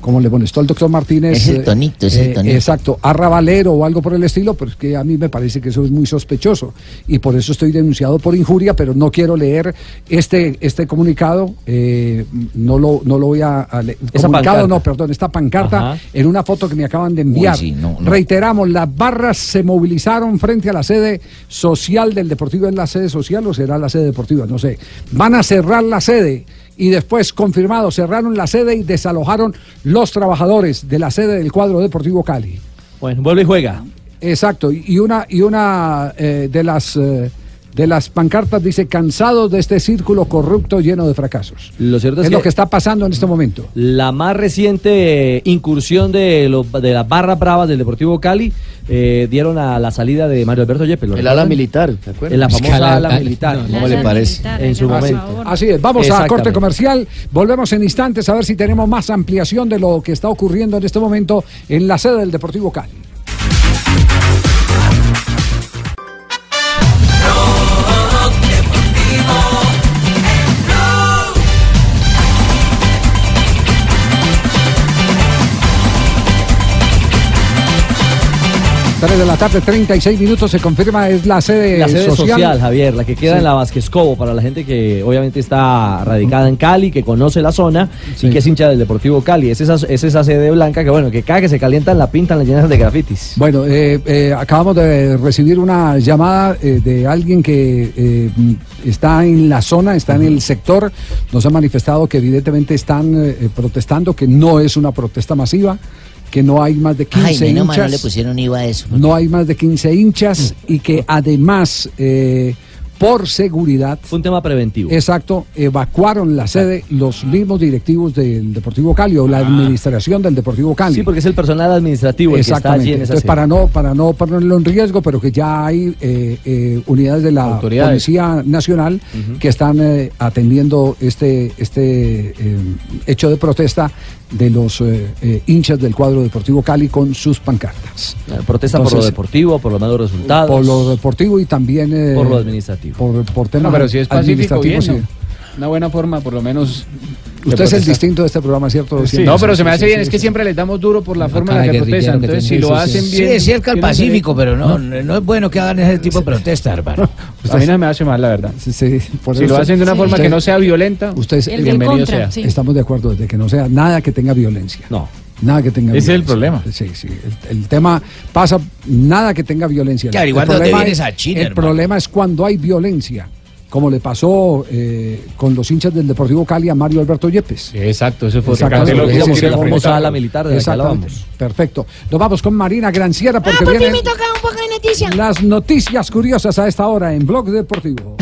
como le molestó al doctor Martínez. Es el eh, tonito, es el eh, tonito. Exacto, arrabalero o algo por el estilo, pero es que a mí me parece que eso es muy sospechoso y por eso estoy denunciado por injuria, pero no quiero leer este, este comunicado, eh, no, lo, no lo voy a, a leer. Esa Comunicado pancarta. no, perdón, esta pancarta Ajá. en una foto que me acaban de enviar. Uy, sí, no, no. Reiteramos, las barras se movilizaron frente a la sede social del Deportivo. ¿Es la sede social o será la sede deportiva? No sé. Van a cerrar la sede y después confirmado, cerraron la sede y desalojaron los trabajadores de la sede del cuadro Deportivo Cali. Bueno, vuelve y juega. Exacto, y una, y una eh, de las eh, de las pancartas dice cansados de este círculo corrupto lleno de fracasos. Lo cierto es, Es lo que está pasando en este momento. La más reciente eh, incursión de, los, de las barras bravas del Deportivo Cali eh, dieron a la salida de Mario Alberto Yepes. ¿lo El ala militar, ¿te acuerdas? En la Es que famosa ala- militar. no, ¿cómo le parece? En su Así- momento. Así es, vamos a corte comercial, volvemos en instantes a ver si tenemos más ampliación de lo que está ocurriendo en este momento en la sede del Deportivo Cali. Tres de la tarde, 36 minutos, se confirma, es la sede, La sede social. Javier, la que queda Sí. en la Vázquez Cobo, para la gente que obviamente está radicada en Cali, que conoce la zona y que es hincha del Deportivo Cali. Es esa, es esa sede blanca que, bueno, que cada que se calientan la pintan, la llenan de grafitis. Bueno, eh, eh, acabamos de recibir una llamada eh, de alguien que eh, está en la zona, está en el sector. Nos ha manifestado que evidentemente están protestando, que no es una protesta masiva, que no hay más de 15 Ay, menos mal no hinchas. le pusieron IVA a eso. No hay más de 15 hinchas y que además, eh, por seguridad. Fue un tema preventivo. Exacto, evacuaron la sede los mismos directivos del Deportivo Cali o la administración del Deportivo Cali. Sí, porque es el personal administrativo el que está Exactamente. allí en esa Entonces, sede. para no, para no ponerlo en riesgo, pero que ya hay eh, eh, unidades de la. Policía Nacional que están eh, atendiendo este, este eh, hecho de protesta de los eh, eh, hinchas del cuadro Deportivo Cali con sus pancartas. Eh, Protesta por lo deportivo, por los malos resultados. Por lo deportivo y también eh, Por lo administrativo. Por, por temas No, pero si es pacífico, bien, administrativos, ¿no? Una buena forma, por lo menos. Usted es el distinto de este programa, ¿cierto? Sí. No, pero se me hace bien, es que siempre les damos duro por la forma en la que protestan. Entonces, si lo hacen Sí, bien. es cerca al Pacífico, pero no, no es bueno que hagan ese tipo de protesta, [LAUGHS] hermano. Pues a mí no me hace mal, la verdad. Sí, sí, por Si eso- lo hacen de una Sí. forma que no sea violenta, Usted es- El del bienvenido contra, sea. sí. Estamos de acuerdo de que no sea nada que tenga violencia. No. Nada que tenga Ese es el violencia. Sí, sí. El, el tema pasa, nada que tenga violencia. Que averiguar El problema vienes es- a China, El hermano. problema es cuando hay violencia, como le pasó eh, con los hinchas del Deportivo Cali a Mario Alberto Yepes. Exacto, eso fue ese fue la famosa ala militar de la que Exactamente. hablábamos. Perfecto. Nos vamos con Marina Granciera porque Ah, por fin vienen me toca un poco de noticia. las noticias curiosas a esta hora en Blog Deportivo.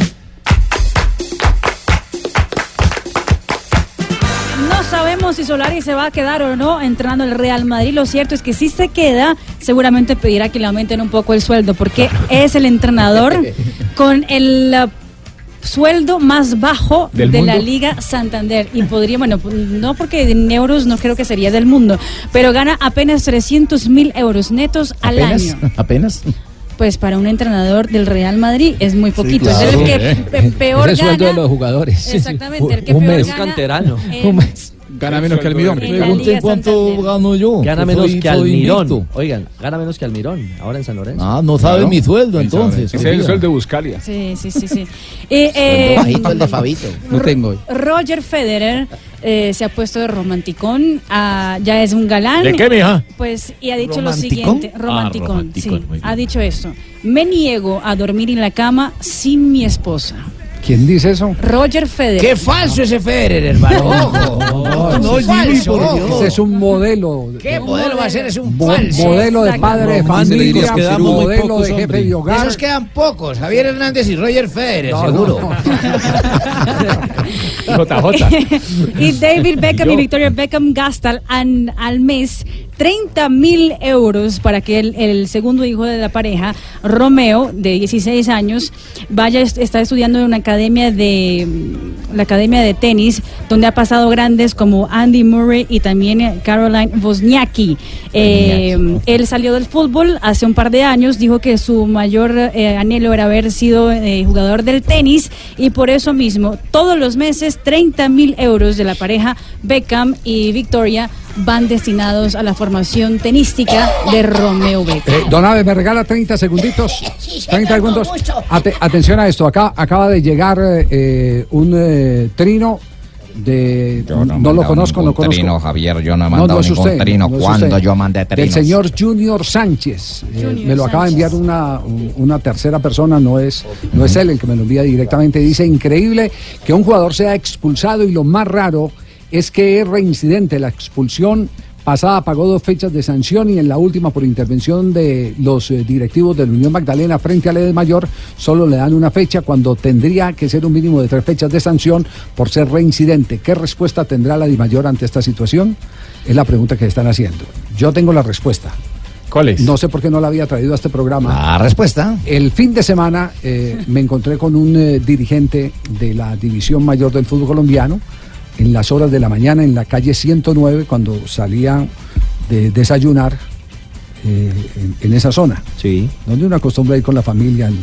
No sabemos si Solari se va a quedar o no entrenando el Real Madrid. Lo cierto es que si se queda, seguramente pedirá que le aumenten un poco el sueldo, porque [LAUGHS] es el entrenador con el uh, sueldo más bajo ¿Del de la mundo? Liga Santander. Y podría, bueno, no porque en euros no creo que sería del mundo, pero gana apenas 300 mil euros netos al ¿Apenas? año. ¿Apenas? Pues para un entrenador del Real Madrid es muy poquito. claro. Es el que pe- peor Es el sueldo gana. de los jugadores. Exactamente, el que Un peor mes. gana. canterano. en- Gana menos que Almirón. En la Liga Santander. gano yo. Gana menos que Almirón. Oigan, gana menos que Almirón, ahora en San Lorenzo. Ah, no sabe mi sueldo entonces. Ese es el sueldo de Buscalia. Sí, sí, sí, sí. [LAUGHS] Eh, eh, bajito el de Fabito. No tengo. Roger Federer eh, se ha puesto de romanticón, ah, ya es un galán. ¿De qué, mija? Pues, y ha dicho lo ¿Romanticón? siguiente, Ah, romanticón, romanticón, sí, ha dicho esto, me niego a dormir en la cama sin mi esposa. ¿Quién dice eso? Roger Federer. Qué falso ese Federer, hermano. [LAUGHS] Ojo. No, no, falso. ojo. Ese es un modelo. ¿Qué modelo va a ser? Es un Mo- falso. modelo de padre de familia, modelo pocos, de jefe hombre. de hogar. esos quedan pocos. Javier Hernández y Roger Federer, No, seguro. no, [LAUGHS] [LAUGHS] y David Beckham y. Victoria Beckham gastan an- al mes 30 mil euros para que el, el segundo hijo de la pareja, Romeo, de 16 años, vaya, est- está estudiando en una academia de la academia de tenis, donde ha pasado grandes como Andy Murray y también eh, Caroline Wozniacki. Eh, él salió del fútbol hace un par de años, dijo que su mayor eh, anhelo era haber sido eh, jugador del tenis y por eso mismo todos los meses 30 mil euros de la pareja Beckham y Victoria van destinados a la formación tenística de Romeo Beckham. Eh, don Abe, me regala 30 segunditos. 30 segundos. Ate- atención a esto. Acá acaba de llegar eh, un eh, trino de Yo no, lo conozco, no conozco. trino, Javier, yo no he mandado no ningún usted, trino. no es ¿Cuándo usted. yo mandé Del trinos? señor Junior Sánchez. Eh, me lo acaba de enviar una, una tercera persona, no es, no es él el que me lo envía directamente. Dice, increíble que un jugador sea expulsado y lo más raro es que es reincidente. La expulsión pasada pagó dos fechas de sanción y en la última por intervención de los eh, directivos de la Unión Magdalena frente al Ed Mayor solo le dan una fecha cuando tendría que ser un mínimo de tres fechas de sanción por ser reincidente. ¿Qué respuesta tendrá la Di Mayor ante esta situación? Es la pregunta que están haciendo. Yo tengo la respuesta. ¿Cuál es? No sé por qué no la había traído a este programa. La respuesta. El fin de semana eh, me encontré con un eh, dirigente de la División Mayor del Fútbol Colombiano en las horas de la mañana en la calle 109 cuando salía de desayunar eh, en, en esa zona. Sí. Donde uno acostumbra ir con la familia el,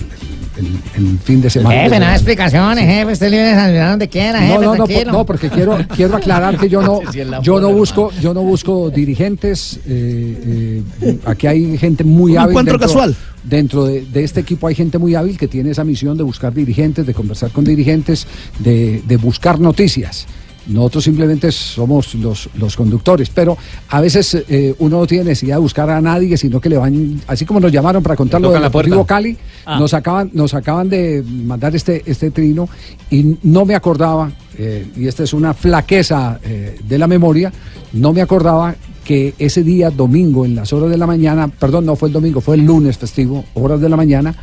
el- el fin de semana. Jefe, nada de explicaciones, jefe. Usted libre de desayunar donde quiera, No, jefe, no, no, por- no, porque quiero, quiero aclarar que yo no, [LAUGHS] yo no busco, yo no busco dirigentes. eh, eh, aquí hay gente muy Un hábil. encuentro dentro- casual. Dentro de, de este equipo hay gente muy hábil que tiene esa misión de buscar dirigentes, de conversar con dirigentes, de, de buscar noticias. Nosotros simplemente somos los, los conductores, pero a veces eh, uno no tiene necesidad de buscar a nadie, sino que le van, así como nos llamaron para contar lo del. Deportivo Cali, Ah. nos acaban, nos acaban de mandar este, este trino y no me acordaba, eh, y esta es una flaqueza eh, de la memoria, no me acordaba que ese día domingo en las horas de la mañana, perdón, no fue el domingo, fue el lunes festivo, horas de la mañana,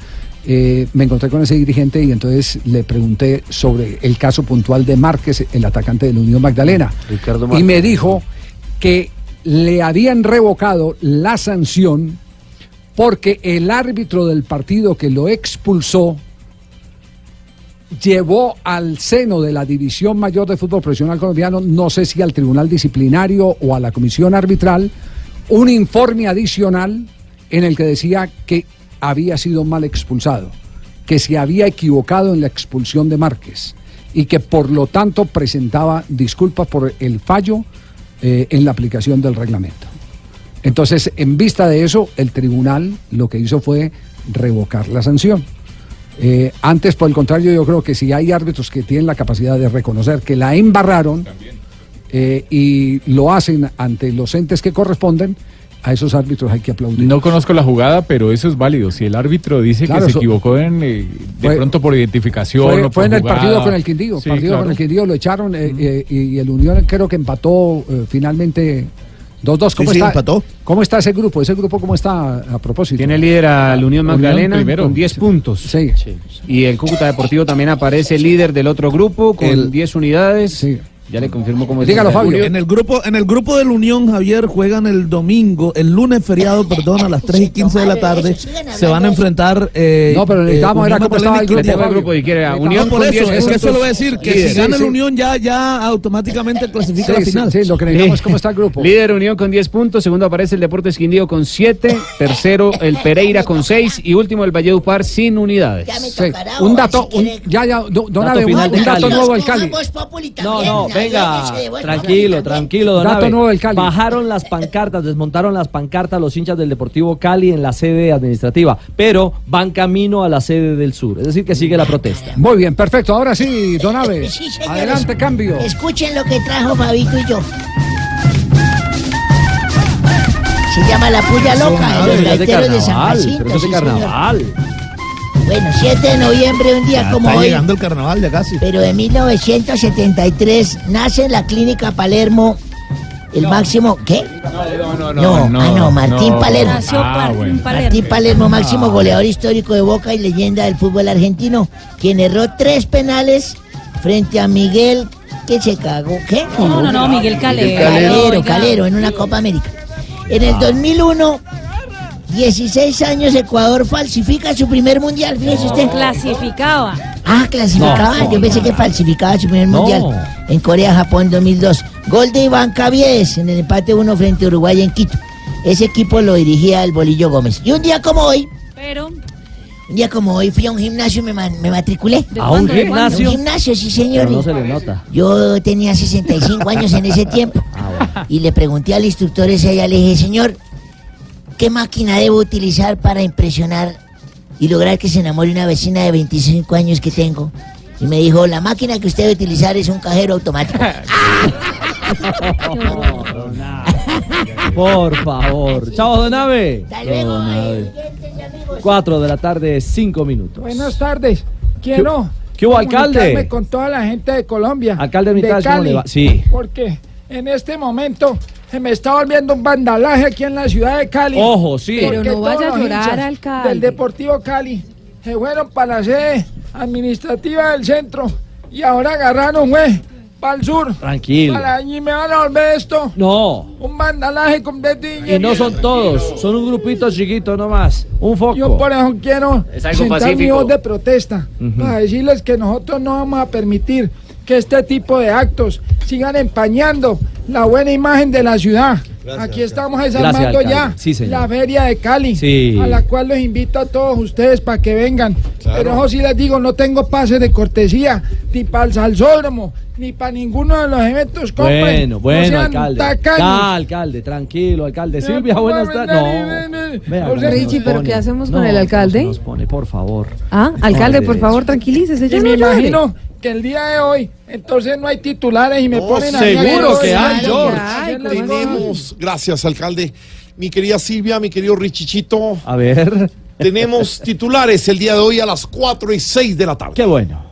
eh, me encontré con ese dirigente y entonces le pregunté sobre el caso puntual de Márquez, el atacante de la Unión Magdalena. Ricardo Y Márquez. me dijo que le habían revocado la sanción porque el árbitro del partido que lo expulsó llevó al seno de la División Mayor de Fútbol Profesional Colombiano, no sé si al Tribunal Disciplinario o a la Comisión Arbitral, un informe adicional en el que decía que había sido mal expulsado, que se había equivocado en la expulsión de Márquez y que por lo tanto presentaba disculpas por el fallo eh, en la aplicación del reglamento. Entonces, en vista de eso, el tribunal lo que hizo fue revocar la sanción. Eh, antes, por el contrario, yo creo que si hay árbitros que tienen la capacidad de reconocer que la embarraron eh, y lo hacen ante los entes que corresponden, a esos árbitros hay que aplaudir. No conozco la jugada, pero eso es válido. Si el árbitro dice Claro, que se equivocó en, eh, de Fue- pronto por identificación Fue, o por fue en el partido con el Quindío. Sí, partido claro. con el Quindío lo echaron eh, eh, y, el Unión creo que empató eh, finalmente 2-2. ¿Cómo, Sí, sí, está, empató. ¿Cómo está ese grupo? ¿Ese grupo cómo está a propósito? Tiene líder a la Unión Magdalena primero. con 10 puntos. Sí. Y el Cúcuta Deportivo también aparece líder del otro grupo con El- 10 unidades. Ya le confirmo cómo es. En el grupo, en el grupo del Unión Javier juegan el domingo, el lunes feriado, perdón, a las 3 y 15 de la tarde. Se van a enfrentar. eh, No, pero necesitamos eh, era Unión cómo estaba el grupo, Quindío. grupo y quiere a No, Unión por eso, 10 es que eso lo voy a decir, que líder. si gana Sí, el sí. Unión ya, ya automáticamente clasifica Sí, a la final. sí, lo que necesitamos es cómo está el grupo. Líder Unión con 10 puntos, segundo aparece el Deportes Quindío con 7, tercero el Pereira con 6 y último el Valledupar sin unidades. Sí. Un dato, un- ya, ya, do- don un, de dato nuevo del Cali. No, no, venga, tranquilo, tranquilo, don Dato nuevo del Cali. Bajaron las pancartas, desmontaron las pancartas los hinchas del Deportivo Cali en la sede administrativa, pero van camino a la sede del sur, es decir, que sigue la protesta. Muy bien, perfecto. Ahora sí, don. Sí, señores. Adelante, cambio. Escuchen lo que trajo Fabito y yo. Se llama La Puya Loca, de gaiteros de San Jacinto. sí, señor. Bueno, 7 de noviembre, un día Ya como está hoy. llegando el carnaval ya casi. Pero de 1973 nace en la clínica Palermo el máximo. ¿Qué? No, No, ah, no, Martín Palermo. Nació en Palermo. Martín Palermo, máximo goleador histórico de Boca y leyenda del fútbol argentino, quien erró tres penales frente a Miguel, que se cagó. ¿Qué? No, no, no, Miguel Calero. Calero. Calero, en una Copa América. En el 2001, 16 años, Ecuador falsifica su primer mundial, fíjese usted. Clasificaba. Ah, clasificaba. No, Yo pensé que falsificaba su primer No. mundial en Corea-Japón 2002. Gol de Iván Caviedes en el empate 1 frente a Uruguay en Quito. Ese equipo lo dirigía el Bolillo Gómez. Y un día como hoy, Pero. un día como hoy fui a un gimnasio y me, me matriculé. ¿De ¿A un cuándo? A gimnasio? un gimnasio, sí señor. Pero no se le nota. Yo tenía 65 años en ese tiempo. Y le pregunté al instructor ese allá, le dije, señor, ¿qué máquina debo utilizar para impresionar y lograr que se enamore una vecina de 25 años que tengo? Y me dijo, la máquina que usted debe utilizar es un cajero automático. [LAUGHS] [LAUGHS] Por favor. Chao, Donave. Hasta luego, Don Abe. y amigos. Cuatro de la tarde, cinco minutos. Buenas tardes. Quiero. ¿Qué hubo, alcalde? con toda la gente de Colombia. Alcalde Mitad, de ¿cómo Cali. le va? Sí. Porque en este momento se me está volviendo un vandalaje aquí en la ciudad de Cali. Ojo, sí. Pero no vaya a llorar, hinchas alcalde. Del Deportivo Cali se fueron para la sede administrativa del centro y ahora agarraron, güey, para el sur. Tranquilo. Para y me van a volver esto. No. Un vandalaje completo. Y no son todos, son un grupito chiquito nomás. Un foco. Yo por eso quiero Es algo sentar mi voz de protesta para decirles que nosotros no vamos a permitir que este tipo de actos sigan empañando la buena imagen de la ciudad. Aquí estamos desarmando Gracias, ya. Sí, la feria de Cali, Sí. a la cual los invito a todos ustedes para que vengan. Pero eso sí les digo, no tengo pases de cortesía, ni para el salsódromo, ni para ninguno de los eventos. Compren, Bueno, no bueno, sean alcalde. tacaños. Alcalde, tranquilo, alcalde. Silvia, buenas tardes. No. Vea Richie, pero pone. ¿qué hacemos No, con el alcalde? Nos pone, por favor. Ah, alcalde, por favor, tranquilícese. Y ya me no llore. imagino que el día de hoy, entonces no hay titulares y me ponen a seguro que hay, George. Ay, ¿cómo Tenemos, gracias alcalde, mi querida Silvia, mi querido Richichito. A ver. Tenemos titulares el día de hoy a las 4 y 6 de la tarde. Qué bueno.